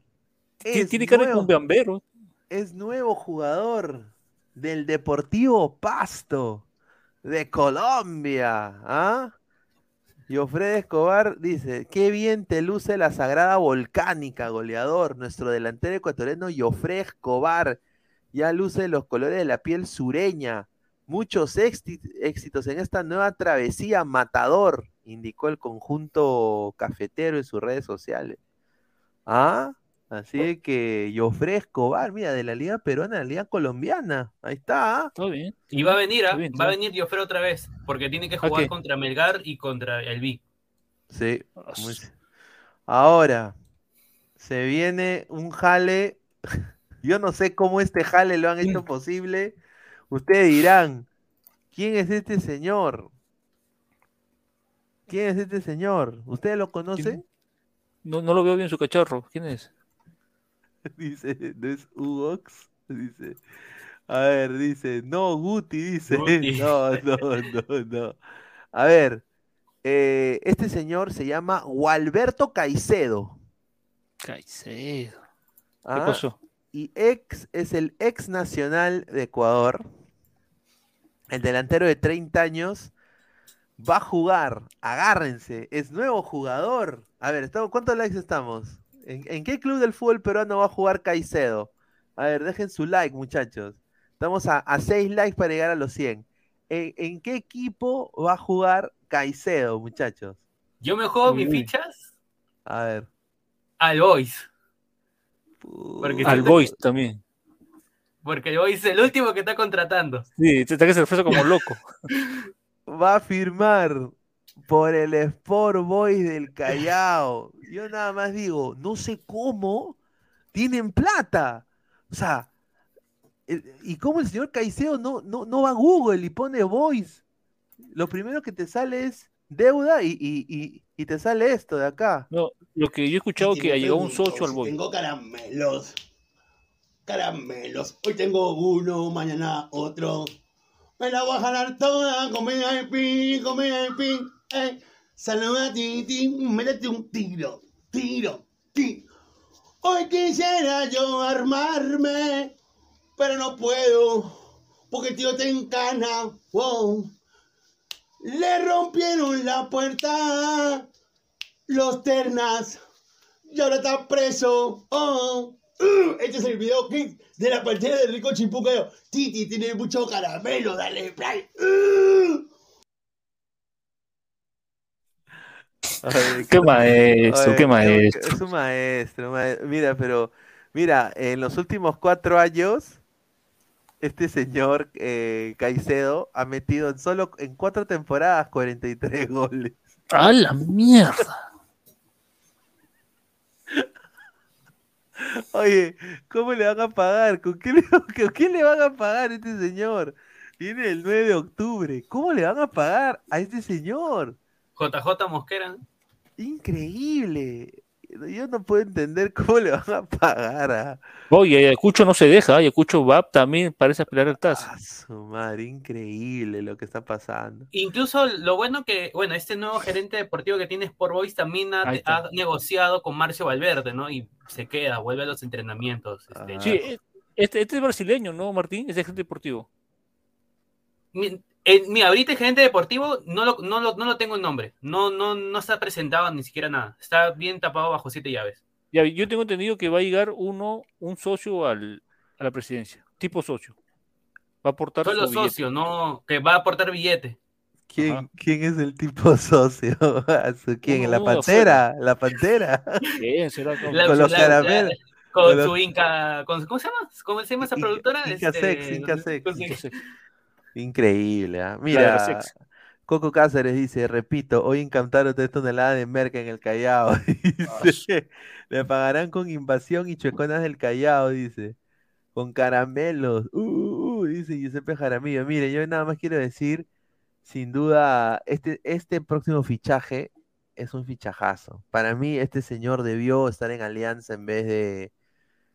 Es Tiene cara de un Es nuevo jugador del Deportivo Pasto de Colombia. ¿ah? Y Ofred Escobar dice, qué bien te luce la sagrada volcánica, goleador. Nuestro delantero ecuatoriano Yofre Escobar ya luce los colores de la piel sureña. Muchos éxitos en esta nueva travesía matador, indicó el conjunto cafetero en sus redes sociales. ¿Ah? Así que yo ofrezco, mira, de la Liga Peruana a la Liga Colombiana. Ahí está. Todo bien. Y va a venir, ¿ah? va a venir Jofre otra vez, porque tiene que jugar contra Melgar y contra el B. Sí. Ahora, se viene un jale. Yo no sé cómo este jale lo han hecho posible. Ustedes dirán, ¿quién es este señor? ¿Quién es este señor? ¿Ustedes lo conocen? No, no lo veo bien su cacharro. ¿Quién es? dice, ¿no es Ugox? Dice, a ver, dice, no, Guti, dice, no, no, no, no. A ver, eh, este señor se llama Gualberto Caicedo. Caicedo. ¿Qué ah, pasó? Y ex es el ex nacional de Ecuador. El delantero de 30 años va a jugar. Agárrense, es nuevo jugador. A ver, ¿cuántos likes estamos? ¿En, qué club del fútbol peruano va a jugar Caicedo? A ver, dejen su like, muchachos. Estamos a, 6 likes para llegar a los 100. ¿En, qué equipo va a jugar Caicedo, muchachos? Yo me juego mis fichas. A ver. Al Boys. Al Boys también. Porque el Boys es el último que está contratando. Sí, está que se como loco. va a firmar por el Sport Boys del Callao. Yo nada más digo, no sé cómo tienen plata. O sea, y cómo el señor Caicedo no, no, no va a Google y pone Boys. Lo primero que te sale es deuda y, te sale esto de acá. No, lo que yo he escuchado que ha llegado un socio al Boys. Tengo caramelos. Caramelos. Hoy tengo uno, mañana otro. Me la voy a jalar toda, comida de pin, comida de pin. Eh. Saluda a ti, métete un tiro, tiro, tiro. Hoy quisiera yo armarme, pero no puedo, porque el tío te encana. Wow. Le rompieron la puerta los ternas. Y ahora está preso. Oh. Uh, este es el video clip de la pantera de Rico Chimpucayo. Titi tiene mucho caramelo, dale play. Uh. Qué maestro, Oye, qué maestro. Es un maestro, ma- Mira, pero, mira, en los últimos cuatro años, este señor eh, Caicedo ha metido en solo en cuatro temporadas 43 goles. ¡A la mierda! Oye, ¿cómo le van a pagar? ¿Con qué le, con qué le van a pagar a este señor? Viene el 9 de octubre. ¿Cómo le van a pagar a este señor? JJ Mosquera. Increíble. Yo no puedo entender cómo le van a pagar a, Oye, Ayacucho no se deja, Ayacucho va también parece aspirar al TAS. a su madre. Increíble lo que está pasando. Incluso lo bueno que, bueno, este nuevo gerente deportivo que tiene Sport Boys también ha, negociado con Marcio Valverde, ¿no? Y se queda, vuelve a los entrenamientos. este, Sí, eh, este, este es brasileño, ¿no, Martín? Es de gente deportivo. Mi- el- mira, ahorita el gerente deportivo no lo, no lo, no lo tengo el nombre. No, no, no está presentado ni siquiera nada. Está bien tapado bajo siete llaves. Ya, yo tengo entendido que va a llegar uno, un socio al, a la presidencia, tipo socio. Va a aportar Solo billete. socio, no, que va a aportar billete. ¿Quién, ¿quién es el tipo socio? ¿A su quién? ¿La pantera? ¿La pantera? ¿Quién será? Con- La- Con los la- caramelos. la- con Con los- su Inca, con- ¿cómo se llama? ¿Cómo se llama esa productora? Inca Este, Sex, Inca Sex. Inca Sex. Increíble, ¿ah? Mira. Coco Cáceres dice, repito, hoy encantaron tres toneladas de merca en el Callao. Dice, le pagarán con invasión y chueconas del Callao, dice. Con caramelos. Uh, uh, uh, dice Giuseppe Jaramillo. Mire, yo nada más quiero decir, sin duda, este, este próximo fichaje es un fichajazo. Para mí, este señor debió estar en Alianza en vez de,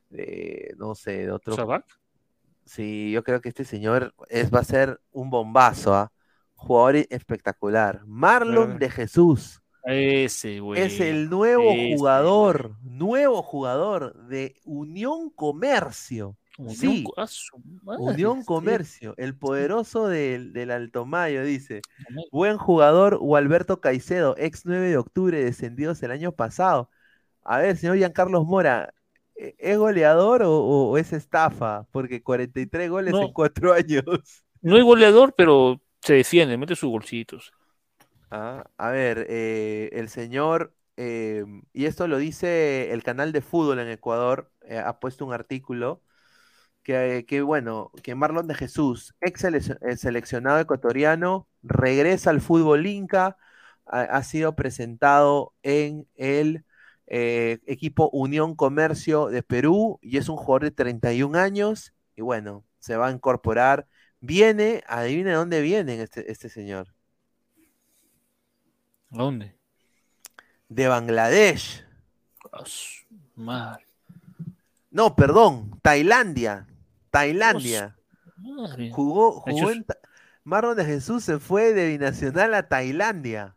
de no sé, de otro. ¿Sabac? Sí, yo creo que este señor es, va a ser un bombazo, ¿ah? Jugador e- espectacular. Marlon de Jesús Ese, güey. es el nuevo ese, jugador, nuevo jugador de Unión Comercio. Unión sí, madre, Unión sí. Comercio, el poderoso del, del Altomayo, dice. Buen jugador, Gualberto Caicedo, ex 9 de octubre, descendidos el año pasado. A ver, señor Giancarlos Mora, ¿e- ¿es goleador o, es estafa? Porque 43 goles No. en 4 años. No es goleador, pero se defiende, mete sus golcitos. Ah, a ver, eh, el señor, eh, y esto lo dice el canal de fútbol en Ecuador, eh, ha puesto un artículo que, que, bueno, que Marlon de Jesús, ex selec- seleccionado ecuatoriano, regresa al fútbol inca, ha, ha sido presentado en el eh, equipo Unión Comercio de Perú y es un jugador de 31 años y bueno, se va a incorporar. Viene, adivina de dónde viene este, este señor. ¿A dónde? de Bangladesh. Su madre. No, perdón, Tailandia. Tailandia. Madre. Jugó, jugó en Marlon de Jesús se fue de binacional a Tailandia.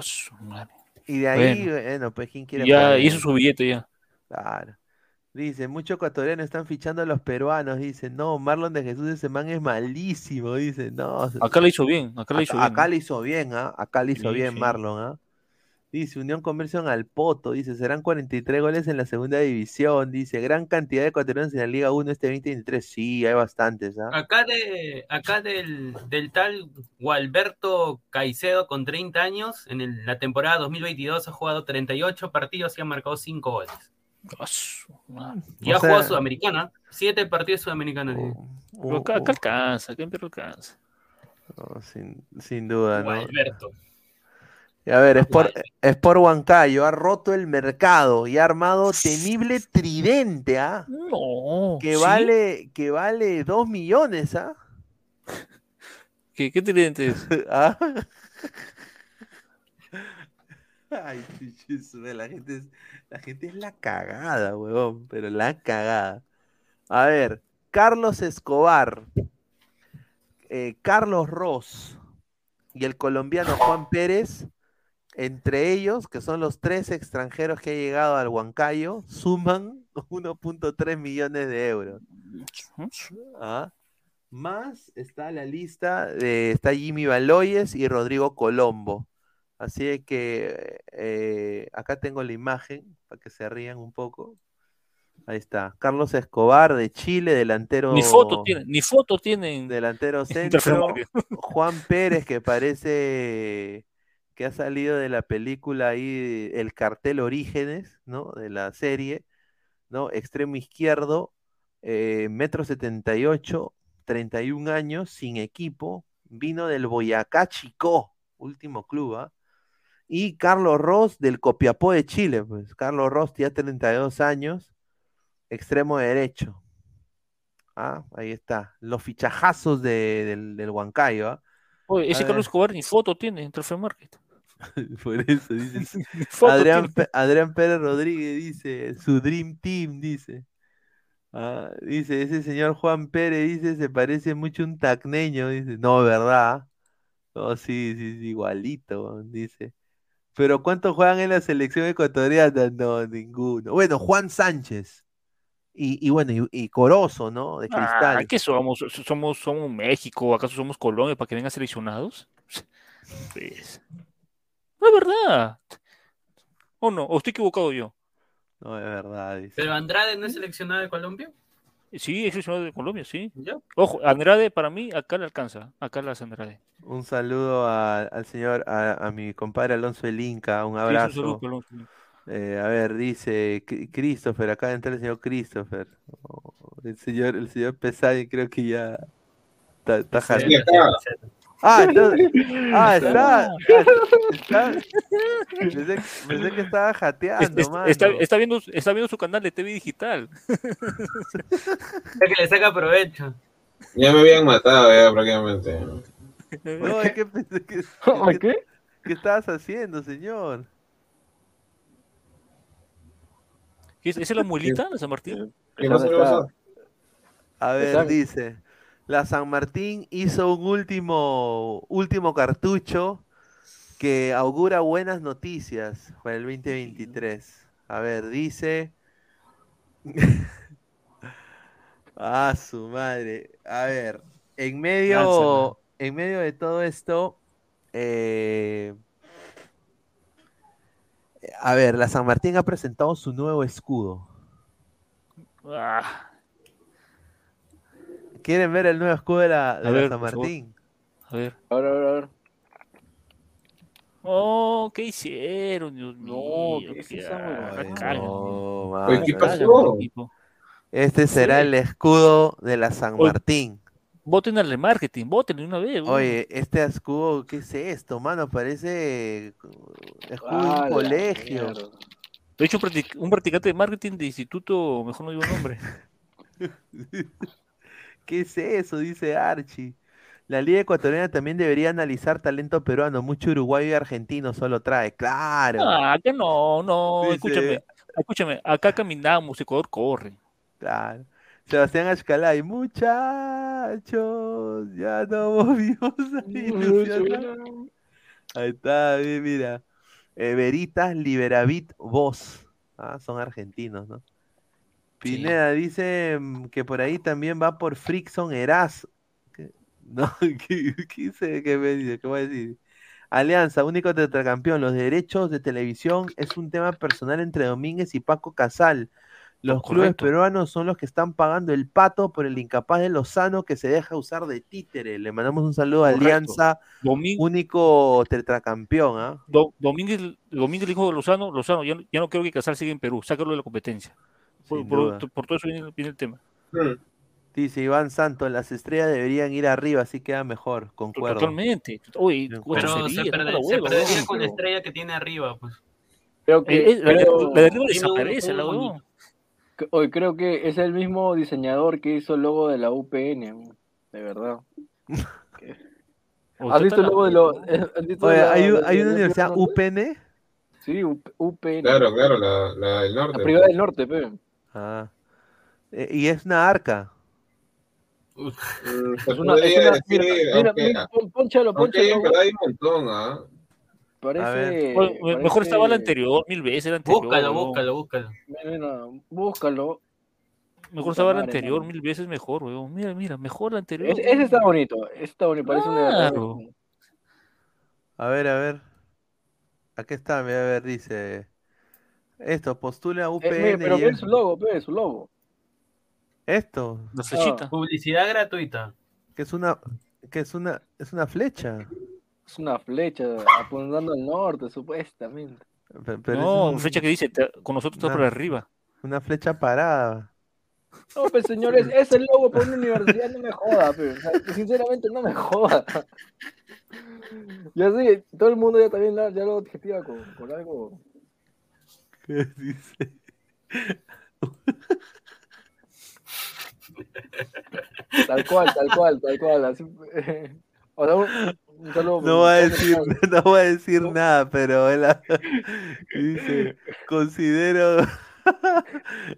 Su madre. Y de ahí, Bueno. bueno, pues quién quiere Ya hizo su billete ya. Claro. Dice, muchos ecuatorianos están fichando a los peruanos. Dice, no, Marlon de Jesús ese man es malísimo. Dice, no. Acá le hizo bien, acá le hizo Acá, bien. acá le hizo bien, ¿ah? Acá le hizo Sí, bien sí. Marlon, ¿ah? Dice, Unión Comercio en Alpoto, dice, serán 43 goles en la segunda división, dice, gran cantidad de ecuatorianos en la Liga 1 este 2023, sí, hay bastantes, ¿ah? Acá, de, acá del, del tal Gualberto Caicedo con 30 años, en el- la temporada 2022 ha jugado 38 partidos y ha marcado 5 goles. Y O ha jugado Sudamericana, 7 partidos Sudamericanos. tiene. Pero acá, acá alcanza, acá alcanza. No, sin, sin duda, ¿no? Gualberto. Y a ver, Sport, Sport Huancayo ha roto el mercado y ha armado temible tridente, ¿ah? No. Que ¿sí? vale, que vale 2 millones, ¿ah? ¿Qué, qué tridente es? ¿Ah? Ay, la gente es, la gente es la cagada, huevón, pero la cagada. A ver, Carlos Escobar, eh, Carlos Ross y el colombiano Juan Pérez, entre ellos, que son los tres extranjeros que han llegado al Huancayo, suman 1.3 millones de euros. ¿ah? Más está la lista de está Jimmy Baloyes y Rodrigo Colombo. Así es que eh, acá tengo la imagen para que se rían un poco. Ahí está. Carlos Escobar de Chile, delantero. Ni foto tienen, ni foto tienen. Delantero centro. Juan Pérez, que parece que ha salido de la película ahí, el cartel Orígenes, ¿no? De la serie, ¿no? Extremo izquierdo, eh, metro 78, 31 años, sin equipo, vino del Boyacá Chicó, último club, ¿ah? Y Carlos Ross del Copiapó de Chile, pues Carlos Ross ya 32 años, extremo derecho. Ah, ahí está. Los fichajazos del, del Huancayo. ¿ah? Oye, ese Carlos Escobar ni foto tiene en Trofeo Market. Por eso dice. Adrián, Adrián, Pérez Rodríguez dice, su Dream Team, dice. Ah, dice, ese señor Juan Pérez dice, se parece mucho a un tacneño, dice. No, ¿verdad? No, sí, sí, igualito, dice. Pero ¿cuántos juegan en la selección ecuatoriana? No, ninguno. Bueno, Juan Sánchez. Y, bueno, y, Corozo, ¿no? De cristal. Ah, ¿Qué somos? ¿Somos, somos México? ¿Acaso somos Colombia para que vengan seleccionados? Pues, no es verdad. ¿O no? ¿O estoy equivocado yo? No, es verdad. Dice. ¿Pero Andrade no es seleccionado de Colombia? Sí, es seleccionado de Colombia, sí. Ojo, Andrade para mí acá le alcanza. Acá las Andrade. Un saludo al señor, a, mi compadre Alonso El Inca. Un abrazo. Eh, a ver, dice Christopher, acá entra el señor Christopher. Oh, el señor, el señor Pesadi creo que ya está, está Ah, entonces, ah, está, está, Pensé, que estaba jateando, está, está, viendo, está viendo su canal de TV digital. Es que le saca provecho. Ya me habían matado ya prácticamente. No, es que pensé que, ¿Qué? ¿Qué estabas haciendo, señor? ¿Es, ¿Es la muelita de San Martín? A ver, dice. La San Martín hizo un último, último cartucho que augura buenas noticias para el 2023. A ver, dice. ah, su madre. A ver, en medio, en medio de todo esto, eh, a ver, la San Martín ha presentado su nuevo escudo. Ah. ¿Quieren ver el nuevo escudo de la, San Martín? A ver. A ver, a ver, a ver. Oh, ¿qué hicieron? Dios mío. No, ¿qué, qué, no, ¿Qué pasó? Este será el escudo de la San Martín voten al marketing, voten de una vez. Oye, este escudo, ¿qué es esto, mano? Parece escudo de un ah, colegio. De hecho, un practicante de marketing de instituto, mejor no digo nombre. ¿Qué es eso? Dice Archie. La Liga Ecuatoriana también debería analizar talento peruano. Mucho uruguayo y argentino solo trae. Claro. Ah, que no, no. Escúchame, escúchame. Acá caminamos, Ecuador corre. Claro. Sebastián Ashkalay, muchachos, ya no vivos ahí. está, mira. Eh, Veritas Liberavit Voz. Ah, son argentinos, ¿no? Pineda dice mm, que por ahí también va por Frickson Eras. No, ¿qué, dice? ¿Qué me dice? ¿Qué voy a decir? Alianza, único tetracampeón. Los derechos de televisión es un tema personal entre Domínguez y Paco Casal. Los clubes peruanos son los que están pagando el pato por el incapaz de Lozano que se deja usar de títere. Le mandamos un saludo a Alianza, único tetracampeón. ¿ah? Domínguez, Domínguez dijo de Lozano, Lozano, ya, no creo que Casal siga en Perú, sácalo de la competencia. Por, todo eso viene, el tema. Hmm. Dice Iván Santos, las estrellas deberían ir arriba, así queda mejor, concuerdo. Totalmente. pero se, perdería con la estrella que tiene arriba, pues. Creo que, eh, eh, la, arriba desaparece, la Hoy creo que es el mismo diseñador que hizo el logo de la UPN, de verdad. ¿Has visto el logo de lo, Oye, ¿hay, ¿hay una universidad UPN? Sí, UPN. Claro, claro, la, la del norte. La privada del norte, pe. Ah. Eh, y es una arca. es una, es una decir, mira, mira, ponchalo, ponchalo. hay un montón, ¿ah? Parece. Mejor estaba la anterior, mil veces el anterior. Búscalo, búscalo, búscalo. búscalo. Mejor estaba la anterior, mil veces mejor, weón. Mira, mira, mejor la anterior. Ese, ese está bonito, ese está bonito, parece claro. A ver, a ver. Aquí está, voy a ver, dice. Esto, postula a Eh, UPN. mire, pero ve su logo, ve su logo. Esto, La flechita. Publicidad gratuita. que es una, que es una, es una flecha. Es una flecha apuntando al norte, supuestamente. Pero es no, un- flecha que dice, te- con nosotros está Una- por arriba. una flecha parada. No, pues señores, ese logo para una universidad no me joda, pero, o sea, sinceramente no me joda. Ya sé, todo el mundo ya también la- ya lo adjetiva con, con algo. Tal cual, tal cual, tal cual. Así, o sea, un, un saludo- No va a decir, no va a decir nada, pero él dice, considero,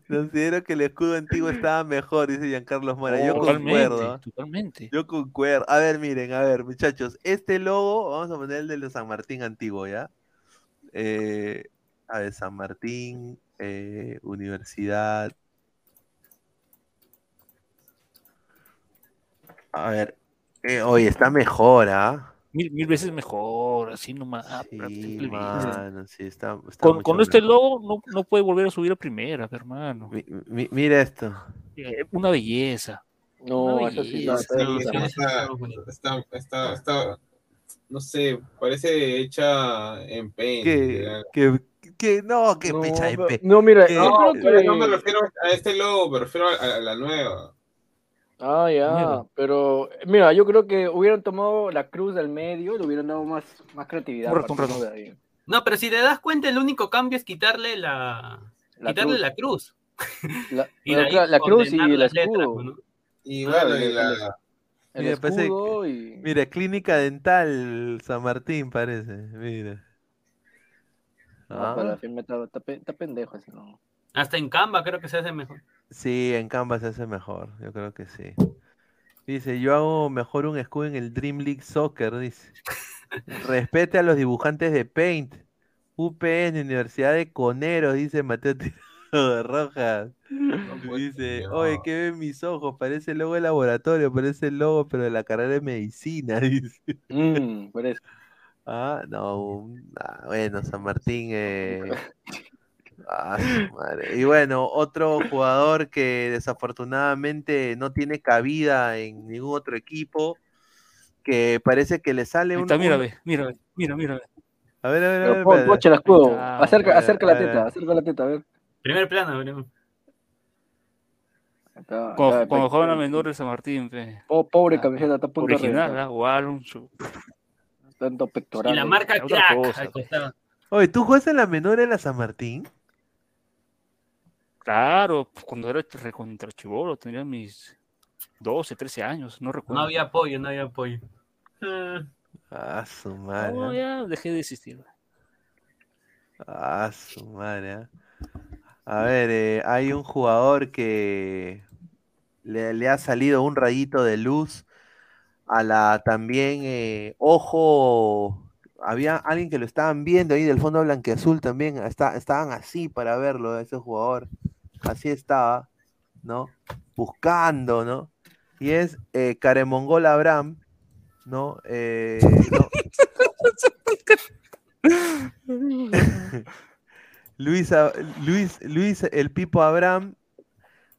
considero que el escudo antiguo estaba mejor, dice Giancarlo Mora. Yo Totalmente, concuerdo. ¿ah? totalmente. Yo concuerdo. A ver, miren, a ver, muchachos, este logo, vamos a poner el de los San Martín antiguo, ¿ya? Eh, a ver, San Martín, eh, Universidad. A ver, eh, oye, está mejor, ¿ah? Mil, mil veces mejor, así nomás. ah, Sí, simple, mano, sí, está, está Con, con este logo no, no puede volver a subir a primera, hermano. Mi- mi- mira esto. Eh, Una belleza. No, Una eso sí, no, belleza. está Sí, bien. sí, está, está, está, está- no sé, parece hecha en paint. Que, ya. Que, no, que No, pecha de pe- no, mira, yo No, creo pero que... no me refiero a este logo, me refiero a, a la nueva. Ah, ya, pero mira, yo creo que hubieran tomado la cruz del medio, le hubieran dado más, más creatividad. No, pero si te das cuenta, el único cambio es quitarle la, La quitarle cruz. la cruz. La, Y la cruz y el letras, escudo. ¿no? Y Claro, bueno, y la, El Mira, parece escudo y... Mira, clínica dental San Martín parece. Mira. No, Ah, firma está, está pe- está pendejo. Hasta en Canva creo que se hace mejor. Sí, en Canva se hace mejor. Yo creo que sí. Dice, yo hago mejor un escudo en el Dream League Soccer, dice. Respete a los dibujantes de Paint. UPN, Universidad de Conero, dice Mateo Tirado de Rojas. Dice, oye, ¿qué ven mis ojos? Parece el logo de laboratorio, parece el logo, pero de la carrera de medicina, dice. Mm, por eso. Ah, no, un- ah, bueno, San Martín. eh, ah, su madre. Y bueno, otro jugador que desafortunadamente no tiene cabida en ningún otro equipo, que parece que le sale un. mira, mira, mira, mira. A ver, a ver, a ver. pon, espérate. ponche el escudo. Ahí está. Acerca, A ver, acerca la teta, acerca la teta, a ver. Primer plano, veremos. Acá, Cuando, acá, de San Martín, pe. po- pobre camiseta, está a punto de original, reventar. Tanto pectoral. Y la marca Crack cosa, al costado. Oye, ¿tú juegas en la menor en la San Martín? Claro, pues, cuando era recontra chivolo, tenía mis 12, 13 años, no recuerdo. No había apoyo, no había apoyo. Ah, Ah, su madre. No, ah. ya dejé de existir. Ah, su madre. ah. A ver, eh, hay un jugador que le, le ha salido un rayito de luz a la también, eh, ojo, había alguien que lo estaban viendo ahí del fondo blanqueazul también, está- estaban así para verlo, ese jugador, así estaba, ¿no? Buscando, ¿no? Y es eh, Caremongol Abraham, ¿no? Eh. Luis, Luis, Luis el Pipo Abraham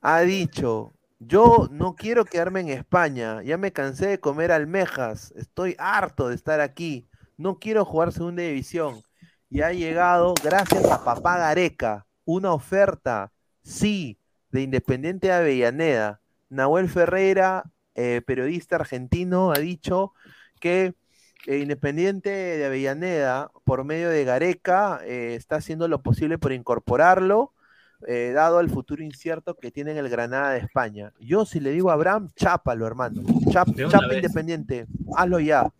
ha dicho, yo no quiero quedarme en España, ya me cansé de comer almejas, estoy harto de estar aquí, no quiero jugar segunda división. Y ha llegado, gracias a Papá Gareca, una oferta, sí, de Independiente de Avellaneda. Nahuel Ferreira, eh, periodista argentino, ha dicho que eh, Independiente de Avellaneda, por medio de Gareca, eh, está haciendo lo posible por incorporarlo, eh, dado el futuro incierto que tiene en el Granada de España. Yo, si le digo a Abraham, chápalo, hermano. Chap- chapa vez. Independiente. Hazlo ya.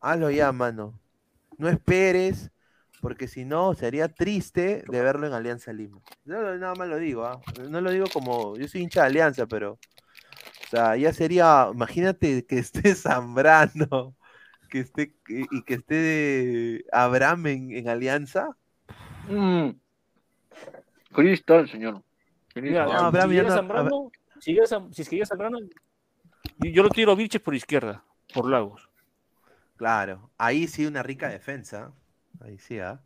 Hazlo ya, mano. No esperes, porque si no, sería triste de verlo en Alianza Lima. Yo nada más lo digo, ¿ah? No lo digo como. Yo soy hincha de Alianza, pero. O sea, ya sería. Imagínate que esté Zambrano que esté que- y que esté Abraham en, en Alianza. Mm. Cristal, señor. Mira, No, si llega Zambrano, si, llega Zam- si es que llega Zambrano, yo, yo lo tiro a Vilches por izquierda, por Lagos. Claro, ahí sí una rica defensa. Ahí sí, ¿ah?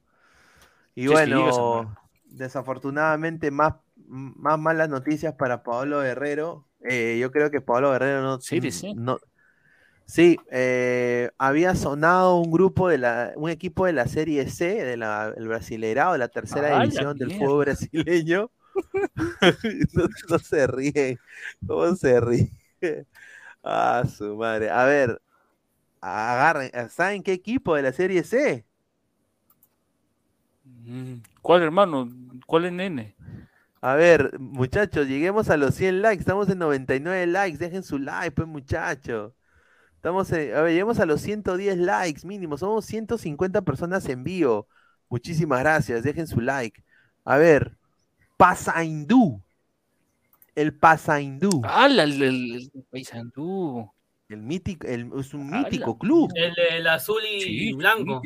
Y Si es que llegas a bueno, desafortunadamente más, más malas noticias para Pablo Guerrero. Eh, yo creo que Pablo Guerrero no... Sí, dice. no sí, eh, había sonado un grupo de la, un equipo de la Serie C, del el Brasileirao, de la tercera ¡Ah, la división del mierda! fútbol brasileño. no, no se ríe. ¿Cómo se ríe? Ah, su madre. A ver, agarren, ¿saben qué equipo de la Serie C? Mm, ¿Cuál hermano? ¿Cuál es nene? A ver, muchachos, lleguemos a los 100 likes. Estamos en 99 likes. Dejen su like, pues, muchachos. Estamos en- a ver, lleguemos a los 110 likes mínimo. Somos 150 personas en vivo. Muchísimas gracias. Dejen su like. A ver, Pasaindú. El Pasaindú. ¡Ah, el, el, el! El mítico, el- es un ¡Ah, mítico la club. El, el azul y Sí, blanco.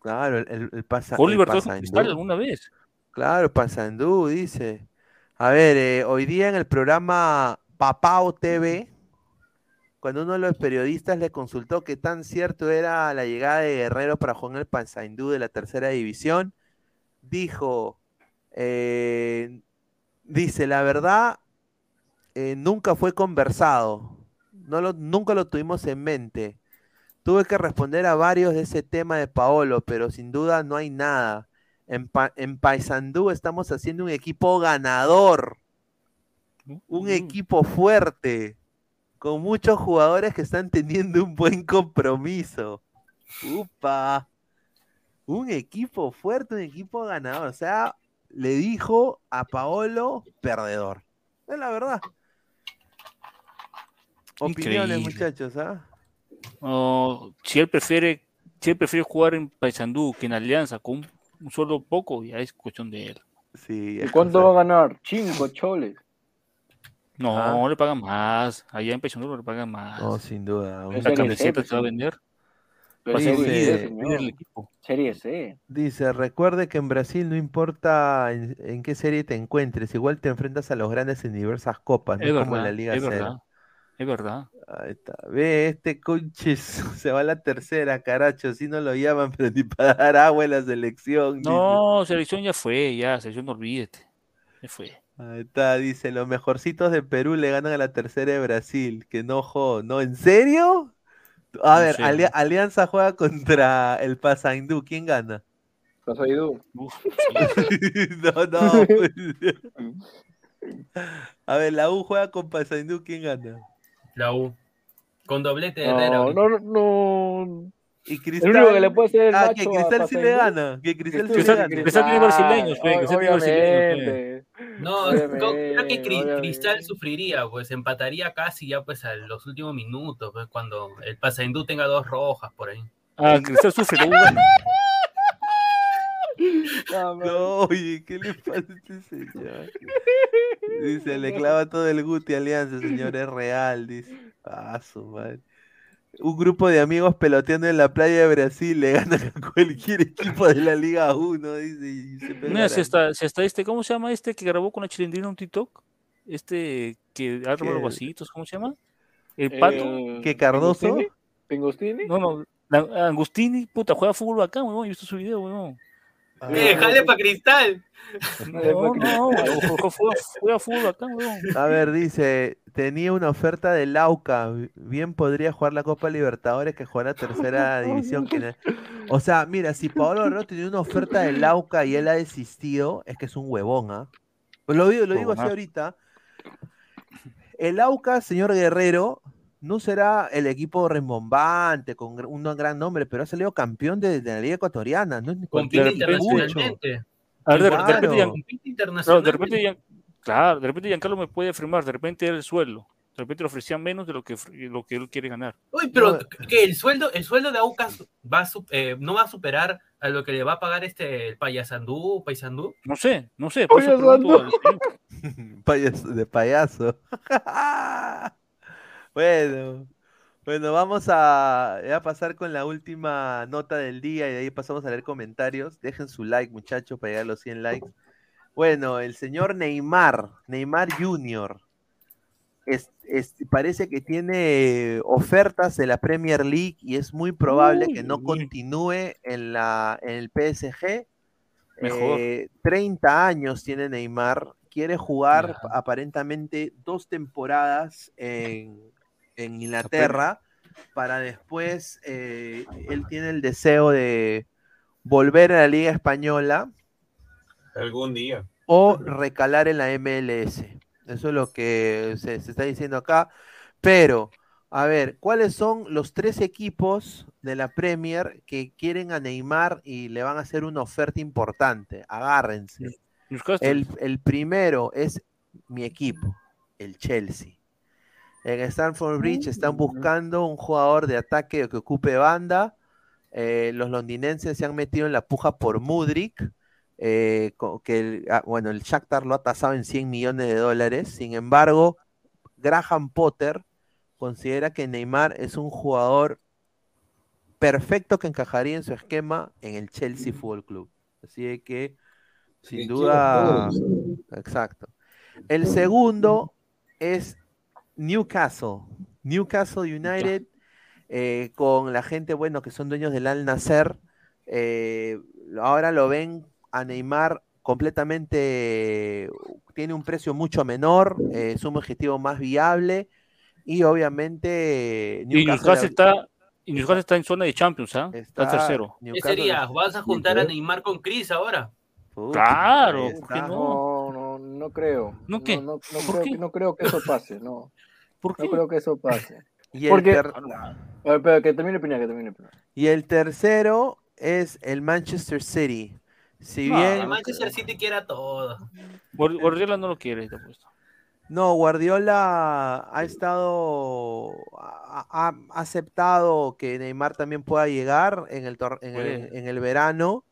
Claro, el, el, el Pasa- ¿Fue el Libertadores con Paysandú. Cristal alguna vez? Claro, Paysandú, dice. A ver, eh, hoy día en el programa Papao TV, cuando uno de los periodistas le consultó qué tan cierto era la llegada de Guerrero para jugar el Paysandú de la tercera división, dijo, eh, dice, la verdad, eh, nunca fue conversado, no lo, nunca lo tuvimos en mente. Tuve que responder a varios de ese tema de Paolo, pero sin duda no hay nada. En, Pa- en Paysandú estamos haciendo un equipo ganador, un equipo fuerte, con muchos jugadores que están teniendo un buen compromiso. Upa. Un equipo fuerte, un equipo ganador. O sea, le dijo a Paolo perdedor. Es la verdad. Opiniones, Increíble. muchachos, ¿ah? No, si él prefiere, si él prefiere jugar en Paysandú que en Alianza con un, un solo poco, ya es cuestión de él. Sí, ¿Y cuánto va a ganar? Cinco choles. No, Ah. le pagan más. Allá en Paysandú le pagan más. No, sin duda. Un- La Serie C, camiseta pues, se va a vender. Pero Va a ser Serie Serie C, líder, C, líder señor. del equipo. Serie C. Dice, recuerde que en Brasil no importa en, en qué serie te encuentres, igual te enfrentas a los grandes en diversas copas, no Es como en verdad, la Liga es Cero. verdad. Es verdad. Ahí está. Ve, este conches se va a la tercera, caracho, si no lo llaman, pero ni para dar agua en la selección. dice. No, selección ya fue, ya, selección no olvídate. Ya fue. Ahí está, dice, los mejorcitos de Perú le ganan a la tercera de Brasil, que no jo, ¿no? ¿En serio? A No ver, sé, Ali- ¿no? Alianza juega contra el Pasaindú, ¿quién gana? Pasaidú. Uf, No, no. pues. A ver, la U juega con Pasaindú, ¿quién gana? La U. Con doblete de Herrera. No, no, no. Y El Cristal. único que le puede hacer el ah, macho que Cristal sí le gana. Que Cristal sí le Cristal- gana. Cristal tiene brasileños, Cristal tiene brasileños, No, co- creo que Cri- obviamente. Cristal sufriría, pues empataría casi ya pues a los últimos minutos, pues cuando el Pasaindú tenga dos rojas por ahí. Ah, Cristal sufre, luego gana. No. No, oye, ¿qué le pasa a este señor? Dice, le clava todo el Guti Alianza, señor, es real, dice. Ah, su madre. Un grupo de amigos peloteando en la playa de Brasil le ganan a cualquier equipo de la Liga 1, dice. y se Mira, si está, si está este, ¿cómo se llama este que grabó con la chilindrina un TikTok? Este que arma los vasitos, ¿cómo se llama? El pato. Eh, ¿Qué, Cardoso? ¿Pingostini? ¿Pingostini? No, no, la- Angustini, puta, juega fútbol acá, weón, yo he visto su video, weón. Ah, ¡Eh, jale para Cristal! No, no, juega- juega fútbol acá, weón. A ver, dice, tenía una oferta de Lauca, bien podría jugar la Copa Libertadores que jugar la tercera división. que no- O sea, mira, si Pablo Guerrero tenía una oferta de Lauca y él ha desistido, es que es un huevón, ¿ah? Lo digo, lo digo así ahorita. El Aucas, señor Guerrero, no será el equipo rembombante con un gran nombre, pero ha salido campeón de, de la Liga Ecuatoriana. No pucho. internacionalmente. A ver, de, de repente, Claro. Compite claro, de repente, Gian- claro, de repente Giancarlo me puede afirmar, de repente era el suelo, de repente le ofrecían menos de lo que, lo que él quiere ganar. Uy, pero No. que el sueldo, el sueldo de Aucas va a eh, no va a superar a lo que le va a pagar este el Payasandú, Paisandú. No sé, no sé, por eso de payaso. bueno, bueno, vamos a, pasar con la última nota del día y de ahí pasamos a leer comentarios. Dejen su like, muchachos, para llegar a los 100 likes. Bueno, el señor Neymar, Neymar Jr. es- es- parece que tiene ofertas de la Premier League y es muy probable que no continúe en, la, en el PSG. Mejor. Eh, 30 años tiene Neymar, quiere jugar aparentemente dos temporadas en, en Inglaterra para después, eh, él tiene el deseo de volver a la Liga Española Algún día. o recalar en la MLS. Eso es lo que se, se está diciendo acá. Pero, a ver, ¿cuáles son los tres equipos de la Premier que quieren a Neymar y le van a hacer una oferta importante? Agárrense. El, el primero es mi equipo, el Chelsea. En Stamford Bridge están buscando un jugador de ataque que ocupe banda. Eh, los londinenses se han metido en la puja por Mudrik, eh, que el, ah, bueno, el Shakhtar lo ha tasado en 100 millones de dólares. Sin embargo, Graham Potter considera que Neymar es un jugador perfecto que encajaría en su esquema en el Chelsea Football Club. Así que, sin duda, exacto. El segundo es Newcastle. Newcastle United, eh, con la gente, bueno, que son dueños del Al Nasser, eh, ahora lo ven a Neymar completamente, tiene un precio mucho menor, eh, es un objetivo más viable y obviamente Y Newcastle está, y Newcastle está en zona de Champions, ¿ah? Está, Está- tercero. ¿Qué sería? ¿Vas a juntar a Neymar con Chris ahora? Claro, ¿por qué no? No, no, no creo. ¿No qué? No, no, no ¿Por creo, qué? que- no creo que eso pase, no. ¿Por qué? No creo que eso pase. Y el Porque, ter- a ver, espera, que termine que termine. Y el tercero es el Manchester City. Si No, bien. El Manchester City quiera todo. Guard- Guardiola no lo quiere, te apuesto. No, Guardiola ha estado. Ha, ha aceptado que Neymar también pueda llegar en el, tor- en el, en el verano.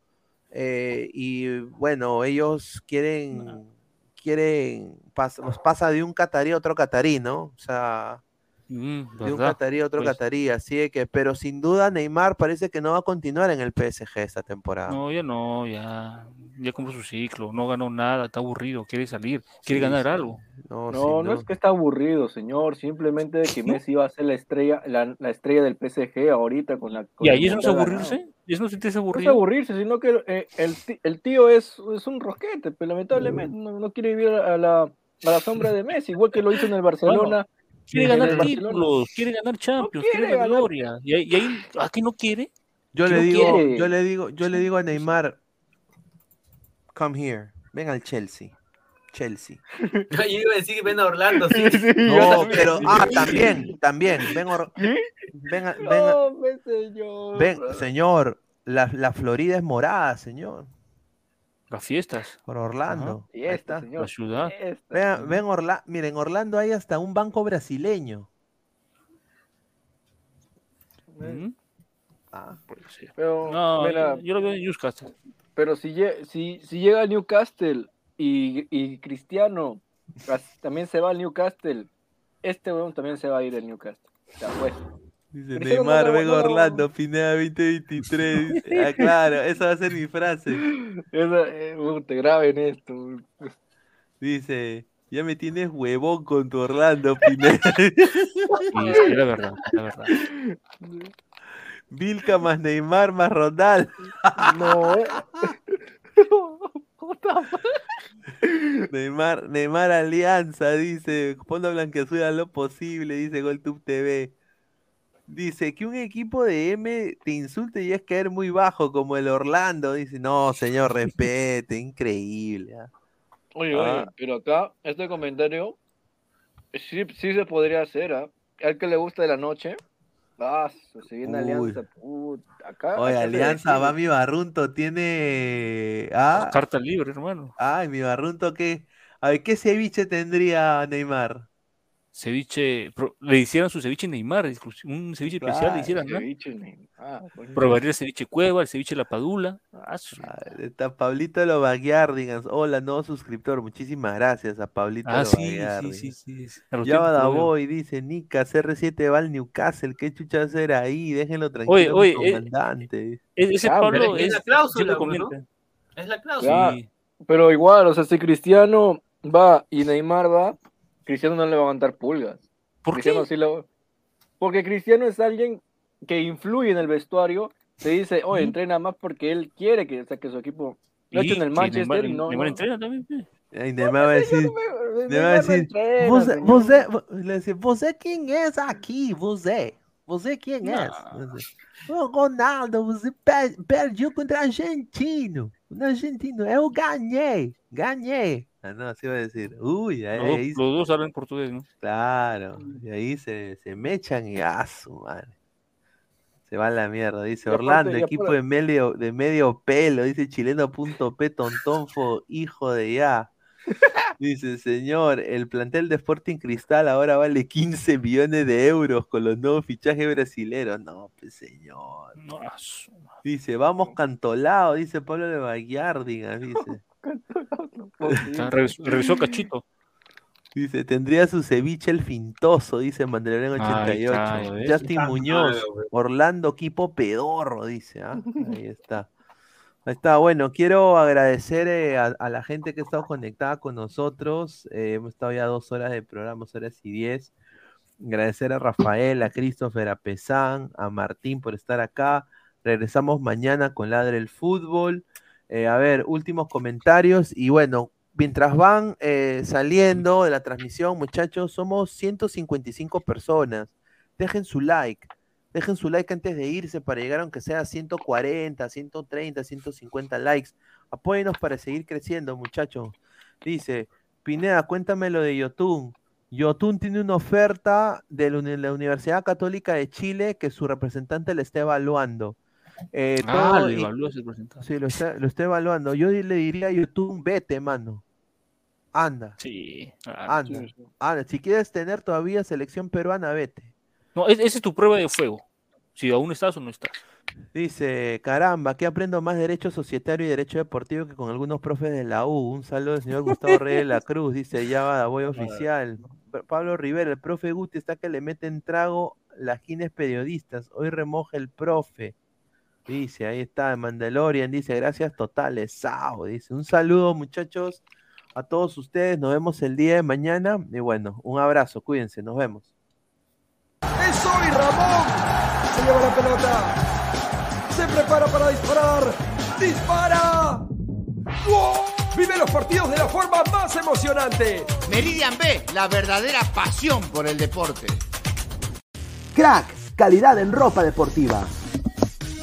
eh, y bueno, ellos quieren. Quieren. pas- los pasa de un catarí a otro catarí, ¿no? O sea. Mm, De un catarí a otro Pues, catarí. Así de que. Pero sin duda, Neymar parece que no va a continuar en el PSG esta temporada. No, ya no, ya, ya cumplió su ciclo, no ganó nada, está aburrido, quiere salir, quiere Sí, ganar sí. algo. No, No, es que está aburrido, señor. Simplemente de que Messi va a ser la estrella, la, la estrella del PSG ahorita con la. con ¿Y ahí eso no es aburrirse? ¿Y eso no sentirse No es aburrirse, sino que eh, el, ti- el tío es, es un rosquete, pero lamentablemente no, no quiere vivir a la, a la sombra de Messi, igual que lo hizo en el Barcelona. Quiere ganar títulos, quiere ganar Champions, quiere ganar. gloria. Y ahí, y ahí, aquí no quiere. Yo que le no digo, quiere. yo le digo, yo le digo a Neymar, come here, ven al Chelsea. Chelsea. Yo iba a decir ven a Orlando, sí. No, pero ah, también, también, ven, Or- ven, a- ven a- No, me señor. ven, señor, la, la Florida es morada, señor, Las fiestas, por Orlando. Y Ahí esta, está. señor. la ciudad. esta. Ven, ven Orla- miren, en Orlando hay hasta un banco brasileño. Mm, Ah, puede ser. Pero, No, mira, yo, lo veo en Newcastle. pero si, si, si llega al Newcastle y, y Cristiano también se va al Newcastle, este weón también se va a ir al Newcastle. Te apuesto. Dice Neymar, lo- ven no lo- Orlando, Pineda 2023. dice. Ah, claro, esa va a ser mi frase. Esa, eh, uh, te graben esto. Dice, ya me tienes huevón con tu Orlando, Pineda. Sí, la verdad, la verdad. Vilca más Neymar más Ronaldo. No, eh. Neymar, Neymar Alianza, dice, Fondo Blanqueazul a lo posible, dice GolTube TV. Dice que un equipo de M te insulte y es caer muy bajo, como el Orlando. Dice, no, señor, respete, increíble. ¿ah? Oye, oye, Ah. pero acá, este comentario sí, sí se podría hacer, ¿ah? Al que le gusta de la noche, ah, se viene Uy. Alianza, puta, acá. Oye, acá Alianza, va mi Barrunto, tiene... Ah, Carta libre, hermano. ay, mi Barrunto, ¿qué? A ver, ¿qué ceviche tendría Neymar? Ceviche, pro- le hicieran su ceviche Neymar, un ceviche especial le Claro, hicieran, ¿no? Ceviche, ne- ah. Probaría el ceviche Cueva, el ceviche La Padula. Ah, su- Ah, Está Pablito Lobaguiardigan. Hola, nuevo suscriptor. Muchísimas gracias a Pablito Ah, sí, sí, sí, sí. Boy, dice Nica, CR7 va al Newcastle, ¿qué chucha hacer ahí? Déjenlo tranquilo, Oye, oye, eh, comandante. E- Ese Ah, Pablo es es, la cláusula, ¿no? comenta. Es la cláusula. Ya, Pero igual, o sea, si Cristiano va y Neymar va, Cristiano no le va a aguantar pulgas. ¿Por Cristiano qué? sí lo- Porque Cristiano es alguien que influye en el vestuario. Se dice, oye, entrena más porque él quiere que saque su equipo. Lo ha hecho en el Manchester y Neymar- no. Neymar no. entrena también. Ahí Neymar va a decir, Neymar va a no decir, señor". você, le dice, você quem é aqui? Você? Você quem é? Ô, Ronaldo, você per- perdeu contra argentino. O argentino, eu ganhei, ganhei. Ah, no, así va a decir. Uy, ahí, Los, dos- ahí- los dos hablan portugués, ¿no? claro. Y ahí se, se mechan y a su madre. Se va a la mierda, dice aparte, Orlando, equipo de medio, de medio pelo, dice chileno.p, tontonfo, hijo de ya. Dice, señor, el plantel de Sporting Cristal ahora vale 15 millones de euros con los nuevos fichajes brasileños. No, pues señor. No, Dice, vamos cantolado, dice Pablo de Bayardigan, dice. Revis- Revisó Cachito. Dice, tendría su ceviche el fintoso, dice Mandalorian Ahí 88. está, ya ves. Justin Está Muñoz, malo. Orlando Equipo Pedorro, dice. ¿ah? Ahí está. Ahí está, bueno, quiero agradecer eh, a, a la gente que ha estado conectada con nosotros. Eh, hemos estado ya dos horas de programa, dos horas y diez. Agradecer a Rafael, a Christopher, a Pesán, a Martín por estar acá. Regresamos mañana con Ladre el Fútbol. Eh, a ver, últimos comentarios. Y bueno, mientras van eh, saliendo de la transmisión, muchachos, somos 155 personas. Dejen su like. Dejen su like antes de irse para llegar aunque sea a 140, 130, 150 likes. Apóyenos para seguir creciendo, muchachos. Dice, Pineda, cuéntame lo de Yotun. Yotun tiene una oferta de la Universidad Católica de Chile que su representante le está evaluando. Eh, Ah, todo- y- evaluó ese representante. Sí, lo está, lo está evaluando. Yo le diría a YouTube, vete, mano. Anda, Sí. ah, anda, anda. Si quieres tener todavía selección peruana, vete. No, es- esa es tu prueba de fuego. Si aún estás o no estás. Dice, caramba, que aprendo más derecho societario y derecho deportivo que con algunos profes de la U. Un saludo al señor Gustavo Reyes de la Cruz. Dice, ya va, voy oficial. Pa- Pablo Rivera, el profe Guti está que le meten trago las gines periodistas. Hoy remoja el profe. Dice, ahí está, Mandalorian. Dice, gracias totales. Sao. Dice, un saludo, muchachos, a todos ustedes. Nos vemos el día de mañana. Y bueno, un abrazo, cuídense, nos vemos. ¡Es hoy Ramón! Se lleva la pelota. Se prepara para disparar. ¡Dispara! ¡Gol! Vive los partidos de la forma más emocionante. Meridian B, la verdadera pasión por el deporte. Crack, calidad en ropa deportiva.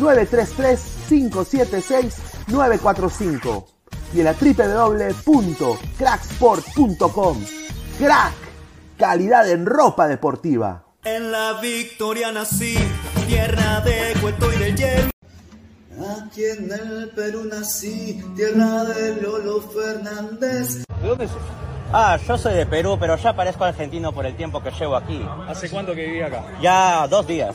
933-576-945 y en la www.cracksport.com. Crack, calidad en ropa deportiva. En la victoria nací, tierra de cuento y de hielo. Aquí en el Perú nací, tierra de Lolo Fernández. ¿De dónde sos? Ah, yo soy de Perú, pero ya parezco argentino por el tiempo que llevo aquí. ¿Hace cuánto que viví acá? Ya dos días.